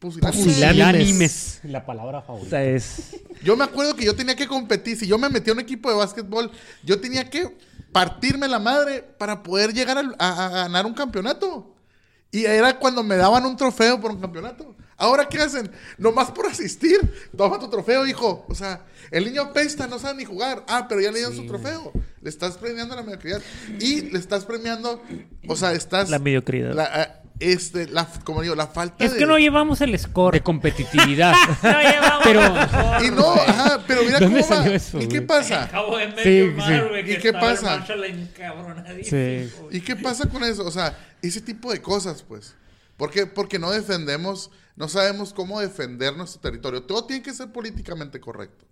pusilánimes. La palabra O favorita. sea, es... Yo me acuerdo que yo tenía que competir. Si yo me metí a un equipo de básquetbol, yo tenía que partirme la madre para poder llegar a ganar un campeonato. Y era cuando me daban un trofeo por un campeonato. Ahora, ¿qué hacen? Nomás por asistir. Toma tu trofeo, hijo. O sea, el niño apesta, no sabe ni jugar. Ah, pero ya le dieron su trofeo. Le estás premiando la mediocridad. Y le estás premiando, o sea, estás... La mediocridad. la, ah, este, la, como digo, la falta Es de... que no llevamos el score. De competitividad. No llevamos Pero- el score, Y no, ajá, pero mira ¿Dónde cómo va. salió eso, ¿Y qué pasa? Acabo de medio Sí, mar, sí. ¿Y qué pasa? ¿Y qué pasa con eso? O sea, ese tipo de cosas, pues. ¿Por qué? Porque no defendemos, no sabemos cómo defender nuestro territorio. Todo tiene que ser políticamente correcto.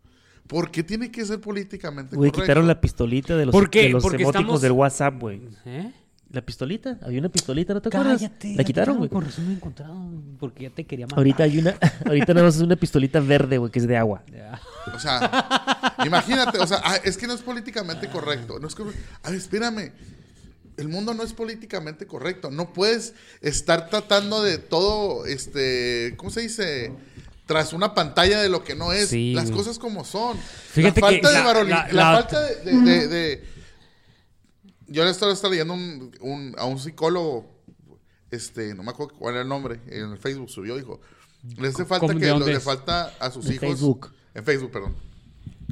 ¿Por qué tiene que ser políticamente Güey, correcto? quitaron la pistolita de los, ¿Por qué? de los Porque emóticos estamos- del WhatsApp, güey. ¿Eh? La pistolita, había una pistolita, ¿no te acuerdas? Cállate. la quitaron, güey. Por he encontrado. Porque ya te quería matar. Ahorita hay una, ahorita nada más es una pistolita verde, güey, que es de agua. Ya. O sea, imagínate, o sea, ah, es que no es políticamente correcto. No es que, a ver, espérame. El mundo no es políticamente correcto. No puedes estar tratando de todo, este, ¿cómo se dice? Tras una pantalla de lo que no es. Sí, Las güey. cosas como son. Fíjate la que falta de la- varoni- la- la, la- falta de, de- de- de- Yo le estaba, estaba leyendo un- un- a un psicólogo, este, no me acuerdo cuál era el nombre, en el Facebook subió, dijo, le hace falta ¿Cómo- de que lo- le falta a sus De hijos. Facebook. En Facebook, perdón.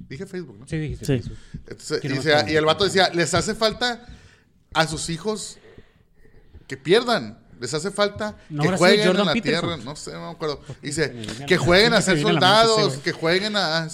Dije Facebook, ¿no? Sí, dijiste. Sí. eso. Entonces, ¿Quién dice- más fue? y el vato decía, les hace falta a sus hijos que pierdan. Les hace falta No, que jueguen en la Peterson. tierra. No sé, no me acuerdo. Dice, viene a que jueguen a ser soldados, que jueguen a... a-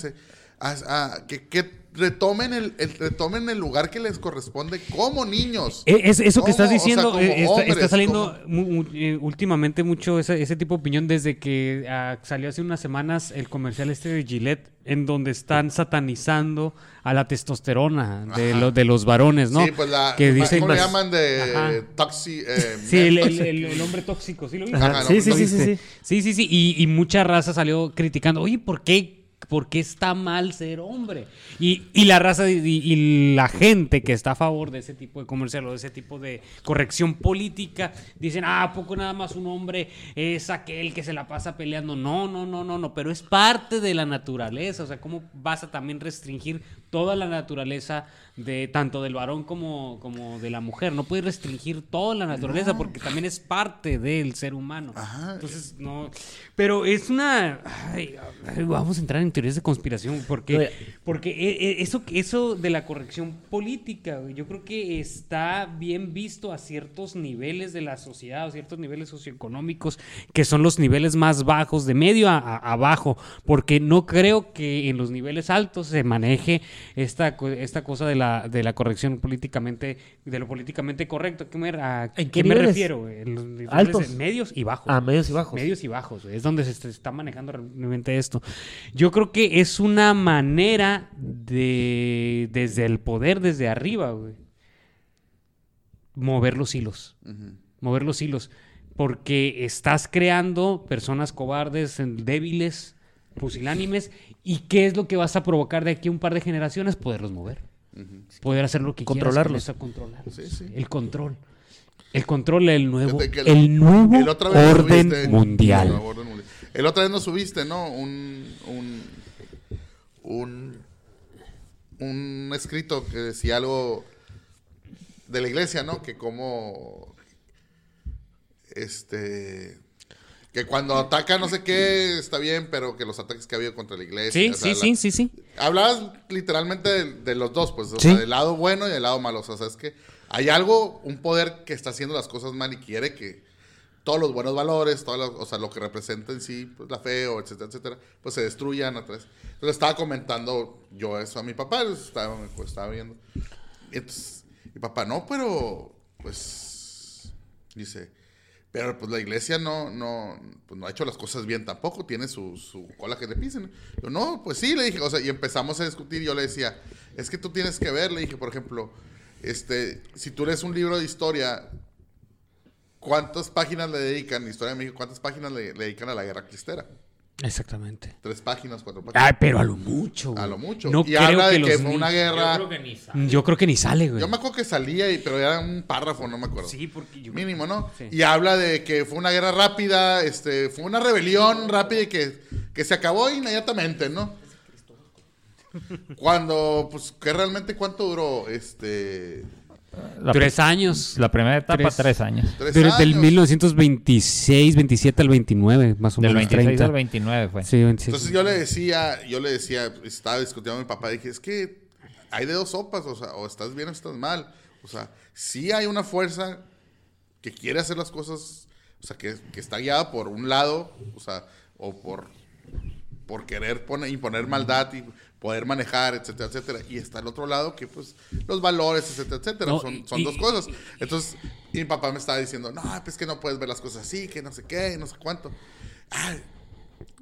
a- a- que, que retomen el, el- retomen el lugar que les corresponde como niños. Eh, es- eso que estás ¿Cómo? O sea, diciendo está, hombres, está saliendo mu- eh, últimamente mucho ese, ese tipo de opinión desde que ah, salió hace unas semanas el comercial este de Gillette en donde están satanizando a la testosterona de, lo- de los varones, ¿no? Sí, pues la... que dicen ¿Cómo le llaman de toxi... eh, Sí, el, el- el- el hombre tóxico, ¿sí lo viste? Ajá, sí, no, sí, sí, sí, ¿Viste? sí. Sí, sí, sí. Y, y mucha raza salió criticando, oye, ¿por qué? ¿Por qué está mal ser hombre? Y, y la raza y, la gente que está a favor de ese tipo de comercial o de ese tipo de corrección política dicen, ah, ¿a poco nada más un hombre es aquel que se la pasa peleando? No, no, no, no, no, pero es parte de la naturaleza. O sea, ¿cómo vas a también restringir toda la naturaleza de tanto del varón como, como de la mujer? No puedes restringir toda la naturaleza porque también es parte del ser humano. Ajá. Entonces, no. Pero es una. ay, vamos a entrar en teorías de conspiración. Porque, porque e- e- eso, eso de la corrección política, yo creo que está bien visto a ciertos niveles de la sociedad, a ciertos niveles socioeconómicos, que son los niveles más bajos, de medio a, a- abajo. Porque no creo que en los niveles altos se maneje esta, esta cosa de la, de la corrección políticamente, de lo políticamente correcto. ¿A qué me, a ¿En qué qué me refiero? En Altos. medios y bajos. Ah, medios y bajos. Medios y bajos, es donde se est- está manejando realmente esto. Yo creo creo que es una manera de, desde el poder, desde arriba, güey, mover los hilos. Mover los hilos. Porque estás creando personas cobardes, débiles, pusilánimes. ¿Y qué es lo que vas a provocar de aquí a un par de generaciones? Poderlos mover. Poder hacer lo que Controlarlos. quieras. con eso, controlar. Sí, sí. El control. El control del nuevo, que el nuevo el otra vez orden subiste- mundial. el nuevo orden mundial. El otra vez nos subiste, ¿no? Un, un, un, un escrito que decía algo de la iglesia, ¿no? Que como, este, que cuando ataca no sé qué está bien, pero que los ataques que ha habido contra la iglesia. Sí, o sea, sí, la- sí, sí, sí. Hablabas literalmente de, de los dos, pues, o Sí. sea, del lado bueno y del lado malo. O sea, es que hay algo, un poder que está haciendo las cosas mal y quiere que todos los buenos valores, todas las- o sea, lo que representa en sí, pues, la fe, o etcétera, etcétera, pues se destruyan a través. Entonces estaba comentando yo eso a mi papá, pues, estaba, pues, estaba viendo. Y entonces, mi papá, no, pero, pues, dice, pero pues la iglesia no, no, pues, no ha hecho las cosas bien tampoco, tiene su, su cola que le pisen. Yo, no, pues sí, le dije, o sea, y empezamos a discutir, yo le decía, es que tú tienes que ver, le dije, por ejemplo, este, si tú lees un libro de historia, ¿cuántas páginas le dedican, Historia de México, cuántas páginas le dedican a la guerra cristera? Exactamente. Tres páginas, cuatro páginas. Ay, pero a lo mucho. a güey. lo mucho. No y creo habla de que fue una guerra. Yo creo que ni sabe. Yo creo que ni sale, güey. Yo me acuerdo que salía, y, pero era un párrafo, no me acuerdo. Sí, porque yo... Mínimo, ¿no? Sí. Y habla de que fue una guerra rápida, este, fue una rebelión rápida y que, que se acabó inmediatamente, ¿no? Cuando, pues, que realmente cuánto duró, este, La, Tres años. la primera etapa, Tres. tres, años. tres Pero años. del 1926, 27 al 29, más o Del menos. 26 30. al 29 fue. Sí, 26. Entonces yo le decía, yo le decía, estaba discutiendo con mi papá, dije, es que hay de dos sopas, o sea, o estás bien o estás mal. O sea, sí hay una fuerza que quiere hacer las cosas, o sea, que, que está guiada por un lado, o sea, o por, por querer poner, imponer maldad y poder manejar, etcétera, etcétera. Y está el otro lado que, pues, los valores, etcétera, etcétera. No, son y- son y- dos cosas. Entonces, mi papá me estaba diciendo, no, pues que no puedes ver las cosas así, que no sé qué, no sé cuánto. Ay,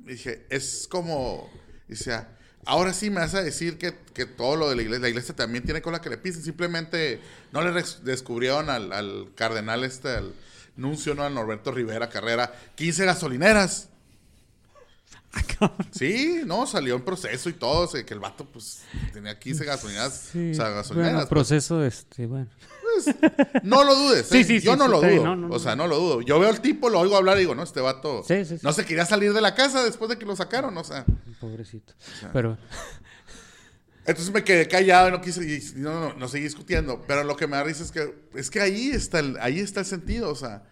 dije, es como, dice, "Ah, ahora sí me vas a decir que, que todo lo de la iglesia, la iglesia también tiene cola que le pisen, simplemente no le descubrieron al, al cardenal este, al nuncio, ¿no? Al Norberto Rivera Carrera, 15 gasolineras. Sí, no, salió en proceso y todo, o sea, que el vato pues tenía 15 gasolineras, Sí, o sea, bueno, gasolineras. pues. proceso, este, bueno. No lo dudes, Sí, ¿eh? sí, sí, yo no lo dudo, no, no, o sea, no lo dudo. Yo veo al tipo, lo oigo hablar y digo, no, este vato no se quería salir de la casa después de que lo sacaron, o sea. Pobrecito. Pero, Entonces me quedé callado y no quise, y no, no, no seguí discutiendo. Pero lo que me da risa es que, es que ahí está el, ahí está el sentido. O sea,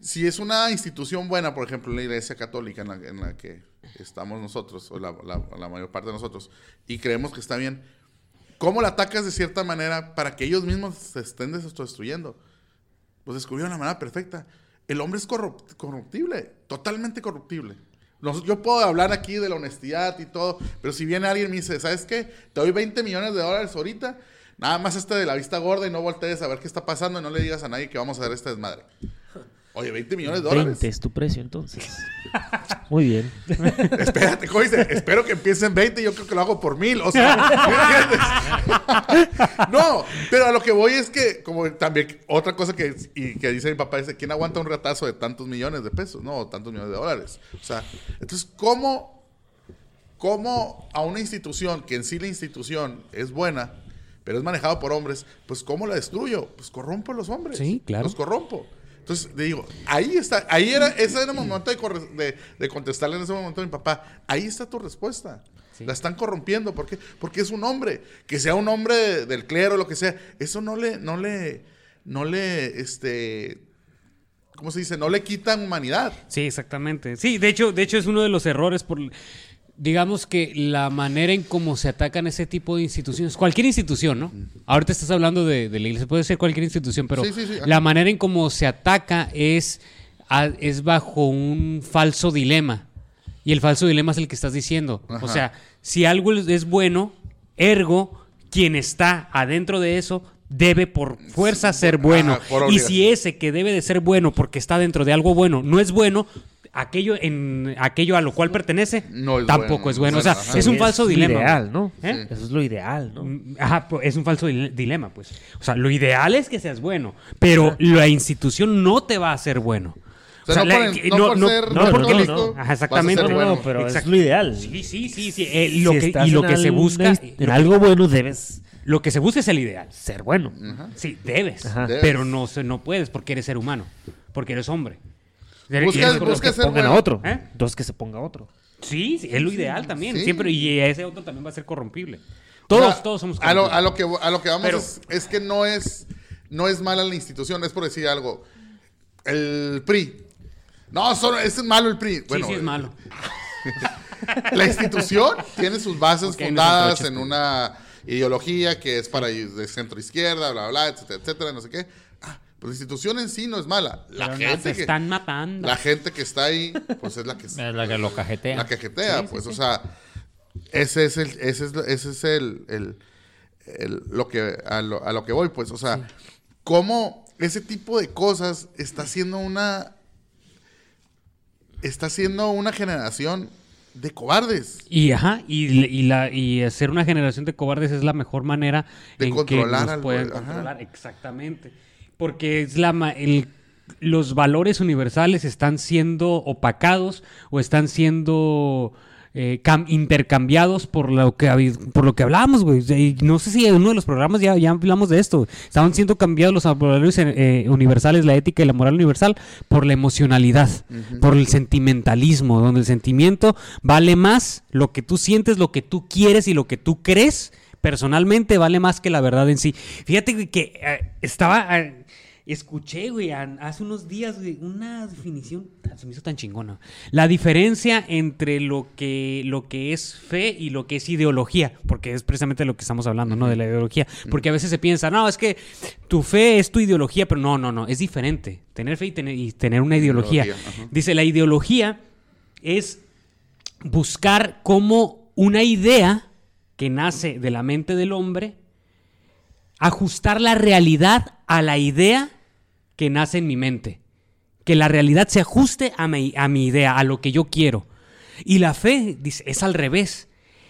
si es una institución buena, por ejemplo, la iglesia católica en la, en la que estamos nosotros, o la, mayor parte de nosotros, y creemos que está bien, ¿cómo la atacas de cierta manera para que ellos mismos se estén destruyendo? Pues descubrieron la manera perfecta. El hombre es corrupt- corruptible, totalmente corruptible. Yo puedo hablar aquí de la honestidad y todo, pero si viene alguien y me dice, ¿sabes qué? Te doy 20 millones de dólares ahorita, nada más este de la vista gorda y no voltees a ver qué está pasando y no le digas a nadie que vamos a hacer este desmadre. Oye, 20 millones de dólares. 20 es tu precio entonces. Muy bien. Espérate, ¿cómo dice? Espero que empiecen 20 y yo creo que lo hago por mil. O sea, ¿me entiendes? no, pero a lo que voy es que, como también otra cosa que, y que dice mi papá, dice, ¿quién aguanta un ratazo de tantos millones de pesos? No, tantos millones de dólares. O sea, entonces, ¿cómo, cómo a una institución, que en sí la institución es buena, pero es manejada por hombres, pues ¿cómo la destruyo? Pues corrompo a los hombres. Sí, claro. Los corrompo. Entonces, le digo, ahí está, ahí era, ese era el momento de, corre- de, de contestarle en ese momento a mi papá, ahí está tu respuesta. La están corrompiendo, ¿por qué? Porque es un hombre, que sea un hombre de- del clero, lo que sea, eso no le, no le, no le, este, ¿cómo se dice? No le quitan humanidad. sí, exactamente. Sí, de hecho, de hecho es uno de los errores por... Digamos que la manera en cómo se atacan ese tipo de instituciones, cualquier institución, ¿no? Ahorita estás hablando de, de la iglesia, puede ser cualquier institución, pero Sí, sí, sí, ajá. la manera en cómo se ataca es, a- es bajo un falso dilema. Y el falso dilema es el que estás diciendo. Ajá. O sea, si algo es bueno, ergo, quien está adentro de eso debe por fuerza ser bueno. y si ese que debe de ser bueno porque está dentro de algo bueno no es bueno, aquello en aquello a lo cual pertenece No es tampoco bueno. es bueno. O sea, Ajá. es un falso dilema. ideal, ¿no? ¿Eh? Eso es lo ideal, ¿no? Mm, Ajá, es un falso dile- dilema, pues. O sea, lo ideal es que seas bueno, pero la institución no te va a hacer bueno. O sea, no, la- por, que- no por no- ser no, no, católico, no, no. Ajá, vas a exactamente. ser bueno. pero Exacto. es lo ideal. Sí, sí, sí, sí. eh, lo Si que, y lo que se busca, En algo bueno debes lo que se busca es el ideal. ser bueno. Ajá. Sí, debes, Ajá. Debes. pero no, se- no puedes porque eres ser humano, porque eres hombre. Busca- busca que ser pongan bueno. a otro. ¿Eh? Entonces que se ponga otro. Sí, sí, es lo ideal también. Sí. Siempre, y ese otro también va a ser corrompible. O Todos, sea, todos somos a lo, corrompibles. a lo que a lo que vamos Pero- es, es que no es no es mala la institución, es por decir algo. El PRI. No, solo es malo el PRI. Bueno, sí, sí, es malo. La institución tiene sus bases fundadas en una ideología que es para ir de centro izquierda, bla, bla, bla, etcétera, etcétera, no sé qué. Pero la institución en sí no es mala. La Pero gente que están matando. la gente que está ahí, pues es la que Es la que lo cajetea. la cajetea, pues, o sea, ese es el, ese es, ese es el, el- el- lo que, a lo, a lo que voy, pues, o sea, cómo ese tipo de cosas está haciendo una, está haciendo una generación de cobardes. Y ajá, y, y la, y hacer una generación de cobardes es la mejor manera De en controlar que nos al pueden ajá. controlar. Exactamente. Porque es la el- los valores universales están siendo opacados o están siendo eh, cam- intercambiados por lo que por lo que hablábamos, güey. No sé si en uno de los programas ya, ya hablamos de esto. Estaban siendo cambiados los valores eh, universales, la ética y la moral universal, por la emocionalidad, por el sentimentalismo, donde el sentimiento vale más lo que tú sientes, lo que tú quieres y lo que tú crees. Personalmente vale más que la verdad en sí. Fíjate güey, que eh, estaba eh, Escuché, güey, hace unos días, güey, una definición, se me hizo tan chingona. La diferencia entre lo que, lo que es fe y lo que es ideología, porque es precisamente lo que estamos hablando, ¿no? De la ideología. Porque a veces se piensa, no, es que tu fe es tu ideología, pero no, no, no, es diferente. Tener fe y tener, y tener una ideología. Ideología. Dice, la ideología es buscar cómo una idea que nace de la mente del hombre, ajustar la realidad a la idea que nace en mi mente. Que la realidad se ajuste a mi, a mi idea, a lo que yo quiero. Y la fe, dice, es al revés.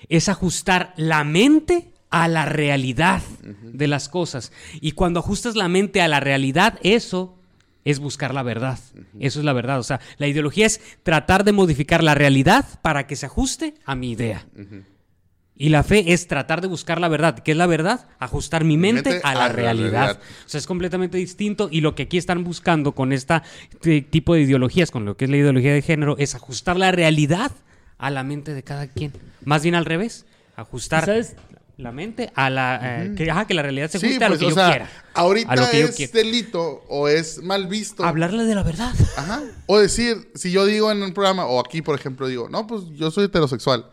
Es ajustar la mente a la realidad de las cosas. Y cuando ajustas la mente a la realidad, eso es buscar la verdad. Eso es la verdad. O sea, la ideología es tratar de modificar la realidad para que se ajuste a mi idea. Y la fe es tratar de buscar la verdad. ¿Qué es la verdad? Ajustar mi mente, mente a la a la realidad. realidad. O sea, es completamente distinto. Y lo que aquí están buscando con este tipo de ideologías, con lo que es la ideología de género, es ajustar la realidad a la mente de cada quien. Más bien al revés. Ajustar ¿Sabes? la mente a la... eh, que, ajá, que la realidad se ajuste Sí, a lo pues, que o yo sea, quiera. ahorita a lo que yo es delito o es mal visto. Hablarle de la verdad. Ajá. O decir, si yo digo en un programa, o aquí, por ejemplo, digo, no, pues yo soy heterosexual.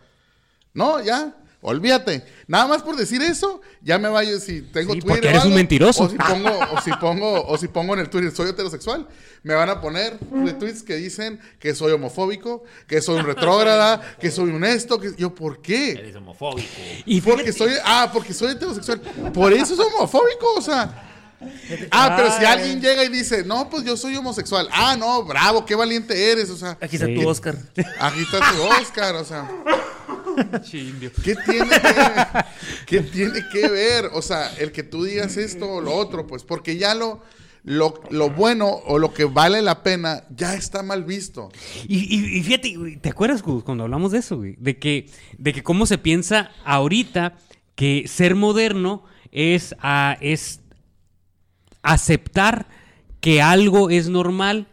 No, ya, olvídate. Nada más por decir eso, ya me vaya si tengo Sí, Twitter. porque o eres un algo, mentiroso. O si pongo, o si pongo, o si pongo en el Twitter, soy heterosexual, me van a poner retweets que dicen que soy homofóbico, que soy un retrógrada, que soy un esto, que yo, ¿por qué? Eres homofóbico. Y Porque soy, ah, porque soy heterosexual. Por eso es homofóbico, o sea. Ah, pero si alguien llega y dice, no, pues yo soy homosexual. Ah, no, bravo, qué valiente eres, o sea. Aquí está Sí. tu Oscar. Aquí está tu Oscar, o sea. ¿Qué tiene que, qué tiene que ver? O sea, el que tú digas esto o lo otro, pues, porque ya lo, lo, lo bueno o lo que vale la pena ya está mal visto. Y, y- y fíjate, ¿te acuerdas Gus, cuando hablamos de eso, güey? De que, de que cómo se piensa ahorita que ser moderno es, ah, es aceptar que algo es normal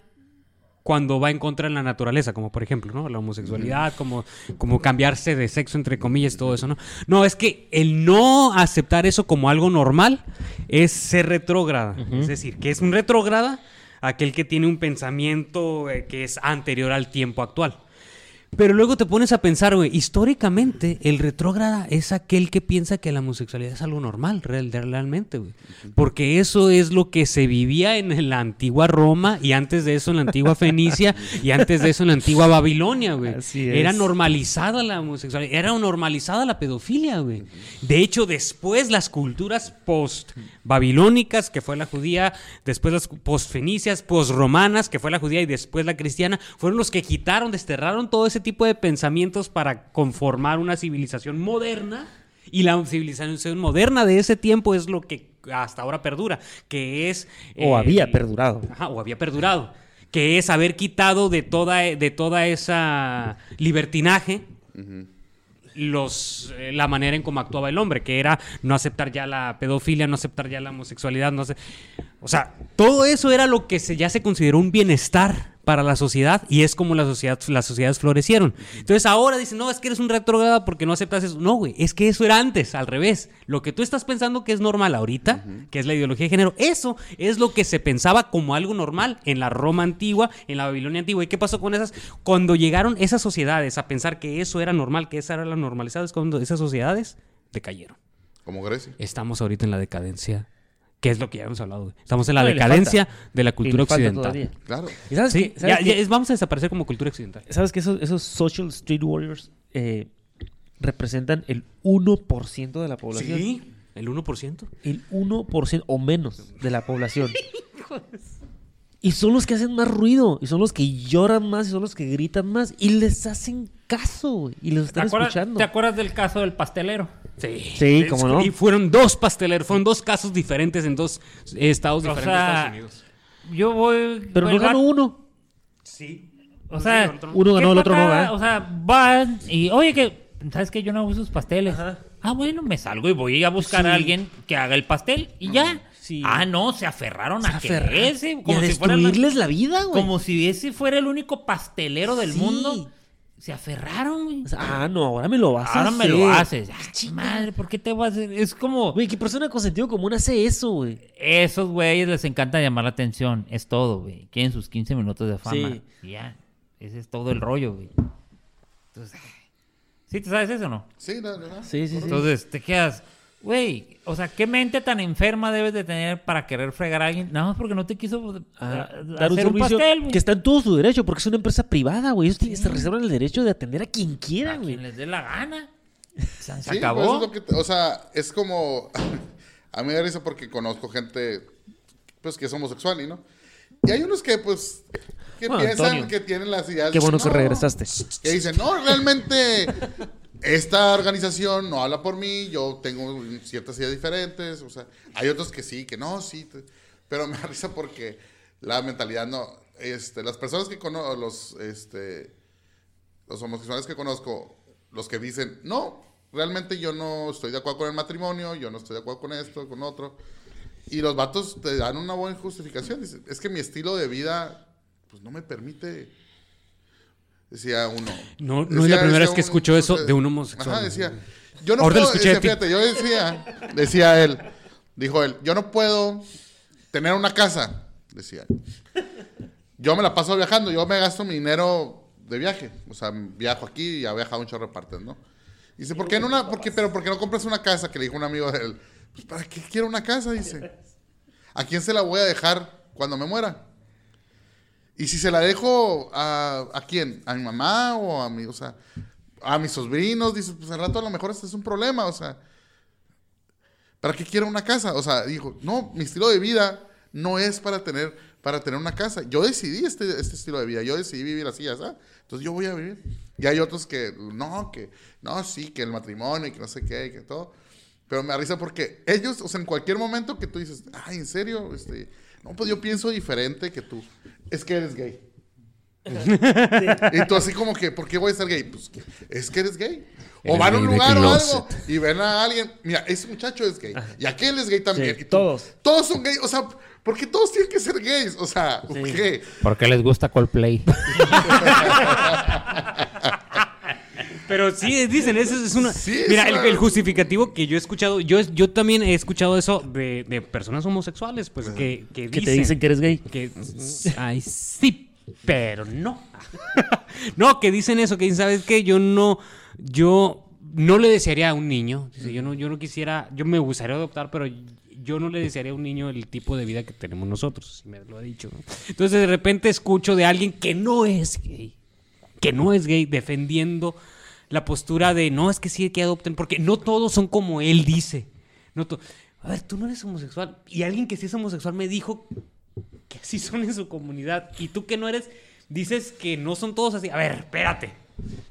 cuando va en contra de la naturaleza, como por ejemplo, ¿no? La homosexualidad, como, como cambiarse de sexo, entre comillas, todo eso, ¿no? No, es que el no aceptar eso como algo normal es ser retrógrada. Es decir, que es un retrógrada aquel que tiene un pensamiento eh, que es anterior al tiempo actual. Pero luego te pones a pensar, güey, históricamente el retrógrada es aquel que piensa que la homosexualidad es algo normal, real- realmente, güey. Porque eso es lo que se vivía en la antigua Roma y antes de eso en la antigua Fenicia y antes de eso en la antigua Babilonia, güey. Era normalizada la homosexualidad, era normalizada la pedofilia, güey. De hecho, después las culturas post-babilónicas, que fue la judía, después las post-fenicias, post-romanas, que fue la judía y después la cristiana, fueron los que quitaron, desterraron todo ese tipo de pensamientos para conformar una civilización moderna. Y la civilización moderna de ese tiempo es lo que hasta ahora perdura, que es... O eh, había perdurado. Ajá, o había perdurado. Que es haber quitado de toda, de toda esa libertinaje los, eh, la manera en cómo actuaba el hombre, que era no aceptar ya la pedofilia, no aceptar ya la homosexualidad, no sé. O sea, todo eso era lo que se, ya se consideró un bienestar para la sociedad y es como la sociedad, las sociedades florecieron. Entonces ahora dicen, no, es que eres un retrógrado porque no aceptas eso. No, güey, es que eso era antes, al revés. Lo que tú estás pensando que es normal ahorita, que es la ideología de género, eso es lo que se pensaba como algo normal en la Roma antigua, en la Babilonia antigua. ¿Y qué pasó con esas? Cuando llegaron esas sociedades a pensar que eso era normal, que esa era la normalizada, es cuando esas sociedades decayeron. Como Grecia. Estamos ahorita en la decadencia, que es lo que ya hemos hablado. güey. Estamos en la No, decadencia de la cultura occidental. Claro. ¿Y sabes Sí, qué? ¿Sabes ya- qué? ya es- vamos a desaparecer como cultura occidental. ¿Sabes que esos, esos social street warriors eh, representan el 1% de la población? Sí, el 1%. El 1% o menos de la población. Y son los que hacen más ruido, y son los que lloran más, y son los que gritan más, y les hacen caso, güey, y los ¿Te están acuerdas, escuchando. ¿Te acuerdas del caso del pastelero? Sí, Sí, Es- cómo no. Y fueron dos pasteleros, fueron dos casos diferentes en dos eh, estados O diferentes de sea, Estados Unidos. Yo voy... Pero no ganó uno. Sí. O sea, Uno ganó, ¿qué el otro no? ¿verdad? O sea, van y, oye, que, ¿sabes que Yo no hago sus pasteles. Ah, bueno, me salgo y voy a buscar a alguien que haga el pastel y ya. Sí. Ah, no, se aferraron a que ese, y a como si fuera la- destruirles la vida, güey. como si ese fuera el único pastelero del Sí. mundo. Se aferraron, güey. O sea, ah, no, ahora me lo vas a Ahora hacer. me lo haces. Ah, madre, ¿por qué te vas a hacer? Es como... Güey, ¿qué persona con sentido común hace eso, güey? Esos güeyes les encanta llamar la atención. Es todo, güey. Quieren sus 15 minutos de fama. Sí. Y ya. Ese es todo el rollo, güey. Entonces, ¿sí te sabes eso o no? Sí, no, no, no. Sí, sí, sí. Entonces te quedas, güey, o sea, ¿qué mente tan enferma debes de tener para querer fregar a alguien? Nada más porque no te quiso Ah, dar un hacer un, servicio pastel, güey. que está en todo su derecho, porque es una empresa privada, güey. Ellos tienen- se reservan el derecho de atender a quien quieran, A güey. quien les dé la gana. Se, se Sí, pues acabó. eso es lo que te- o sea, es como. A mí me da risa porque conozco gente pues que es homosexual, ¿y no? Y hay unos que, pues, que Bueno, piensan Antonio. que tienen las ideas. Qué bueno que regresaste. Que dicen, no, realmente esta organización no habla por mí, yo tengo ciertas ideas diferentes. O sea, hay otros que sí, que no, sí. Pero me da risa porque la mentalidad no. Este, las personas que conozco, los, este, los homosexuales que conozco, los que dicen, no, realmente yo no estoy de acuerdo con el matrimonio, yo no estoy de acuerdo con esto, con otro. Y los vatos te dan una buena justificación. Dicen, es que mi estilo de vida, pues no me permite. Decía uno. No- no es la primera vez que escucho eso de un homosexual. Ajá, decía. Yo no Ahora lo puedo, escuché de decía, fíjate, yo decía, decía él, dijo él, yo no puedo tener una casa, decía. él. Yo me la paso viajando, yo me gasto mi dinero de viaje. O sea, viajo aquí y ha viajado un chorro de partes, ¿no? Dice, ¿por qué no una, por qué- pero por qué no compras una casa? Que le dijo un amigo de él. Pues, ¿para qué quiero una casa? Dice. ¿A quién se la voy a dejar cuando me muera? Y si se la dejo a, ¿a quién? ¿A mi mamá o a mi, o sea, a mis sobrinos? Dice, pues al rato a lo mejor este es un problema, o sea. ¿Para qué quiero una casa? O sea, dijo, no, mi estilo de vida no es para tener, para tener una casa. Yo decidí este, este estilo de vida, yo decidí vivir así, ¿sabes? Entonces yo voy a vivir. Y hay otros que, no, que, no, sí, que el matrimonio y que no sé qué, y que todo. Pero me da risa porque ellos, o sea, en cualquier momento que tú dices, ay, ¿en serio? Este, no, pues yo pienso diferente que tú. Es que eres gay. y tú así como que, ¿por qué voy a ser gay? Pues es que eres gay. O Eres van a un lugar o algo y ven a alguien, mira, ese muchacho es gay. Y aquel es gay también. Sí, y tú, todos. Todos son gays. O sea, ¿por qué todos tienen que ser gays? O sea, ¿por qué? Porque les gusta Coldplay. Pero sí, dicen, eso es una... Sí, es Mira, el, una- el justificativo que yo he escuchado, yo, yo también he escuchado eso de, de personas homosexuales, pues, que, que Que te dicen que eres gay. que ay sí pero no. no, que dicen eso, que dicen, ¿sabes qué? Yo no, yo no le desearía a un niño. Dice, yo no, yo no quisiera, yo me gustaría adoptar, pero yo no le desearía a un niño el tipo de vida que tenemos nosotros. Me lo ha dicho. ¿no? Entonces de repente escucho de alguien que no es gay, que no es gay, defendiendo la postura de no, es que sí que adopten, porque no todos son como él dice. No a ver, tú no eres homosexual. Y alguien que sí es homosexual me dijo que así son en su comunidad. Y tú que no eres, dices que no son todos así. A ver, espérate.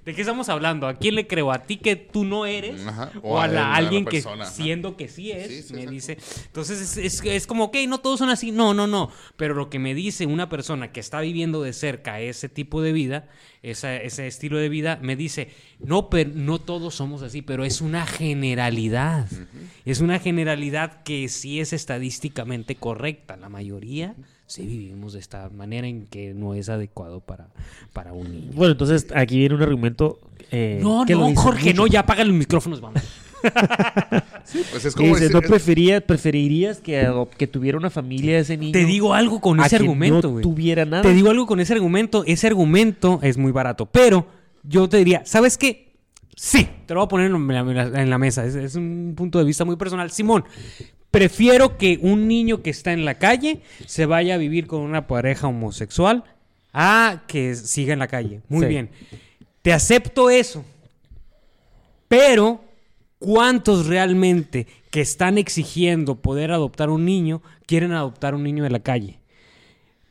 ¿De qué estamos hablando? ¿A quién le creo? ¿A ti que tú no eres? Ajá. O, a, la- alguien que ajá. siendo que sí es, Sí, sí, me dice. Entonces es, es- es como, ok, no todos son así. No, no, no. Pero lo que me dice una persona que está viviendo de cerca ese tipo de vida, esa- ese estilo de vida, me dice, no, pero no todos somos así, pero es una generalidad. Es una generalidad que sí es estadísticamente correcta. La mayoría sí vivimos de esta manera en que no es adecuado para, para un niño. Bueno, entonces aquí viene un argumento. eh, No, que no, Jorge, mucho. no, ya apaga los micrófonos, vamos. Pues es como dice, decir- no prefería, preferirías que, que tuviera una familia ese niño. Te digo algo con ese argumento, no tuviera nada. Te digo algo con ese argumento. Ese argumento es muy barato. Pero yo te diría, ¿sabes qué? Sí, te lo voy a poner en la, en la mesa. Es, es un punto de vista muy personal. Simón, prefiero que un niño que está en la calle se vaya a vivir con una pareja homosexual a que siga en la calle. Muy Sí. bien. Te acepto eso. Pero, ¿cuántos realmente que están exigiendo poder adoptar un niño quieren adoptar un niño de la calle?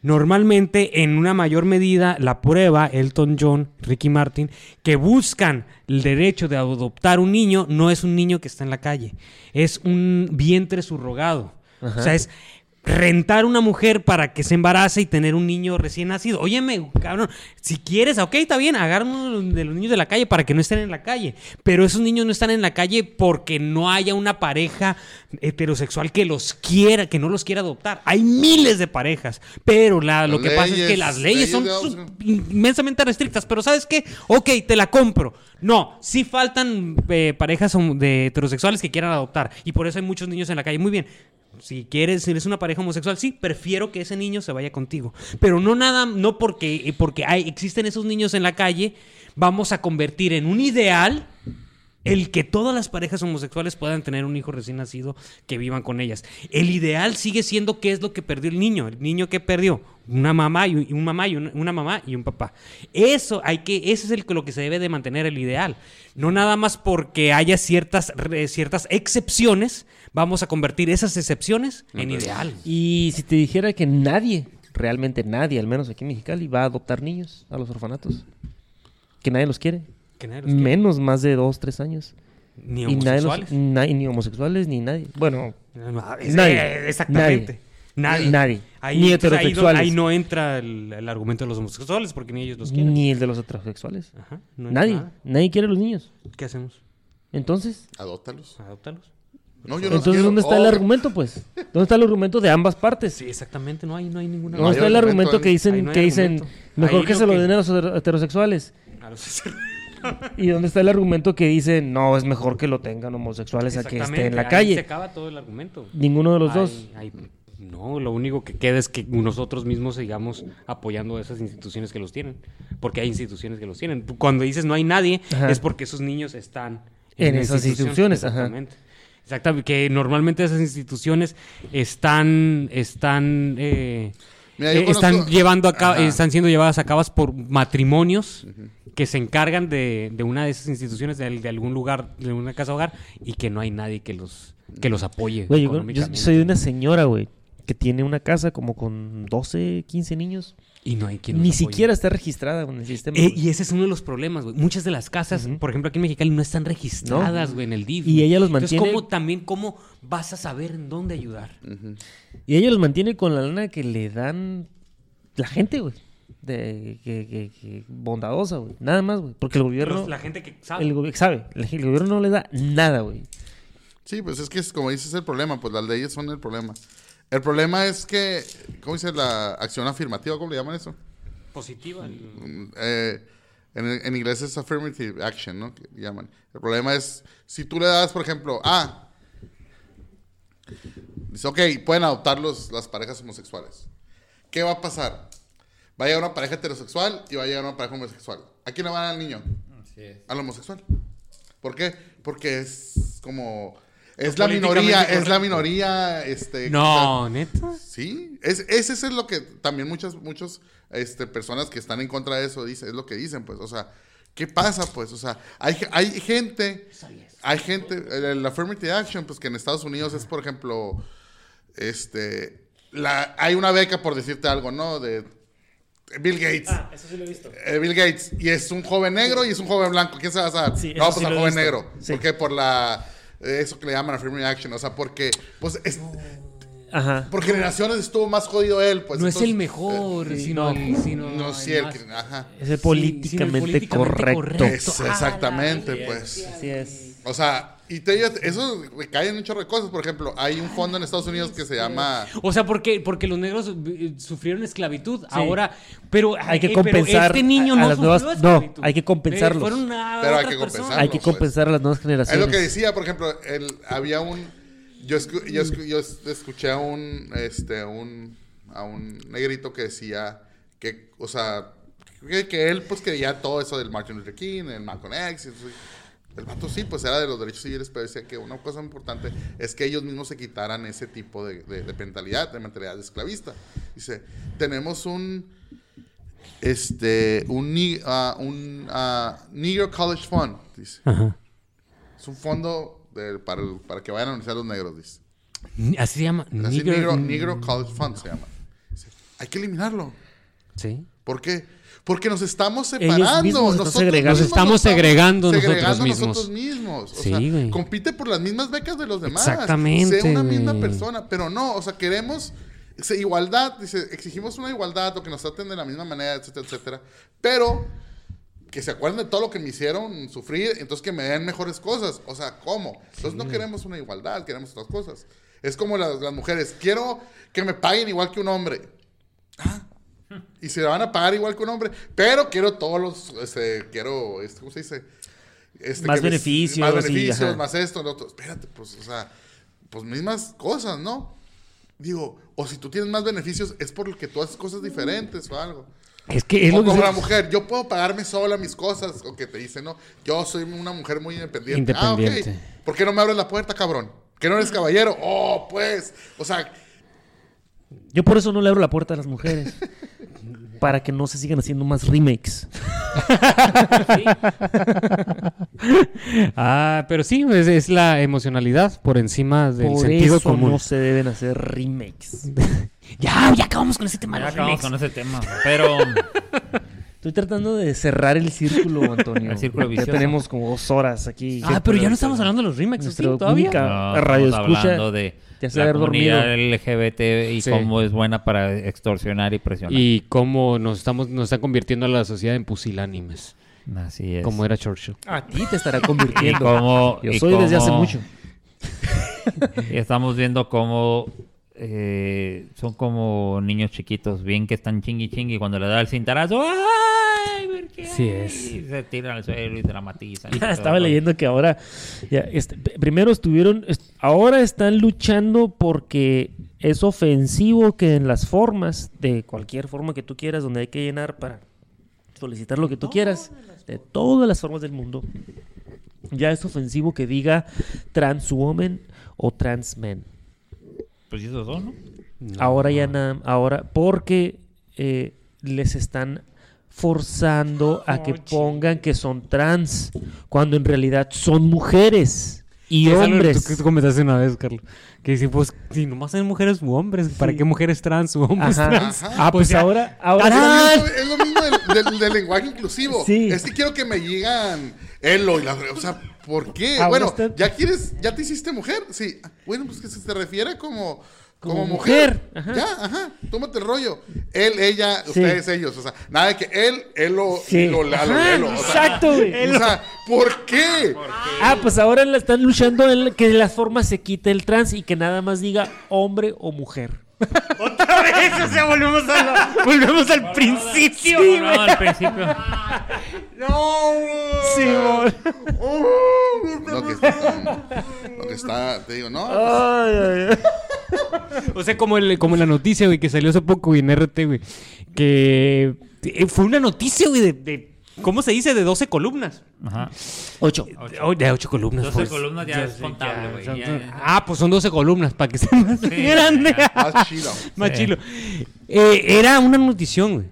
Normalmente, en una mayor medida, la prueba, Elton John, Ricky Martin, que buscan el derecho de adoptar un niño, no es un niño que está en la calle, es un vientre subrogado. O sea, es rentar una mujer para que se embarace y tener un niño recién nacido. Óyeme, cabrón, si quieres, ok, está bien, agarra uno de los niños de la calle para que no estén en la calle. Pero esos niños no están en la calle porque no haya una pareja heterosexual que los quiera, que no los quiera adoptar. Hay miles de parejas, pero la, lo que pasa es que las leyes leyes son inmensamente restrictas. Pero ¿sabes qué? Ok, te la compro. No, sí faltan eh, parejas de heterosexuales que quieran adoptar. Y por eso hay muchos niños en la calle. Muy bien. Si quieres, si eres una pareja homosexual, sí, prefiero que ese niño se vaya contigo. Pero no nada, no porque, porque hay, existen esos niños en la calle, vamos a convertir en un ideal el que todas las parejas homosexuales puedan tener un hijo recién nacido que vivan con ellas. El ideal sigue siendo qué es lo que perdió el niño. El niño que perdió una mamá y un, mamá y una, mamá y un papá. Eso hay que, ese es el, lo que se debe de mantener el ideal. No nada más porque haya ciertas, ciertas excepciones, vamos a convertir esas excepciones en ideal. Y si te dijera que nadie, realmente nadie, al menos aquí en Mexicali, va a adoptar niños a los orfanatos. Que nadie los quiere. Que nadie los quiere. Menos más de dos, tres años. Ni Y nadie los- homosexuales. na- ni homosexuales, ni nadie. Bueno, es- Nadie. eh, Exactamente. Nadie. Nadie. Ahí, Ni entonces, ahí no- heterosexuales. Ahí no, entra el, el argumento de los homosexuales porque ni ellos los quieren. ni el de los heterosexuales. Ajá, no Nadie. nada. Nadie quiere a los niños. ¿Qué hacemos? Entonces, Adóptalos. ¿Adoptarlos? No, yo no entonces quiero. ¿dónde está el Oh, argumento, pues? ¿Dónde está el argumento de ambas partes? Sí, exactamente. No hay, no hay ninguna. ¿Dónde hay está el argumento que dicen, no que dicen argumento. mejor Ahí que lo se lo que- den a los heter- heterosexuales? A los- ¿Y dónde está el argumento que dice, no, es mejor que lo tengan homosexuales a que esté en la Exactamente, ahí calle? Se acaba todo el argumento. Ninguno de los Ay, dos. ay, no, lo único que queda es que nosotros mismos sigamos apoyando a esas instituciones que los tienen. Porque hay instituciones que los tienen. Cuando dices no hay nadie, Ajá. es porque esos niños están En esas instituciones, ajá. Exactamente. Que normalmente esas instituciones están, están, eh, Mira, eh, están conozco- llevando a cabo, están siendo llevadas a cabo por matrimonios que se encargan de, de una de esas instituciones, de, de algún lugar, de una casa hogar, y que no hay nadie que los, que los apoye. Güey, yo, yo soy de una señora, güey, que tiene una casa como con 12, 15 niños. Y no hay quien Ni apoye. siquiera está registrada en el sistema. Eh, y ese es uno de los problemas, güey. Muchas de las casas, por ejemplo, aquí en Mexicali, no están registradas, güey, en el DIF. Y ella los Entonces, mantiene- ¿cómo, también, ¿cómo vas a saber en dónde ayudar? Y ella los mantiene con la lana que le dan la gente, güey. De, que, que- que bondadosa, güey. Nada más, güey. Porque el gobierno... Los- la gente que sabe. El sabe. El, el gobierno no le da nada, güey. Sí, pues es que es como dices el problema, pues las leyes son el problema. El problema es que, ¿cómo dice la acción afirmativa? ¿Cómo le llaman eso? Positiva. Mm, eh, en, en inglés es affirmative action, ¿no? Que llaman. El problema es, si tú le das, por ejemplo, ah, dice, ok, pueden adoptar los, las parejas homosexuales. ¿Qué va a pasar? Va a llegar una pareja heterosexual y va a llegar una pareja homosexual. ¿A quién le van al niño? Al homosexual. ¿Por qué? Porque es como... Es la minoría, es la minoría, este... No, neta. Sí, es, ese es lo que también muchas, muchos, este, personas que están en contra de eso dicen, es lo que dicen, pues, o sea, ¿qué pasa, pues? O sea, hay, hay gente, hay gente, el affirmative action, pues, que en Estados Unidos es, por ejemplo, este, la, hay una beca, por decirte algo, ¿no? De Bill Gates. Ah, eso sí lo he visto. Eh, Bill Gates. Y es un joven negro y es un joven blanco. ¿Quién se va a dar? Sí, no, pues sí al joven visto. negro. Sí. ¿Por qué? Por la... eh, Eso que le llaman affirmative action. O sea, porque... Pues es- Ajá. por generaciones estuvo más jodido él. Pues, no es el mejor, sí, sino, el- sino No, el sí, el más-. Ajá. Es el Sí, políticamente, sino el políticamente correcto. Es, exactamente, pues. Así es. O sea, y te digo, eso recae en un chorro de cosas. Por ejemplo, hay un fondo en Estados Unidos que se llama... O sea, porque, porque los negros eh, sufrieron esclavitud. Ahora, pero Hay que eh, pero compensar este niño a- a no las nuevas- no, esclavitud. hay que compensarlos. Eh, a Pero hay que compensarlos. Hay que pues. compensar a las nuevas Es generaciones. lo que decía, por ejemplo, el, había un... Yo, escu- yo, escu- yo es- escuché a un, este, un, a un negrito que decía que, o sea, que, que él pues creía todo eso del Martin Luther King, el Malcolm X, y eso, y- el vato sí, pues era de los derechos civiles, pero decía que una cosa importante es que ellos mismos se quitaran ese tipo de, de- de mentalidad, de mentalidad esclavista. Dice, tenemos un, este, un, ah, un ah, Negro College Fund, dice. Ajá. Es un fondo de- para, el- para que vayan a universidad los negros, dice. Así se llama. Así, negro, Negro College Fund se llama. Dice, hay que eliminarlo. Sí. ¿Por qué? Porque nos estamos separando. están nosotros Nos estamos segregando nosotros segregando mismos. nosotros mismos. O Sí, sea, compite por las mismas becas de los demás. Exactamente, Sé una misma güey. persona, pero no, o sea, queremos igualdad, dice, exigimos una igualdad o que nos traten de la misma manera, etcétera, etcétera. Pero que se acuerden de todo lo que me hicieron sufrir, entonces que me den mejores cosas. O sea, ¿cómo? Entonces no queremos una igualdad, queremos otras cosas. Es como las, las mujeres, quiero que me paguen igual que un hombre. Ah, y se van a pagar igual que un hombre, pero quiero todos los, este, quiero, este, ¿cómo se dice? Este, Más que beneficios Más beneficios, más esto, lo otro. Espérate, pues, o sea, pues mismas cosas, ¿no? Digo, o si tú tienes más beneficios, es porque tú haces cosas diferentes o algo. Es que es o lo que como se- la mujer, yo puedo pagarme sola mis cosas, o que te dicen, no, yo soy una mujer muy independiente. Ah, Independiente. ok. ¿Por qué no me abres la puerta, cabrón? ¿Que no eres caballero? Oh, pues, o sea, Yo por eso no le abro la puerta a las mujeres. para que no se sigan haciendo más remakes. Ah, pero sí, es, es la emocionalidad por encima del por sentido eso común. no se deben hacer remakes. Ya, ya acabamos con ese tema. de Ya acabamos remakes. con ese tema. Pero Estoy tratando de cerrar el círculo, Antonio. El círculo ya vicioso. tenemos como dos horas aquí. Ah, pero ya no estamos hablando de los remakes, ¿sí? ¿Todavía? no, radio estamos escucha. hablando de ya se la comunidad dormido. LGBT y Sí. cómo es buena para extorsionar y presionar. Y cómo nos estamos nos está convirtiendo a la sociedad en pusilánimes, Así es. como era Churchill. A ti te estará y convirtiendo. cómo, Yo y soy desde hace mucho. y estamos viendo cómo eh, son como niños chiquitos, bien que están chingui chingui cuando le da el cintarazo. ¡Ay! Sí es. Y se tiran al suelo y dramatizan. y todo. Estaba leyendo que ahora, ya, este, primero estuvieron, est- ahora están luchando porque es ofensivo que en las formas, de cualquier forma que tú quieras, donde hay que llenar para solicitar lo que tú quieras, de todas las formas del mundo, ya es ofensivo que diga trans woman o trans men. Pues esos son, ¿no? Ahora ya nada, ahora porque eh, les están forzando a que pongan que son trans cuando en realidad son mujeres y Es algo hombres. que tú comentaste una vez, Carlos. Que dice, pues, si nomás hay mujeres u hombres, ¿para qué mujeres trans u hombres Ajá. trans? Ajá. Ah, pues ahora, ahora Es lo mismo, es lo mismo del, del- del lenguaje inclusivo. Sí. Es que quiero que me digan elo y la... O sea, ¿por qué? Ahora bueno, está- ¿ya quieres, ya te hiciste mujer? Sí. Bueno, pues que se te refiere como... Como, Como mujer. mujer, ajá. Ya, ajá. Tómate el rollo. Él, ella, Sí. ustedes, ellos. O sea, nada de que él, él lo, Sí. lo, la- Ajá, exacto, güey. O sea, ¿por qué? Ah, pues ahora la están luchando en que de las formas se quite el trans y que nada más diga hombre o mujer. Otra vez, o sea, volvemos, a la- volvemos al principio. Sí, no, al principio. Sí, amor. Lo que está, lo que está, te digo, no. Ay, ay, ay. O sea, como, el, como la noticia, güey, que salió hace poco, güey, en RT, güey. Que eh, fue una noticia, güey, de, de- ¿Cómo se dice? De 12 columnas. Ajá. Ocho. Oh, de 8 columnas. 12 pues. columnas ya es sí, contable, ya, güey. ya, ya. Ah, pues son 12 columnas, para que sea más grande. ya. Más chido. Más Sí. chilo. Eh, era una notición, güey.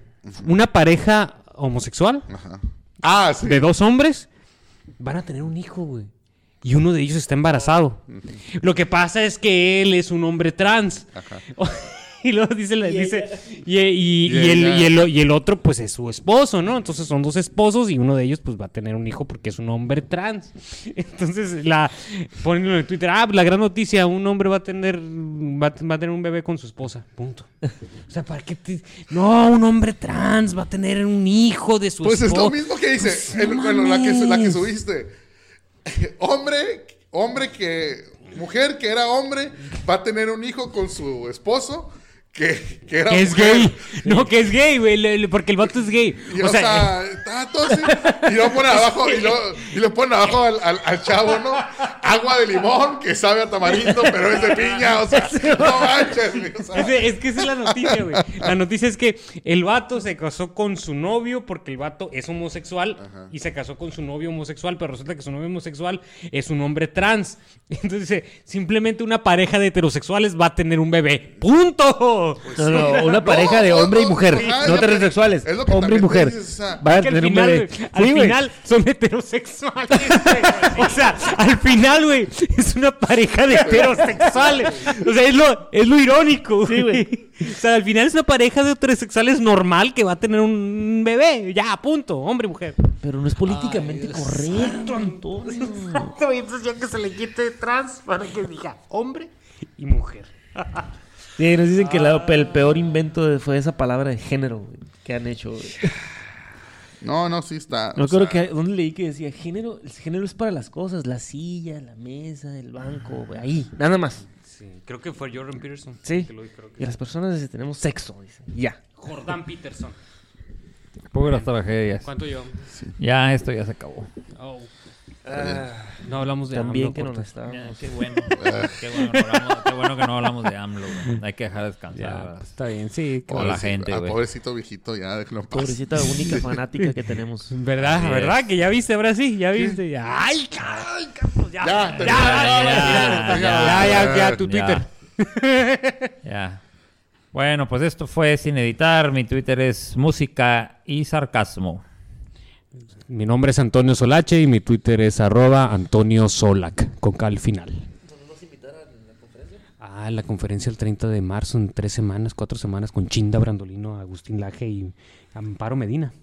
Una pareja homosexual Ajá. Ah, sí. de dos hombres van a tener un hijo, güey. Y uno de ellos está embarazado. Lo que pasa es que él es un hombre trans. Ajá. y luego dice, la- Y dice y, y- Y y el, y, el, y el otro, pues es su esposo, ¿no? Entonces son dos esposos y uno de ellos, pues va a tener un hijo porque es un hombre trans. Entonces, la ponen en Twitter, ah, la gran noticia, un hombre va a tener, va, a- va a tener un bebé con su esposa. Punto. O sea, ¿para qué te- No, un hombre trans va a tener un hijo de su Pues es esposa. lo mismo que dice, Pues, el- no bueno, la que, la que subiste. hombre, hombre que, mujer que era hombre, va a tener un hijo con su esposo que, que era Que es mujer. gay. No, que es gay, güey, porque el vato es gay. Y, o sea, está todo así, y lo ponen abajo, y lo, y lo ponen abajo al, al- al chavo, ¿no? Agua de limón que sabe a tamarindo, pero es de piña, o sea, no manches, güey, o sea. Es, de- es que esa es la noticia, güey. La noticia es que el vato se casó con su novio porque el vato es homosexual y se casó con su novio homosexual, pero resulta que su novio homosexual es un hombre trans. Entonces dice, simplemente una pareja de heterosexuales va a tener un bebé. ¡Punto! No, no, una pareja de no, hombre y no, mujer, no que- heterosexuales. es lo que Hombre y mujer. dices, o sea, Va a Que al tener un final, bebé. al Sí, final son heterosexuales. güey. o sea, al final, güey, es una pareja de heterosexuales. O sea, es lo, es lo irónico, Sí, güey. güey. O sea, al final es una pareja de heterosexuales normal que va a tener un bebé. Ya, punto. Hombre y mujer. Pero no es políticamente correcto, Antonio. Exacto, y entonces ya que se le quite trans para que diga hombre y mujer. Sí, nos dicen que la- el peor invento de- fue esa palabra de género güey, que han hecho. güey. No, no, sí está. No creo sea, que dónde leí que decía género, el género es para las cosas, la silla, la mesa, el banco, güey, ahí, nada más. Sí, creo que fue Jordan Peterson. Sí. que lo dijo, creo que- Y las personas dice, tenemos sexo, dice. Ya. Jordan Peterson. Puras tragedias. ¿Cuánto llevamos? Ya, esto ya se acabó. Oh. No hablamos de También AMLO, que no estábamos. Qué bueno. qué, bueno no hablamos- qué bueno que no hablamos de AMLO. güey. Hay que dejar descansar. Ya, ¿verdad? está bien, sí. Como la pobrecito- gente, güey. pobrecito viejito, ya déjalo en paz. Pobrecita única fanática que tenemos. ¿Verdad? ¿Verdad? Que ya viste, ahora sí, ya viste. Ya. ¡Ay, Ya, Ya, ya, ya, tu. Twitter. Ya. Bueno, pues esto fue sin editar. Mi Twitter es música y sarcasmo. Mi nombre es Antonio Solache y mi Twitter es arroba Antonio Solac, con K al final. Ah, la conferencia el 30 de marzo, en tres semanas, cuatro semanas, con Chinda Brandolino, Agustín Laje y Amparo Medina.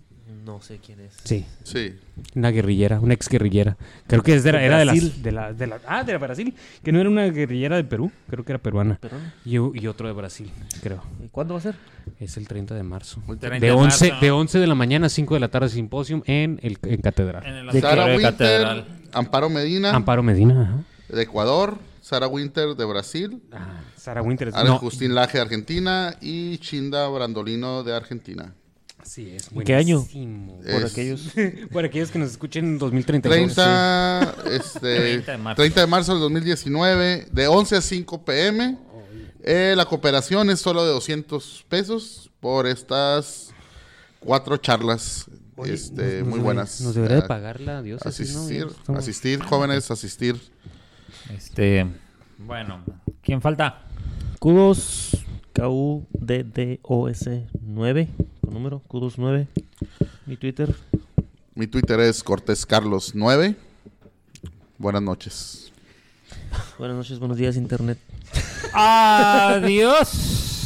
No sé quién es. Sí, Sí. una guerrillera, una ex guerrillera. Creo que es de la- ¿De era de las, Brasil? de la, de la- Ah, de la Brasil. Que no era una guerrillera de Perú, creo que era peruana. Y, y otro de Brasil, creo. ¿y ¿Cuándo va a ser? Es el 30 de marzo. 30 De de 11, marzo. de 11 de la mañana a 5 de la tarde, simposium en, el, en Catedral. En el ¿De Sara de Winter, Catedral. Amparo Medina, Amparo Medina, ajá. de Ecuador, Sara Winter, de Brasil, Ah, Sara Winter. Ara- No, Laje, de Argentina, y Chinda Brandolino, de Argentina. Sí, es ¿En qué año? Por Es- aquellos. Por aquellos que nos escuchen en 2032. 30, este, 30 de marzo. 30 de marzo del 2019, de 11 a 5 pm. Eh, la cooperación es solo de 200 pesos por estas cuatro charlas Oye, este, nos- nos muy debe- buenas. Nos debería de Ah, pagar la diócesis, ¿no? Asistir, Ya estamos- asistir, jóvenes, asistir. Este, bueno, ¿quién falta? Kudos K-U-D-D-O-S 9, con número, Kudos 9. Mi Twitter. Mi Twitter es Cortés Carlos 9. Buenas noches. Buenas noches, buenos días, Internet. Adiós.